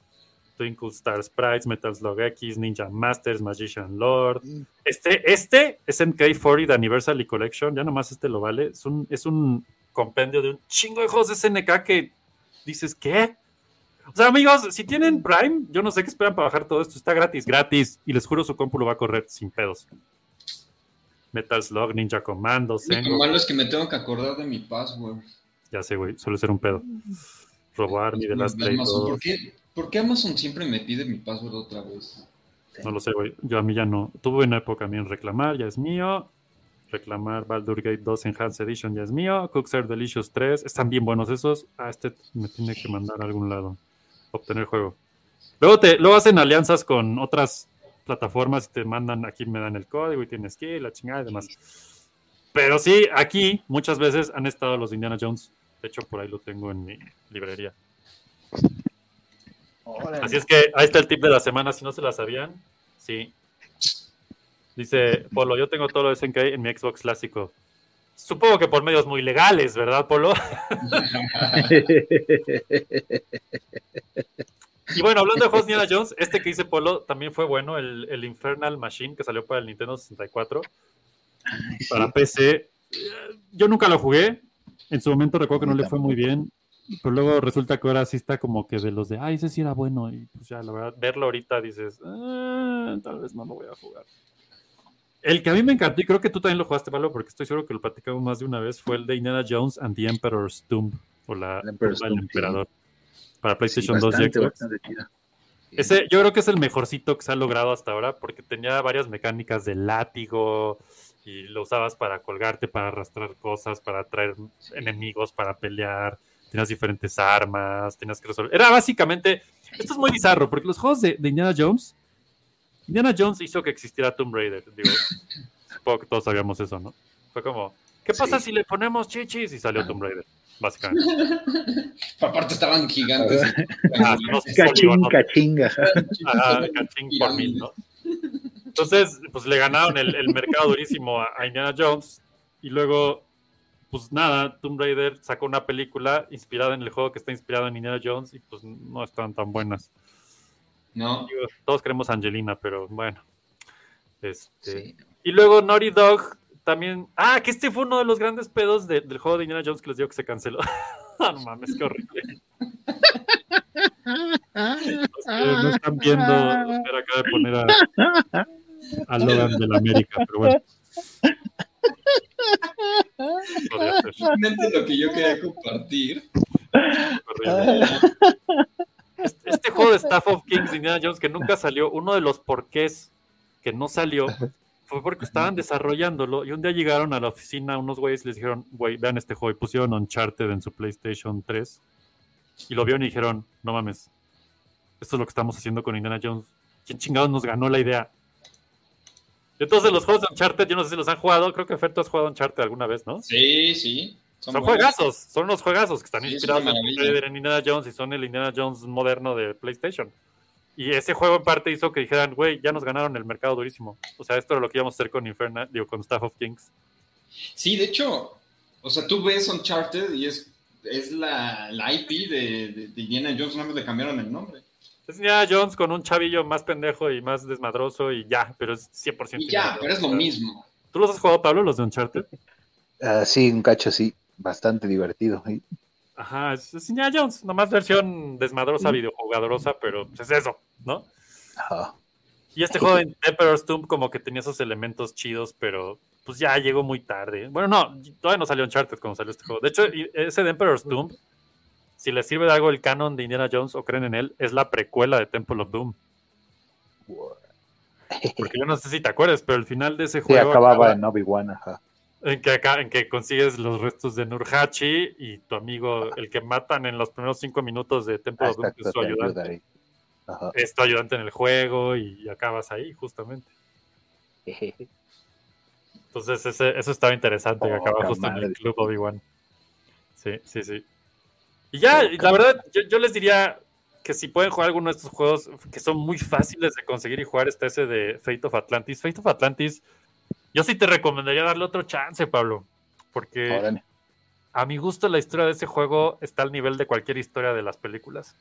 Twinkle Star Sprites, Metal Slug X, Ninja Masters, Magician Lord. Este, este es MK40 de Anniversary Collection, ya nomás este lo vale. Es un, es un compendio de un chingo de juegos de SNK que dices, ¿qué? O sea, amigos, si tienen Prime, yo no sé qué esperan para bajar todo esto. Está gratis, gratis. Y les juro, su compu lo va a correr sin pedos. Metal Slug, Ninja Commando, Lo malo es que me tengo que acordar de mi password. Ya sé, güey, suele ser un pedo. The Last De Amazon. 2. ¿Por qué, por qué Amazon siempre me pide mi password otra vez? No lo sé, güey. Yo a mí ya no. Tuve una época también reclamar, ya es mío. Reclamar Baldur Gate 2 Enhanced Edition ya es mío. Cookser Delicious 3. Están bien buenos esos. Ah, este me tiene que mandar a algún lado. Obtener juego. Luego, te, luego hacen alianzas con otras plataformas y te mandan, aquí me dan el código y tienes que ir, la chingada y demás. Pero sí, aquí muchas veces han estado los Indiana Jones. De hecho, por ahí lo tengo en mi librería. Así es que ahí está el tip de la semana, si no se la sabían. Sí. Dice Polo, yo tengo todo lo de SNK en mi Xbox clásico. Supongo que por medios muy legales, ¿verdad, Polo? y bueno, hablando de juegos Indiana Jones, este que dice Polo también fue bueno, el, el Infernal Machine que salió para el Nintendo 64, para PC. Yo nunca lo jugué. En su momento recuerdo que no le fue muy bien. Pero luego resulta que ahora sí está como que de los de, ay, ese sí era bueno. Y pues ya, la verdad, verlo ahorita dices, "Ah, tal vez no lo voy a jugar. El que a mí me encantó, y creo que tú también lo jugaste, Pablo, porque estoy seguro que lo platicamos más de una vez, fue el de Indiana Jones and the Emperor's Tomb, o la Emperor's del sí. emperador, para PlayStation Sí, 2 y bastante, Xbox. bastante chido. Ese, yo creo que es el mejorcito que se ha logrado hasta ahora, porque tenía varias mecánicas de látigo, y lo usabas para colgarte, para arrastrar cosas, para atraer enemigos, para pelear. Tenías diferentes armas, tenías que resolver. Era básicamente. Esto es muy bizarro, porque los juegos de, de Indiana Jones. Indiana Jones hizo que existiera Tomb Raider. Digo, supongo que todos sabíamos eso, ¿no? Fue como, ¿qué pasa si le ponemos chichis? Y salió Tomb Raider, básicamente. Aparte estaban gigantes. Ah, no sé, Cachín, polígonos. cachinga. Cachín por mil, ¿no? Entonces, pues le ganaron el, el mercado durísimo a, a Indiana Jones. Y luego, pues nada, Tomb Raider sacó una película inspirada en el juego que está inspirado en Indiana Jones y pues no están tan buenas. No. Digo, todos queremos Angelina, pero bueno. Este, Y luego Naughty Dog también. Ah, que este fue uno de los grandes pedos de- del juego de Indiana Jones que les digo que se canceló. No mames, qué horrible. Los que no están viendo, espera, acaba de poner a, a Logan del América, pero bueno. Realmente lo que yo quería compartir. Este, este juego de Staff of Kings Indiana Jones que nunca salió, uno de los porqués que no salió fue porque estaban desarrollándolo y un día llegaron a la oficina unos güeyes y les dijeron, güey, vean este juego y pusieron Uncharted en su PlayStation 3 y lo vieron y dijeron, no mames, esto es lo que estamos haciendo con Indiana Jones. ¿Quién chingados nos ganó la idea? Entonces los juegos de Uncharted, yo no sé si los han jugado, creo que Fer, tú has jugado Uncharted alguna vez, ¿no? Sí, sí. Son, juegazos, son unos juegazos que están Sí, es inspirados una en Indiana Jones y son el Indiana Jones moderno de PlayStation. Y ese juego en parte hizo que dijeran, güey, ya nos ganaron el mercado durísimo. O sea, esto era lo que íbamos a hacer con Infernal, digo, con Staff of Kings. Sí, de hecho, o sea, tú ves Uncharted y es, es la, la IP de, de, de Indiana Jones, nada más le cambiaron el nombre. Es Indiana Jones con un chavillo más pendejo y más desmadroso y ya, pero es 100% Y ya, pero es lo mismo. ¿Tú los has jugado, Pablo, los de Uncharted? Ah, sí, un cacho sí, bastante divertido. Ajá, es, es Indiana Jones, nomás versión desmadrosa, Mm. videojugadorosa, pero pues, es eso, ¿no? Ajá. Y este juego de Emperor's Tomb como que tenía esos elementos chidos, pero pues ya llegó muy tarde. Bueno, no, todavía no salió Uncharted cuando salió este juego. De hecho, ese de Emperor's Tomb, si les sirve de algo el canon de Indiana Jones o creen en él, es la precuela de Temple of Doom. Porque yo no sé si te acuerdas, pero el final de ese Sí, juego acababa acaba en Obi-Wan, ajá. en que, acá, en que consigues los restos de Nurhachi y tu amigo, el que matan en los primeros cinco minutos de Temple Ah, of Doom, que es su te ayuda ayudante. Es tu ayudante en el juego y acabas ahí, justamente. Entonces, ese- eso estaba interesante, que Oh, acaba justo en el club Obi-Wan. Sí, sí, sí. Y ya, la verdad, yo, yo les diría que si pueden jugar alguno de estos juegos que son muy fáciles de conseguir y jugar, está ese de Fate of Atlantis. Fate of Atlantis, yo sí te recomendaría darle otro chance, Pablo, porque Órale. a mi gusto la historia de ese juego está al nivel de cualquier historia de las películas.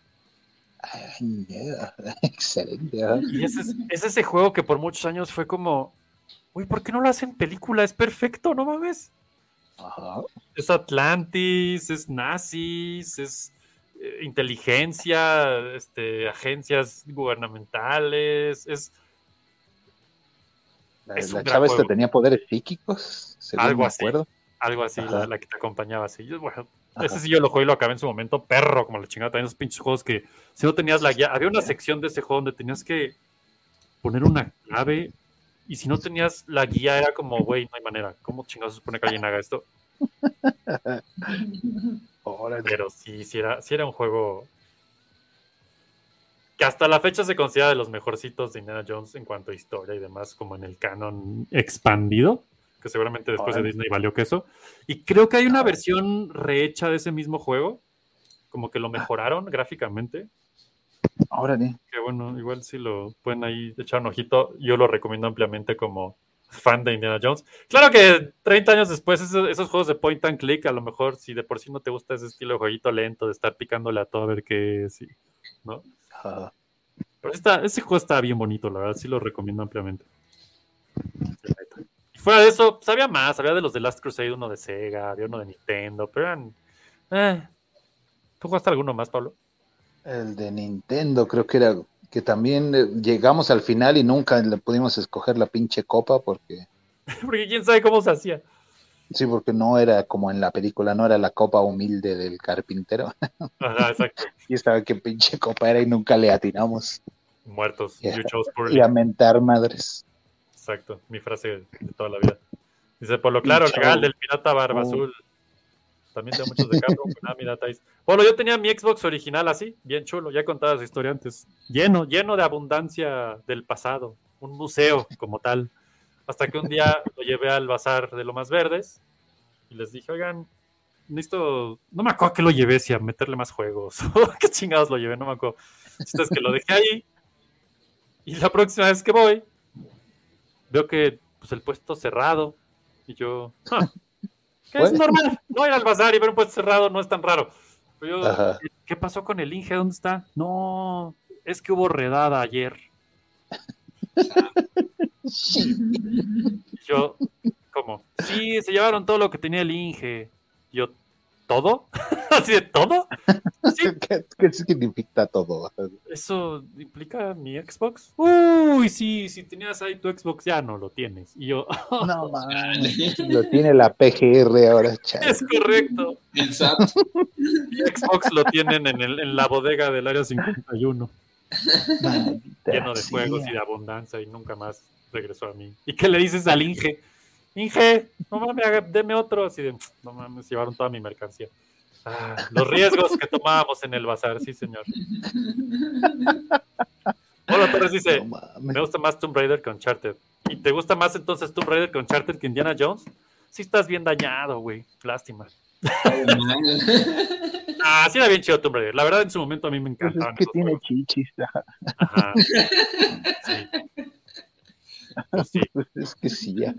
Ay, yeah. Excelente. Y ese es, es ese juego que por muchos años fue como, uy, ¿por qué no lo hacen película? Es perfecto, no mames. Ajá. Es Atlantis, es nazis, es eh, inteligencia, este, agencias gubernamentales, es La, Es la chava esta tenía poderes psíquicos, algo así. Algo así, la, la que te acompañaba así. Yo, bueno, ese sí yo lo jugué y lo acabé en su momento, perro, como la chingada. También esos pinches juegos que si no tenías la guía, había una sección de ese juego donde tenías que poner una clave y si no tenías la guía era como, güey, no hay manera. ¿Cómo chingados se supone que alguien haga esto? Pero sí, sí era, sí era un juego que hasta la fecha se considera de los mejorcitos de Indiana Jones en cuanto a historia y demás, como en el canon expandido, que seguramente después de. Disney valió queso. Y creo que hay una versión rehecha de ese mismo juego, como que lo mejoraron gráficamente. Órale. Que bueno, igual si lo pueden ahí echar un ojito, yo lo recomiendo ampliamente como fan de Indiana Jones. Claro que 30 años después, esos, esos juegos de point and click, a lo mejor si de por sí no te gusta ese estilo de jueguito lento, de estar picándole a todo a ver qué es, y- ¿no? Pero esta- ese juego está bien bonito, la verdad, sí lo recomiendo ampliamente. Y fuera de eso, pues había más, había de los de Last Crusade, uno de Sega, había uno de Nintendo, pero eran... eh. ¿Tú jugaste alguno más, Pablo? El de Nintendo, creo que era que también eh, llegamos al final y nunca le pudimos escoger la pinche copa porque Porque quién sabe cómo se hacía. sí, porque no era como en la película, no era la copa humilde del carpintero. Ajá, exacto. y estaba qué pinche copa era y nunca le atinamos. Muertos. Yeah. Y a mentar madres. Exacto, mi frase de toda la vida. Dice, por lo claro, legal del pirata barba Oh. También tengo muchos de Capcom. Ah, mira, Thais. Bueno, yo tenía mi Xbox original así, bien chulo, ya contaba su historia antes. Lleno, lleno de abundancia del pasado. Un museo como tal. Hasta que un día lo llevé al bazar de lo más verdes y les dije, oigan, necesito. No me acuerdo a qué lo llevé, si a meterle más juegos. ¿Qué chingados lo llevé? No me acuerdo. El chiste es que lo dejé ahí. Y la próxima vez que voy, veo que pues, el puesto cerrado. Y yo, "Ah, que es normal. No ir al bazar y ver un puesto cerrado no es tan raro. Pero yo, Ajá. ¿qué, pasó con el Inge? ¿Dónde está? No, es que hubo redada ayer. Yo, ¿cómo? Sí, se llevaron todo lo que tenía el Inge. Yo, ¿todo? ¿Así de todo? Sí, ¿Qué, qué significa todo? ¿Eso implica mi Xbox? Uy, sí, si tenías ahí tu Xbox ya no lo tienes. Y yo, No mames, lo tiene la PGR ahora, chaval. es correcto. El SAT. Mi Xbox lo tienen en, el- en la bodega del área 51, Maldita lleno de sea. juegos y de abundancia y nunca más regresó a mí. ¿Y qué le dices al Inge? Inge, no mames, deme otro. Así de, no mames, llevaron toda mi mercancía. Ah, los riesgos que tomábamos en el bazar, sí, señor. Hola, Torres dice, No me gusta más Tomb Raider que Uncharted. ¿Y te gusta más entonces Tomb Raider que Uncharted que Indiana Jones? Sí estás bien dañado, güey. Lástima. Ah, sí era bien chido Tomb Raider. La verdad, en su momento a mí me Pues encantaba. es que tiene chichis. Ajá. Sí. Pues sí, es que sí, ya.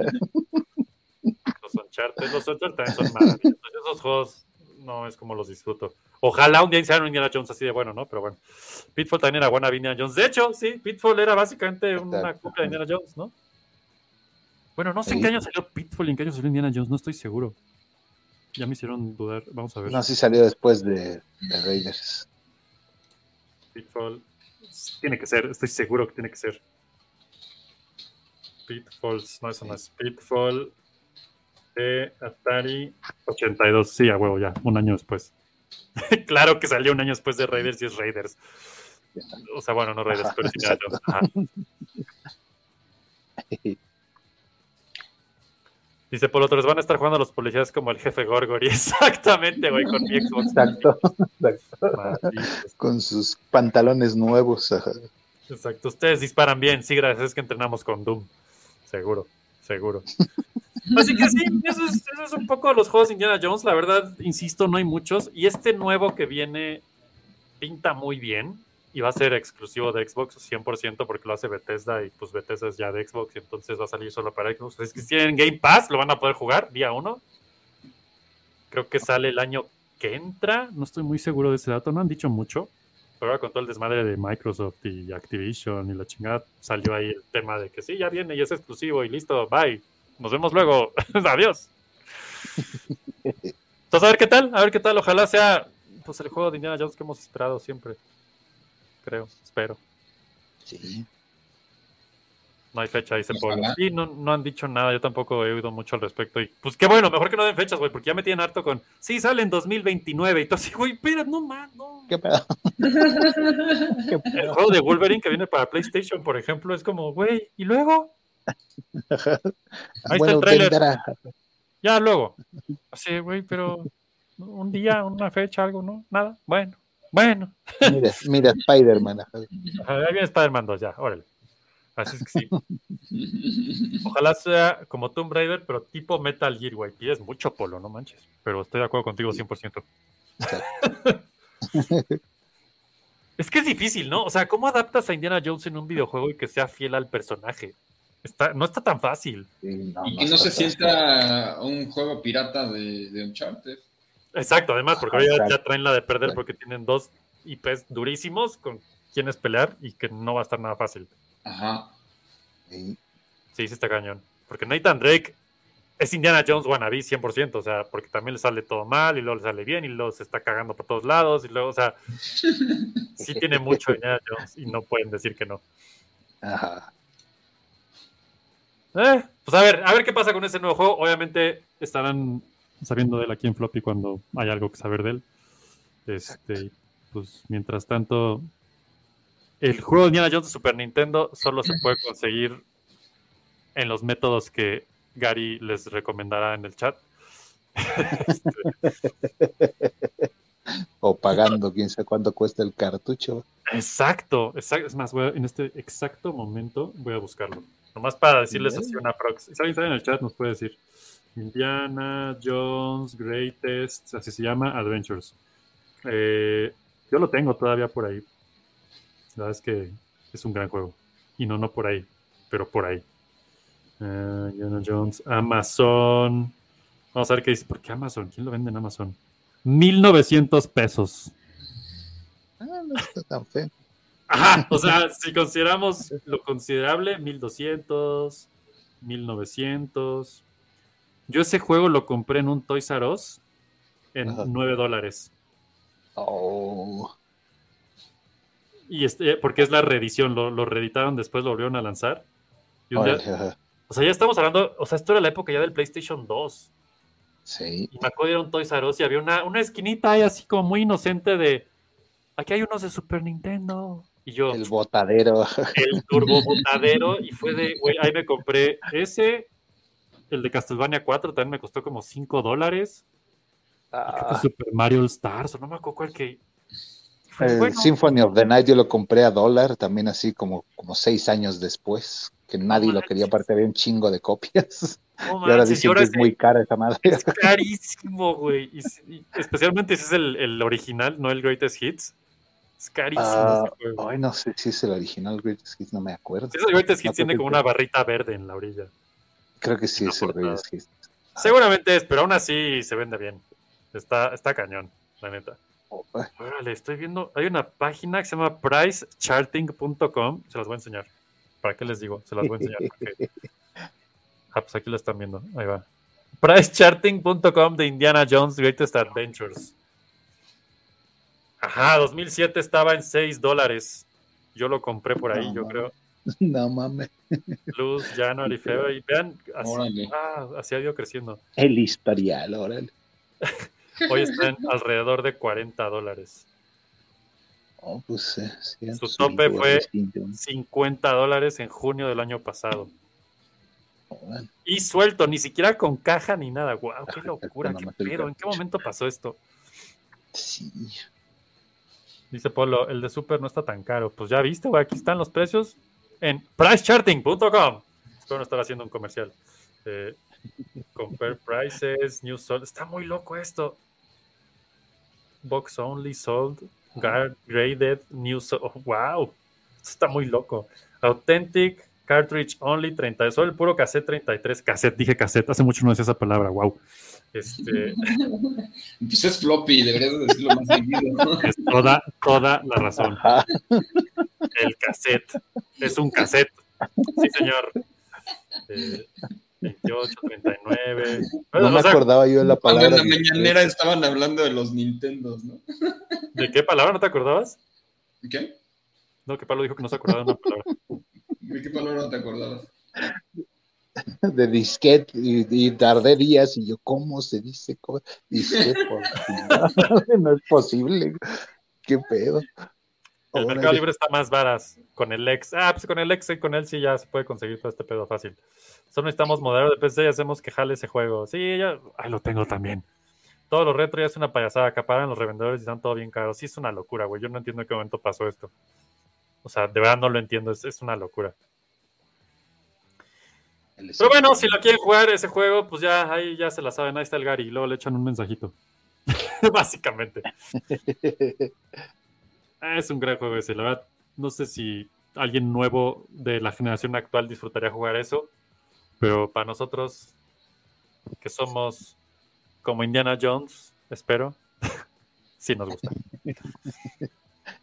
los Uncharted, los Uncharted también son maravillosos. Esos juegos no es como los disfruto. Ojalá un día hicieran un Indiana Jones así de bueno, ¿no? Pero bueno. Pitfall también era buena Indiana Jones. De hecho, sí, Pitfall era básicamente una Exacto. copia de Indiana Jones, ¿no? Bueno, no sé en qué año salió Pitfall y en qué año salió Indiana Jones, no estoy seguro. Ya me hicieron dudar. Vamos a ver. No, sí salió después de, de Raiders. Pitfall. Tiene que ser, estoy seguro que tiene que ser. Pitfalls, no, eso no es. Pitfall de Atari 82. Sí, a huevo, ya, un año después. claro que salió un año después de Raiders y es Raiders. O sea, bueno, no Raiders, Ajá, pero sí Jones. Ajá. Dice Polo Torres, van a estar jugando los policías como el jefe Gorgory. Exactamente, güey, con mi Xbox. Exacto, exacto. Malditos. Con sus pantalones nuevos. ajá. Exacto, ustedes disparan bien, sí, gracias, es que entrenamos con Doom. Seguro, seguro. Así que sí, eso es, un poco los juegos de Indiana Jones. La verdad, insisto, no hay muchos. Y este nuevo que viene pinta muy bien y va a ser exclusivo de Xbox 100% porque lo hace Bethesda y pues Bethesda es ya de Xbox y entonces va a salir solo para Xbox. Es que si tienen Game Pass, lo van a poder jugar día uno. Creo que sale el año que entra. No estoy muy seguro de ese dato, no han dicho mucho. Pero ahora con todo el desmadre de Microsoft y Activision y la chingada, salió ahí el tema de que sí, ya viene y es exclusivo y listo, bye. Nos vemos luego. Adiós. Entonces, a ver qué tal, a ver qué tal. Ojalá sea pues el juego de Indiana Jones que hemos esperado siempre. Creo, espero. Sí. No hay fecha, dice. Ojalá. Sí, no, no han dicho nada, yo tampoco he oído mucho al respecto. Y pues qué bueno, mejor que no den fechas, güey, porque ya me tienen harto con. Sí, sale en 2029. Y tú así, güey, espera, no más, no. ¿Qué pedo? ¿Qué El juego de Wolverine que viene para PlayStation, por ejemplo, es como, güey, ¿y luego? Ahí está el tráiler. vendrá. Ya, luego. Así, güey, pero un día, una fecha, algo, ¿no? Nada. Bueno, bueno. Mira, mira Spider-Man. Ahí viene Spider-Man 2, ya, órale. Así es que sí. Ojalá sea como Tomb Raider, pero tipo Metal Gear, güey. Pides mucho polo, no manches. Pero estoy de acuerdo contigo 100%. es que es difícil, ¿no? O sea, ¿cómo adaptas a Indiana Jones en un videojuego y que sea fiel al personaje? Está, no está tan fácil. Sí, no, Y que no se fácil. sienta un juego pirata de, de Uncharted. Exacto, además, porque ahora ya, traen la de perder porque tienen dos IPs durísimos con quienes pelear y que no va a estar nada fácil. Ajá. Sí. Sí, sí está cañón. Porque Nathan Drake es Indiana Jones wannabe 100%, o sea, porque también le sale todo mal y luego le sale bien y luego se está cagando por todos lados y luego, o sea, sí tiene mucho Indiana Jones y no pueden decir que no. Ajá. Eh, pues a ver, a ver qué pasa con ese nuevo juego. Obviamente estarán sabiendo de él aquí en Floppy cuando hay algo que saber de él. Este, pues mientras tanto, el juego de Indiana Jones de Super Nintendo solo se puede conseguir en los métodos que Gary les recomendará en el chat. O pagando, quién sabe cuánto cuesta el cartucho. Exacto, exacto. Es más, voy a- en este exacto momento voy a buscarlo. Nomás para decirles así una prox. Si alguien sabe en el chat, nos puede decir. Indiana Jones Greatest, así se llama, Adventures. Eh, yo lo tengo todavía por ahí. La verdad es que es un gran juego. Y no, no por ahí, pero por ahí. Eh, Indiana Jones, Amazon. Vamos a ver qué dice. ¿Por qué Amazon? ¿Quién lo vende en Amazon? 1900 pesos. Ah, no está tan feo. Ajá, o sea, si consideramos lo considerable, 1200, 1900. Yo ese juego lo compré en un Toys R Us en Ajá. 9 dólares. Oh, Y este, porque es la reedición, lo, lo reeditaron después, lo volvieron a lanzar. Y un día- órale, ajá. o sea, ya estamos hablando, o sea, esto era la época ya del PlayStation 2. Sí. Y me acuerdo de ir a un Toys R Us y había una, una esquinita ahí así como muy inocente de, aquí hay unos de Super Nintendo. Y yo, El botadero. el turbobotadero y fue de, güey, ahí me compré ese, el de Castlevania 4 también me costó como 5 dólares. Ah, Super Mario All Stars, o no me acuerdo cuál que... el bueno. Symphony of the Night yo lo compré a dólar, también así como, como seis años después. que nadie lo quería, aparte había un chingo de copias. No y ahora dicen ahora que es muy cara esa madre. Es carísimo, güey. Especialmente si es el, el original, no el Greatest Hits. Es carísimo Ah, ese juego. ay, no sé si es el original Greatest Hits, no me acuerdo. Si es el Greatest No, Hits, tiene como que- una barrita verde en la orilla. Creo que sí es el Greatest Hits. Seguramente es, pero aún así se vende bien. Está, está cañón, la neta. Órale, estoy viendo. Hay una página que se llama pricecharting.com. Se las voy a enseñar. ¿Para qué les digo? Se las voy a enseñar. porque- Ah, pues aquí lo están viendo. Ahí va. Pricecharting.com de Indiana Jones Greatest Adventures. Ajá, 2007 estaba en 6 dólares. Yo lo compré por ahí, No yo creo. No mames. Luz, January, February. Vean, así, ah, así ha ido creciendo. El historial, órale. Hoy están alrededor de 40 dólares. Oh, pues, eh, sí, Su tope fue distinto. 50 dólares en junio del año pasado. Y suelto, ni siquiera con caja ni nada. ¡Wow! ¡Qué locura! qué pedo! ¿En qué momento pasó esto? Sí. Dice Polo, el de Super no está tan caro. Pues ya viste, güey, aquí están los precios en pricecharting.com. Espero no estar haciendo un comercial. Eh, compare prices, new sold. Está muy loco esto. Box only sold, graded, new sold. Oh, wow, esto está muy loco. Authentic, cartridge only, 30. Solo el puro cassette 33. Cassette, dije cassette. Hace mucho no decía esa palabra. Wow. Este, Pues es floppy, deberías de decirlo más seguido. es toda, toda la razón. El cassette. Es un cassette. Sí, señor. Eh, 28, 39. No me acordaba yo de la Cuando en palabra. la mañanera estaban hablando de los Nintendos, ¿no? ¿De qué palabra no te acordabas? ¿Qué? No, que Pablo dijo que no se acordaba de una palabra. ¿De qué palabra no te acordabas? de disquete y, y tardé días y yo, ¿cómo se dice? Disquete, no es posible. ¿Qué pedo? El. Mercado Libre está más varas con el ex. Ah, pues con el ex y con él sí ya se puede conseguir todo este pedo fácil. Solo necesitamos moderador de PC y hacemos que jale ese juego. Sí, ya. Ahí lo tengo también. Todo lo retro ya es una payasada. Acaparan los revendedores y están todo bien caro. Sí, es una locura, güey. Yo no entiendo en qué momento pasó esto. O sea, de verdad no lo entiendo. Es, es una locura. Pero bueno, si lo quieren jugar ese juego, pues ya ahí ya se la saben. Ahí está el Gary. Y luego le echan un mensajito. Básicamente. Ah, Es un gran juego ese, la verdad. No sé si alguien nuevo de la generación actual disfrutaría jugar eso, pero para nosotros, que somos como Indiana Jones, espero, sí nos gusta.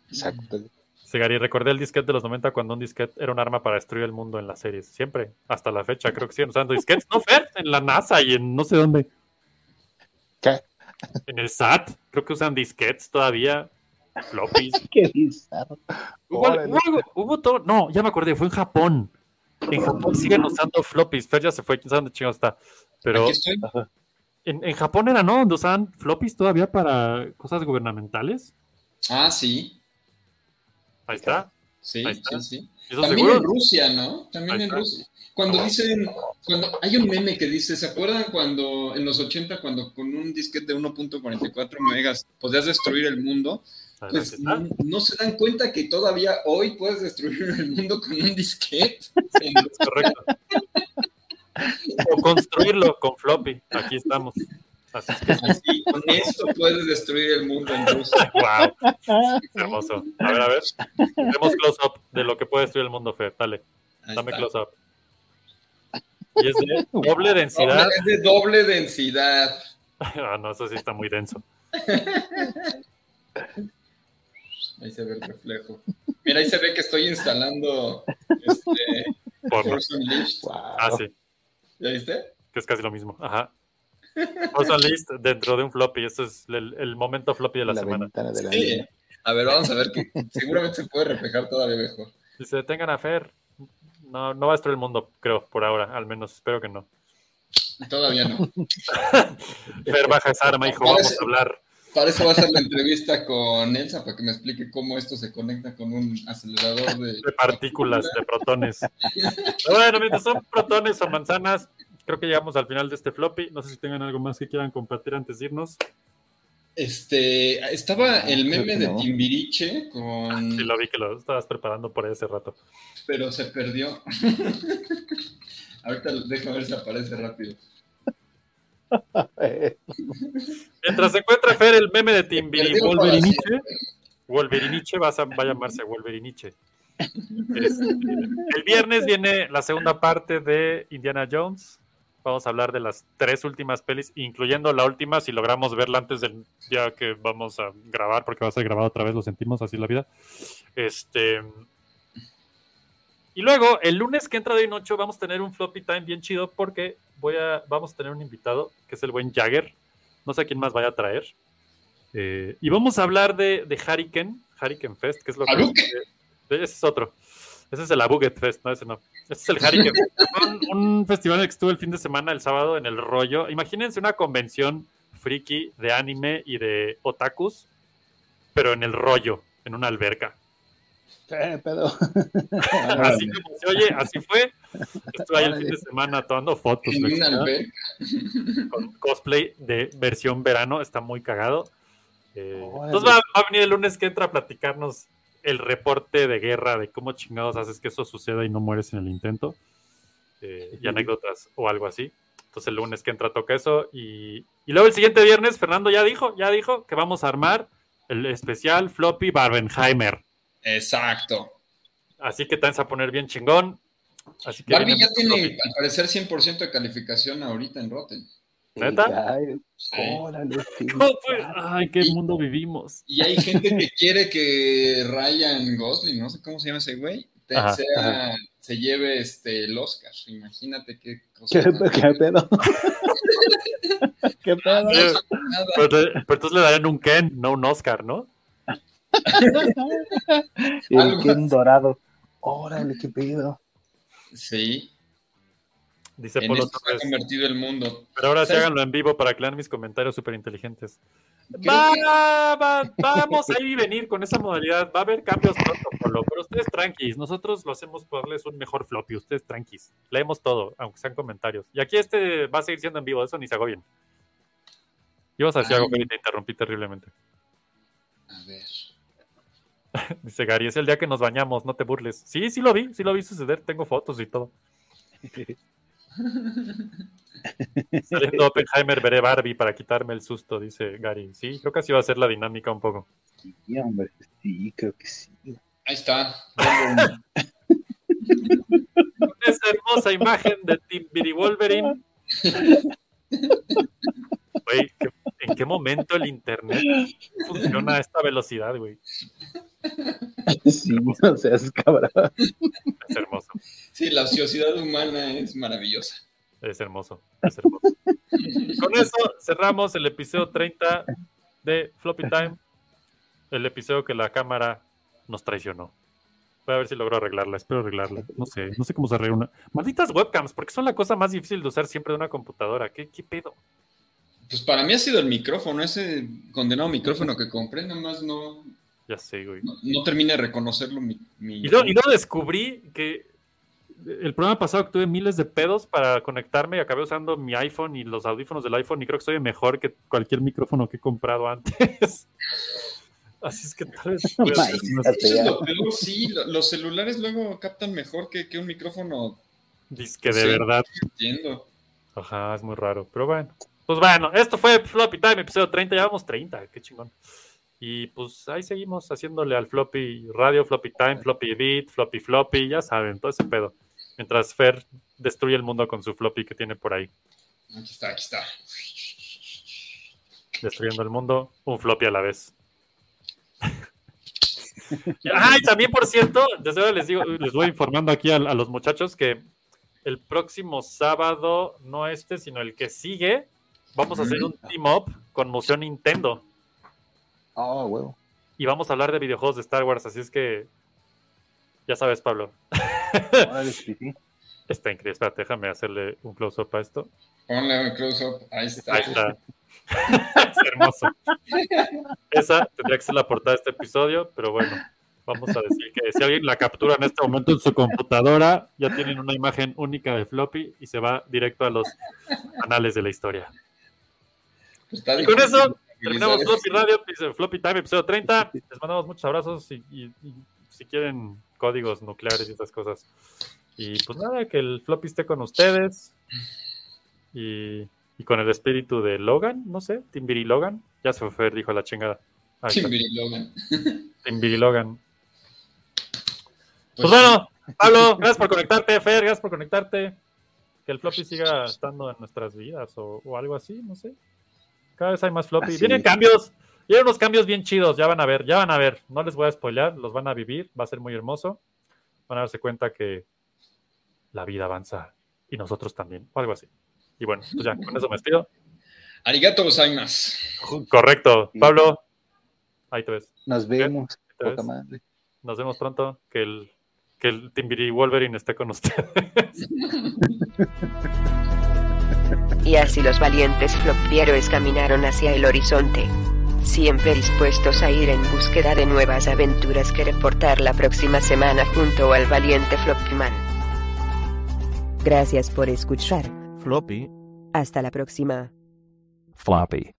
Exacto. Segari, recordé el disquete de los 90 cuando un disquete era un arma para destruir el mundo en las series. Siempre, hasta la fecha, creo que siguen usando disquetes. No, Fer, en la NASA y en no sé dónde. ¿Qué? En el SAT, creo que usan disquetes todavía. Floppies. Qué bizarro. Hubo, hubo algo- hubo todo. No, ya me acordé, fue en Japón. En Japón siguen usando floppies. Fer ya se fue, quién sabe dónde chingados está. Pero Aquí estoy. Ajá. en, en Japón era, ¿no? Donde usaban floppies todavía para cosas gubernamentales. Ah, sí. Ahí está. Sí, Ahí está. sí, sí. ¿Eso También seguro? en Rusia, ¿no? También Ahí en está. Rusia. Cuando dicen, cuando hay un meme que dice, ¿se acuerdan cuando en los 80, cuando con un disquete de 1.44 megas podías destruir el mundo? Pues no, se dan cuenta que todavía hoy puedes destruir el mundo con un disquete. Correcto. O construirlo con floppy. Aquí estamos. Así es que, Así, con esto puedes destruir el mundo en Rusia. wow. Hermoso. A ver, a ver. Tenemos close-up de lo que puede destruir el mundo, Fer. Dale, Ahí dame está. close-up. Y es de doble densidad. Doble- es de doble densidad. Ah, no, eso sí está muy denso. Ahí se ve el reflejo. Mira, ahí se ve que estoy instalando este, Por- Force Unleashed. Ah, sí. ¿Ya viste? que es casi lo mismo. Ajá. Force Unleashed dentro de un floppy. Esto es el, el momento floppy de la, La semana. ventana de la Sí. vida. A ver, vamos a ver que seguramente se puede reflejar todavía mejor. Si se detengan a Fer, no, no va a destruir el mundo, creo, por ahora, al menos. Espero que no. Todavía no. Fer, baja esa arma, hijo. Vamos a hablar. Para eso va a ser la entrevista con Elsa, para que me explique cómo esto se conecta con un acelerador de... de partículas, de protones. Pero bueno, mientras son protones o manzanas, creo que llegamos al final de este floppy. No sé si tengan algo más que quieran compartir antes de irnos. Este, estaba el creo meme de. Timbiriche con... Sí, lo vi que lo estabas preparando por ese rato. pero se perdió. Ahorita déjame ver si aparece rápido. Mientras se encuentra Fer el meme de Timbiri Wolveriniche, Wolveriniche va a, va a llamarse Wolveriniche. Este, el viernes viene la segunda parte de Indiana Jones. Vamos a hablar de las tres últimas pelis, incluyendo la última, si logramos verla antes del día que vamos a grabar, porque va a ser grabado otra vez, lo sentimos, así la vida. Este. Y luego, el lunes que entra de noche, vamos a tener un floppy time bien chido, porque voy a, vamos a tener un invitado, que es el buen Jagger. No sé quién más vaya a traer. Eh, y vamos a hablar de, de Hurricane, Hurricane Fest, que es lo que. ¿Hadouken? Ese es otro. Ese es el Abuget Fest, no, ese no. Ese es el Hurricane Fest. Un, un festival que estuve el fin de semana, el sábado, en el rollo. Imagínense una convención friki de anime y de otakus, pero en el rollo, en una alberca. ¿Qué pedo? Así como se oye, así fue. Estuve ahí el fin de semana tomando fotos. Con cosplay de versión verano, está muy cagado. Eh, entonces va, va a venir el lunes que entra a platicarnos el reporte de guerra de cómo chingados haces que eso suceda y no mueres en el intento. eh, y anécdotas o algo así. Entonces el lunes que entra toca eso. Y, y luego el siguiente viernes, Fernando ya dijo, ya dijo que vamos a armar el especial Floppy Barbenheimer. Exacto. Así que te vas a poner bien chingón. Así que Barbie ya tiene, al parecer, 100% de calificación ahorita en Rotten. ¿Neta? Sí. órale, sí. ¿Cómo fue? Ay, qué mundo vivimos. Y hay gente que quiere que Ryan Gosling, no sé cómo se llama ese güey, te- Ajá, sea- se lleve este, el Oscar. Imagínate qué cosa. ¿Qué, qué pedo? ¿Qué pedo? No. Pero, pero entonces le darían un Ken, no un Oscar, ¿no? El Ken dorado. Órale, qué pedo. Sí, Dice en Polo esto se ha Torres. convertido el mundo. Pero ahora sí háganlo en vivo para que lean mis comentarios súper inteligentes. Creo Va, que- va- vamos a ir y venir con esa modalidad. Va a haber cambios pronto, Polo, pero ustedes tranquis. Nosotros lo hacemos por darles un mejor floppy. Ustedes tranquis. Leemos todo, aunque sean comentarios. Y aquí este va a seguir siendo en vivo, eso ni se agobien. Ibas a decir algo, pero te interrumpí terriblemente. A ver. Dice Gary, es el día que nos bañamos, no te burles. Sí, sí lo vi, sí lo vi suceder, tengo fotos y todo. Saliendo Oppenheimer, veré Barbie para quitarme el susto, dice Gary. Sí, creo que así va a ser la dinámica un poco. Sí, hombre, sí, creo que sí. Ahí está. Con esa hermosa imagen de Timbiri Wolverine. Güey, ¿qué- ¿en qué momento el internet funciona a esta velocidad, güey? Sí, o sea, es cabrón. Es hermoso, Sí, la ociosidad humana es maravillosa. es hermoso, es hermoso. Con eso cerramos el episodio 30 de Floppy Time. El episodio que la cámara nos traicionó. Voy a ver si logro arreglarla, espero arreglarla. No sé, no sé cómo se arregla una. Malditas webcams, porque son la cosa más difícil de usar siempre de una computadora. ¿Qué, qué pedo? Pues para mí ha sido el micrófono, ese condenado micrófono que compré, nada más no, Ya sé, güey. no, no termina de reconocerlo mi, mi- Y luego, y luego descubrí que el programa pasado que tuve miles de pedos para conectarme y acabé usando mi iPhone y los audífonos del iPhone y creo que soy mejor que cualquier micrófono que he comprado antes. Así es que tal vez... Eso es lo sí, lo- los celulares luego captan mejor que, que un micrófono. Disque de Sí. verdad. Entiendo. Ajá, es muy raro. Pero bueno. Pues bueno, esto fue Floppy Time, episodio 30. Llevamos 30, qué chingón. Y pues ahí seguimos haciéndole al Floppy Radio, Floppy Time, Floppy Beat, Floppy Floppy, ya saben, todo ese pedo. Mientras Fer destruye el mundo con su floppy que tiene por ahí. Aquí está, aquí está. Destruyendo el mundo, un floppy a la vez. Ah, y también, por cierto, desde ahora les digo, les voy informando aquí a, a los muchachos que el próximo sábado, no este, sino el que sigue, vamos a hacer un team up con Museo Nintendo Oh, huevo. y vamos a hablar de videojuegos de Star Wars, así es que ya sabes, Pablo. Órale, sí, sí. Está increíble. Espérate, déjame hacerle un close-up a esto. Ponle un close-up. Ahí está. Ahí está. es hermoso. Esa tendría que ser la portada de este episodio, pero bueno, vamos a decir que si alguien la captura en este momento en su computadora, ya tienen una imagen única de floppy y se va directo a los anales de la historia. Está Y con eso terminamos Floppy Radio, Floppy Time, episodio 30. Les mandamos muchos abrazos y, y- y si quieren códigos nucleares y esas cosas. Y pues nada, que el Floppy esté con ustedes. Y, y con el espíritu de Logan, no sé, Timbiri Logan. Ya se fue, dijo la chingada. Está. Timbiri Logan. Timbiri Logan. Pues bueno, Pablo, gracias por conectarte, Fer, gracias por conectarte. Que el floppy siga estando en nuestras vidas o, o algo así, no sé. Cada vez hay más floppy. Así Vienen es. cambios, vienen unos cambios bien chidos, ya van a ver, ya van a ver. No les voy a spoilear, los van a vivir, va a ser muy hermoso. Van a darse cuenta que la vida avanza y nosotros también, o algo así. Y bueno, pues ya, con eso me despido. Arigato gozaimasu. Correcto, Pablo, ahí te ves. Nos vemos. ¿Te ves? Poca madre. Nos vemos pronto. Que el, que el Timbiri Wolverine esté con ustedes. Y así los valientes flopieros caminaron hacia el horizonte. Siempre dispuestos a ir en búsqueda de nuevas aventuras que reportar la próxima semana junto al valiente Floppyman. Gracias por escuchar. Floppy. Hasta la próxima. Floppy.